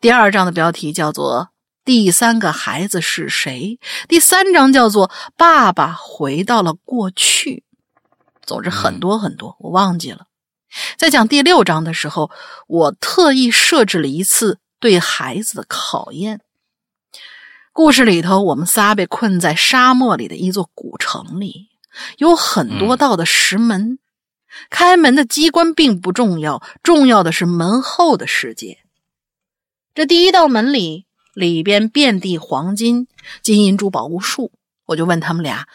第二章的标题叫做“第三个孩子是谁”，第三章叫做“爸爸回到了过去”。总之很多很多，我忘记了。在讲第六章的时候，我特意设置了一次对孩子的考验。故事里头，我们仨被困在沙漠里的一座古城里，有很多道的石门。开门的机关并不重要，重要的是门后的世界。这第一道门里，里边遍地黄金、金银珠宝无数。我就问他们俩：“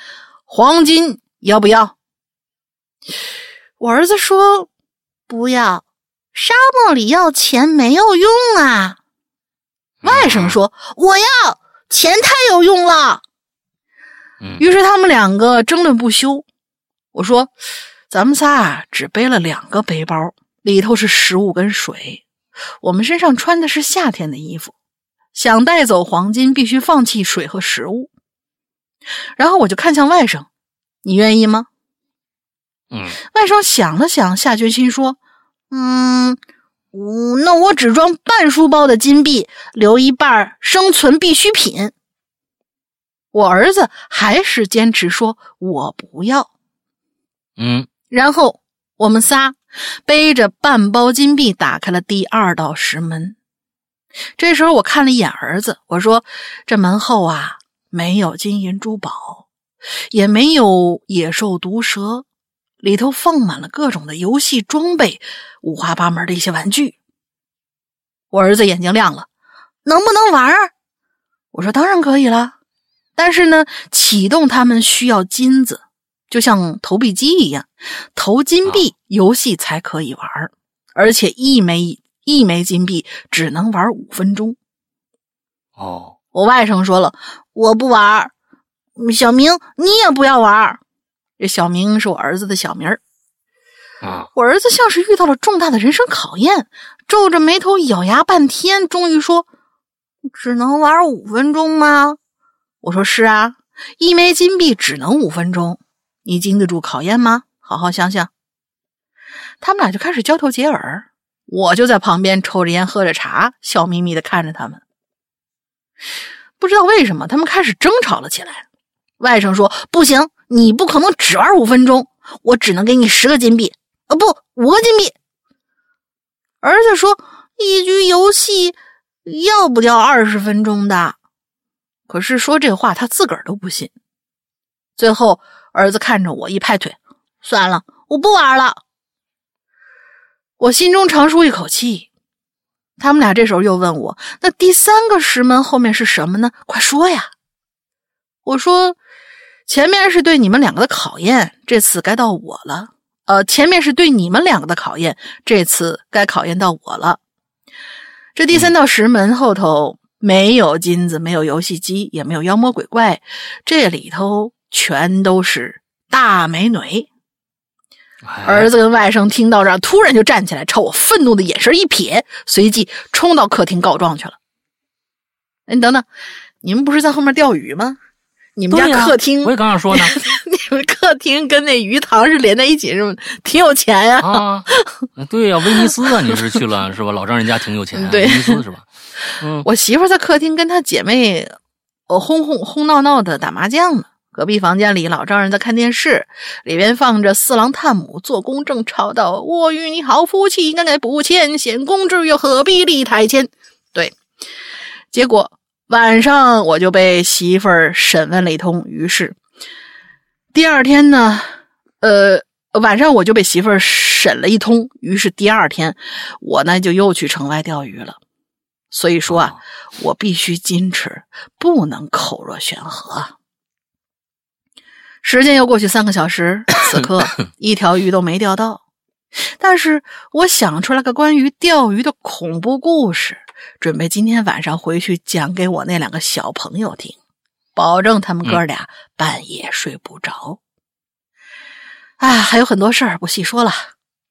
黄金要不要？”我儿子说：“不要，沙漠里要钱没有用啊。”外甥说：“我要，钱太有用了。”嗯于是他们两个争论不休。我说：“咱们仨啊，只背了两个背包，里头是食物跟水。我们身上穿的是夏天的衣服，想带走黄金，必须放弃水和食物。”然后我就看向外甥：“你愿意吗？”嗯外甥想了想，下决心说：“嗯，嗯那我只装半书包的金币，留一半生存必需品。”我儿子还是坚持说：“我不要。嗯”然后我们仨背着半包金币打开了第二道石门。这时候我看了一眼儿子，我说：“这门后啊，没有金银珠宝，也没有野兽毒蛇。”里头放满了各种的游戏装备，五花八门的一些玩具。我儿子眼睛亮了，能不能玩儿？我说当然可以了，但是呢，启动他们需要金子，就像投币机一样，投金币游戏才可以玩儿，而且一枚一枚金币只能玩五分钟。哦，我外甥说了，我不玩儿。小明，你也不要玩儿。这小明是我儿子的小名儿。啊，我儿子像是遇到了重大的人生考验，皱着眉头咬牙半天，终于说：“只能玩五分钟吗？”我说：“是啊，一枚金币只能五分钟，你经得住考验吗？好好想想。”他们俩就开始交头接耳，我就在旁边抽着烟喝着茶，笑眯眯的看着他们。不知道为什么，他们开始争吵了起来。外甥说：“不行，你不可能只玩五分钟，我只能给你十个金币。”啊，不，五个金币。儿子说：“一局游戏要不掉二十分钟的。”可是说这话他自个儿都不信。最后，儿子看着我一拍腿：“算了，我不玩了。”我心中长舒一口气。他们俩这时候又问我：“那第三个石门后面是什么呢？快说呀！”我说：“前面是对你们两个的考验，这次该到我了。呃，前面是对你们两个的考验，这次该考验到我了。这第三道石门后头没有金子，没有游戏机，也没有妖魔鬼怪，这里头全都是大美女。”儿子跟外甥听到这儿，突然就站起来，朝我愤怒的眼神一瞥，随即冲到客厅告状去了。哎，你等等，你们不是在后面钓鱼吗？你们家客厅，我也刚想说呢。*laughs* 你们客厅跟那鱼塘是连在一起，是吗？*laughs* 挺有钱呀。啊，对呀，威尼斯啊，你是去了是吧？老丈人家挺有钱，对，威尼斯是吧？*laughs* 嗯，我媳妇在客厅跟她姐妹，呃，轰轰轰闹闹的打麻将呢。隔壁房间里，老丈人在看电视，里边放着四郎探母做工正吵到：“我与你好夫妻，恩爱不浅，显公之又，何必立太监？”对，结果晚上我就被媳妇儿审问了一通，于是第二天呢，呃，晚上我就被媳妇儿审了一通，于是第二天我呢就又去城外钓鱼了。所以说啊，我必须矜持，不能口若悬河。时间又过去三个小时，*coughs* 此刻一条鱼都没钓到。但是我想出来个关于钓鱼的恐怖故事，准备今天晚上回去讲给我那两个小朋友听，保证他们哥俩半夜睡不着。啊，还有很多事儿不细说了。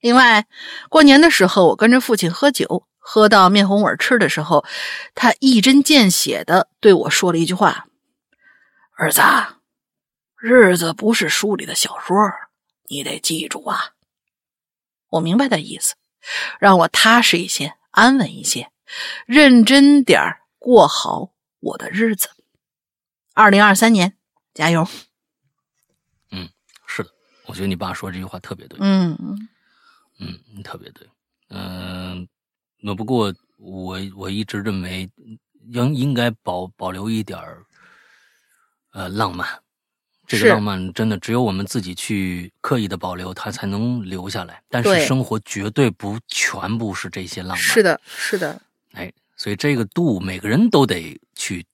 另外，过年的时候我跟着父亲喝酒，喝到面红耳赤的时候，他一针见血的对我说了一句话：“儿子。”日子不是书里的小说，你得记住啊！我明白他意思，让我踏实一些，安稳一些，认真点儿过好我的日子。二零二三年，加油！嗯，是的，我觉得你爸说这句话特别对。嗯嗯嗯，特别对。嗯，那不过我我一直认为应应该保保留一点儿呃浪漫。这个浪漫真的只有我们自己去刻意的保留，它才能留下来。但是生活绝对不全部是这些浪漫。是的，是的。哎，所以这个度每个人都得去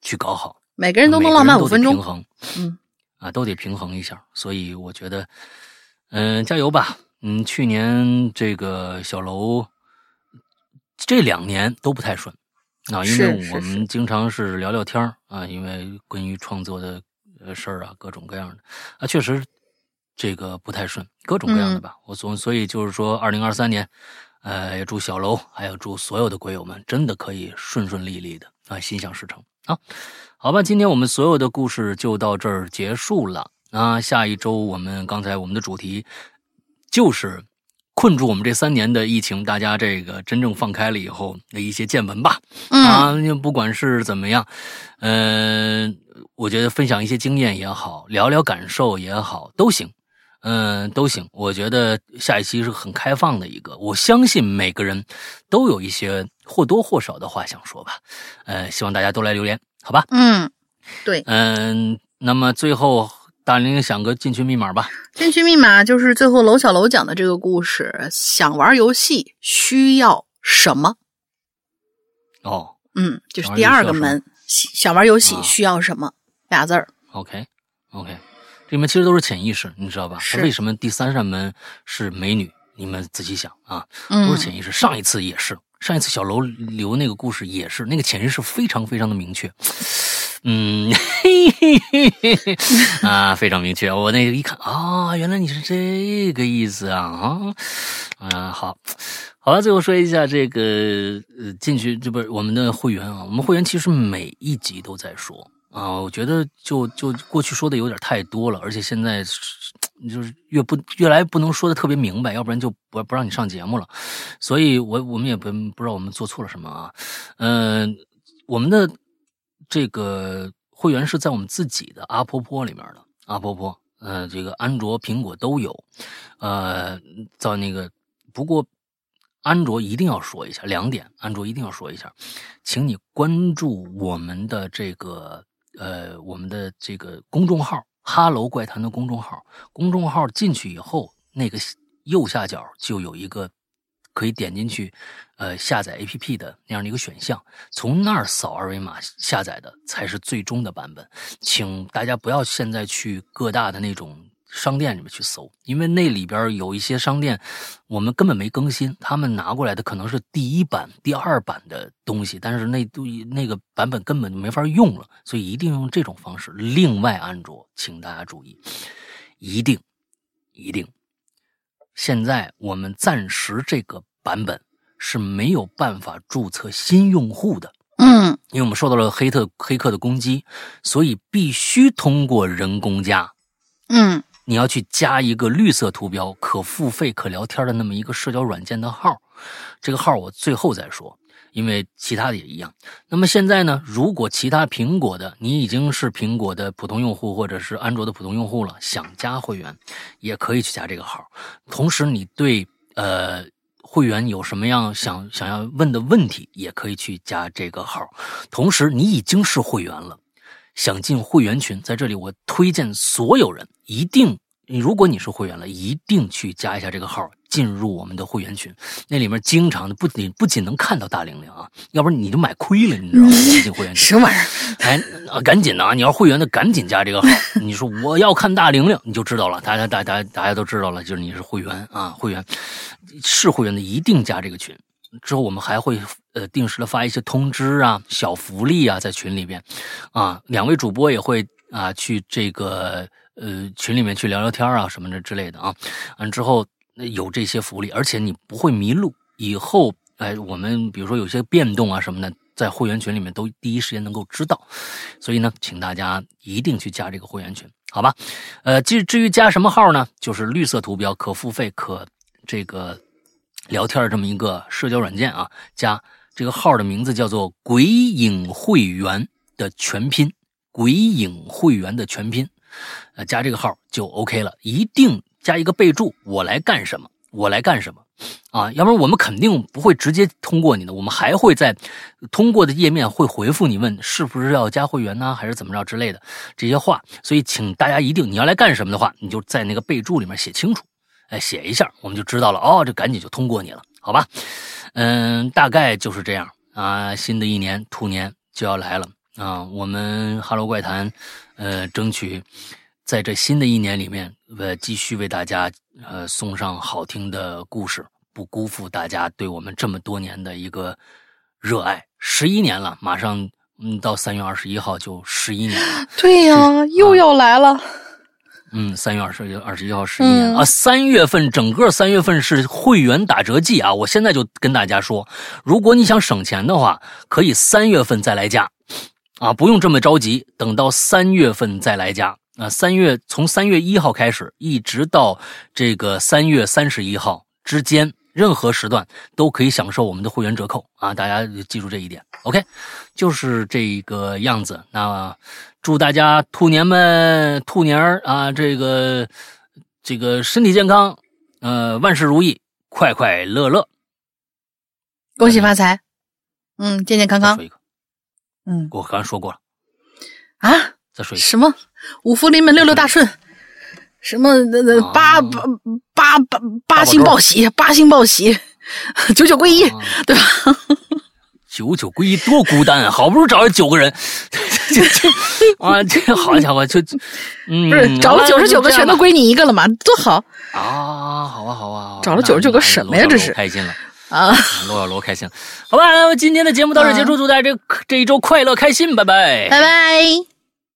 去搞好。每个人都能浪漫五分钟。平衡，嗯，啊，都得平衡一下。所以我觉得，嗯，加油吧。嗯，去年这个小楼这两年都不太顺啊，因为我们经常是聊聊天啊，因为关于创作的。的事儿啊，各种各样的啊，确实这个不太顺，各种各样的吧。我总所以就是说，二零二三年，呃，也祝小楼，还有祝所有的鬼友们，真的可以顺顺利利的啊，心想事成啊。好吧，今天我们所有的故事就到这儿结束了啊。下一周我们刚才我们的主题就是。困住我们这三年的疫情，大家这个真正放开了以后的一些见闻吧。啊，不管是怎么样，嗯，我觉得分享一些经验也好，聊聊感受也好，都行，嗯，都行。我觉得下一期是很开放的一个，我相信每个人都有一些或多或少的话想说吧。呃，希望大家都来留言，好吧？嗯，对，嗯，那么最后。大玲想个进群密码吧。进群密码就是最后楼小楼讲的这个故事。想玩游戏需要什么？哦，嗯，就是第二个门。想玩游戏需要什么？俩字儿。OK，OK，这门其实都是潜意识，你知道吧？是。为什么第三扇门是美女？你们仔细想啊，都是潜意识。上一次也是，上一次小楼留那个故事也是，那个潜意识非常非常的明确。嗯，嘿嘿嘿嘿啊，非常明确。我那个一看啊，原来你是这个意思啊啊，嗯，好，好了，最后说一下这个呃，进去这不是我们的会员啊，我们会员其实每一集都在说啊，我觉得就就过去说的有点太多了，而且现在就是越不越来不能说的特别明白，要不然就不不让你上节目了。所以我我们也不不知道我们做错了什么啊，嗯，我们的。这个会员是在我们自己的阿婆婆里面的阿婆婆，呃，这个安卓、苹果都有，呃，在那个不过安卓一定要说一下两点，安卓一定要说一下，请你关注我们的这个呃我们的这个公众号“哈喽怪谈”的公众号。公众号进去以后，那个右下角就有一个可以点进去，呃，下载 APP 的那样的一个选项，从那儿扫二维码下载的才是最终的版本。请大家不要现在去各大的那种。商店里面去搜，因为那里边有一些商店，我们根本没更新，他们拿过来的可能是第一版、第二版的东西，但是那都那个版本根本就没法用了，所以一定用这种方式。另外，安卓，请大家注意，一定一定，现在我们暂时这个版本是没有办法注册新用户的，嗯，因为我们受到了黑特黑客的攻击，所以必须通过人工加，嗯。你要去加一个绿色图标、可付费、可聊天的那么一个社交软件的号，这个号我最后再说，因为其他的也一样。那么现在呢，如果其他苹果的你已经是苹果的普通用户或者是安卓的普通用户了，想加会员，也可以去加这个号。同时，你对呃会员有什么样想想要问的问题，也可以去加这个号。同时，你已经是会员了。想进会员群，在这里我推荐所有人一定，如果你是会员了，一定去加一下这个号，进入我们的会员群。那里面经常的不仅不仅能看到大玲玲啊，要不然你就买亏了，你知道吗？进会员群什么玩意儿？哎，啊赶紧的啊！你要会员的赶紧加这个号。你说我要看大玲玲，你就知道了。大家大大大家都知道了，就是你是会员啊，会员是会员的一定加这个群。之后我们还会呃定时的发一些通知啊、小福利啊，在群里边，啊，两位主播也会啊去这个呃群里面去聊聊天啊什么的之类的啊，完之后有这些福利，而且你不会迷路。以后哎，我们比如说有些变动啊什么的，在会员群里面都第一时间能够知道，所以呢，请大家一定去加这个会员群，好吧？呃，至至于加什么号呢？就是绿色图标，可付费，可这个。聊天这么一个社交软件啊，加这个号的名字叫做“鬼影会员”的全拼，“鬼影会员”的全拼，呃，加这个号就 OK 了。一定加一个备注：“我来干什么？我来干什么？”啊，要不然我们肯定不会直接通过你的，我们还会在通过的页面会回复你问是不是要加会员呢，还是怎么着之类的这些话。所以，请大家一定你要来干什么的话，你就在那个备注里面写清楚。哎，写一下，我们就知道了。哦，这赶紧就通过你了，好吧？嗯，大概就是这样啊。新的一年兔年就要来了啊，我们哈喽怪谈，呃，争取在这新的一年里面，呃，继续为大家呃送上好听的故事，不辜负大家对我们这么多年的一个热爱。十一年了，马上嗯，到三月二十一号就十一年了。*laughs* 对呀，又要来了。嗯，三月二十二十一号十一年啊，三月份整个三月份是会员打折季啊！我现在就跟大家说，如果你想省钱的话，可以三月份再来加，啊，不用这么着急，等到三月份再来加啊。三月从三月一号开始，一直到这个三月三十一号之间，任何时段都可以享受我们的会员折扣啊！大家记住这一点，OK，就是这个样子。那。祝大家兔年们兔年儿啊，这个这个身体健康，呃，万事如意，快快乐乐，恭喜发财，嗯，健健康康。说一个，嗯，我刚才说过了。啊，再说一个。什么？五福临门六六大顺，什么？八八八八八星报喜，八星报喜，九九归一，对吧？九九归一多孤单啊！好不容易找了九个人，*laughs* 这这啊，这好家伙，就嗯，不是找了九十九个全都归你一个了嘛？多好啊！好啊，好啊，找了九十九个什么呀？这是开心了啊！*laughs* 罗小罗开心了，好吧，那么今天的节目到这结束，祝大家这这一周快乐开心，拜拜，拜拜。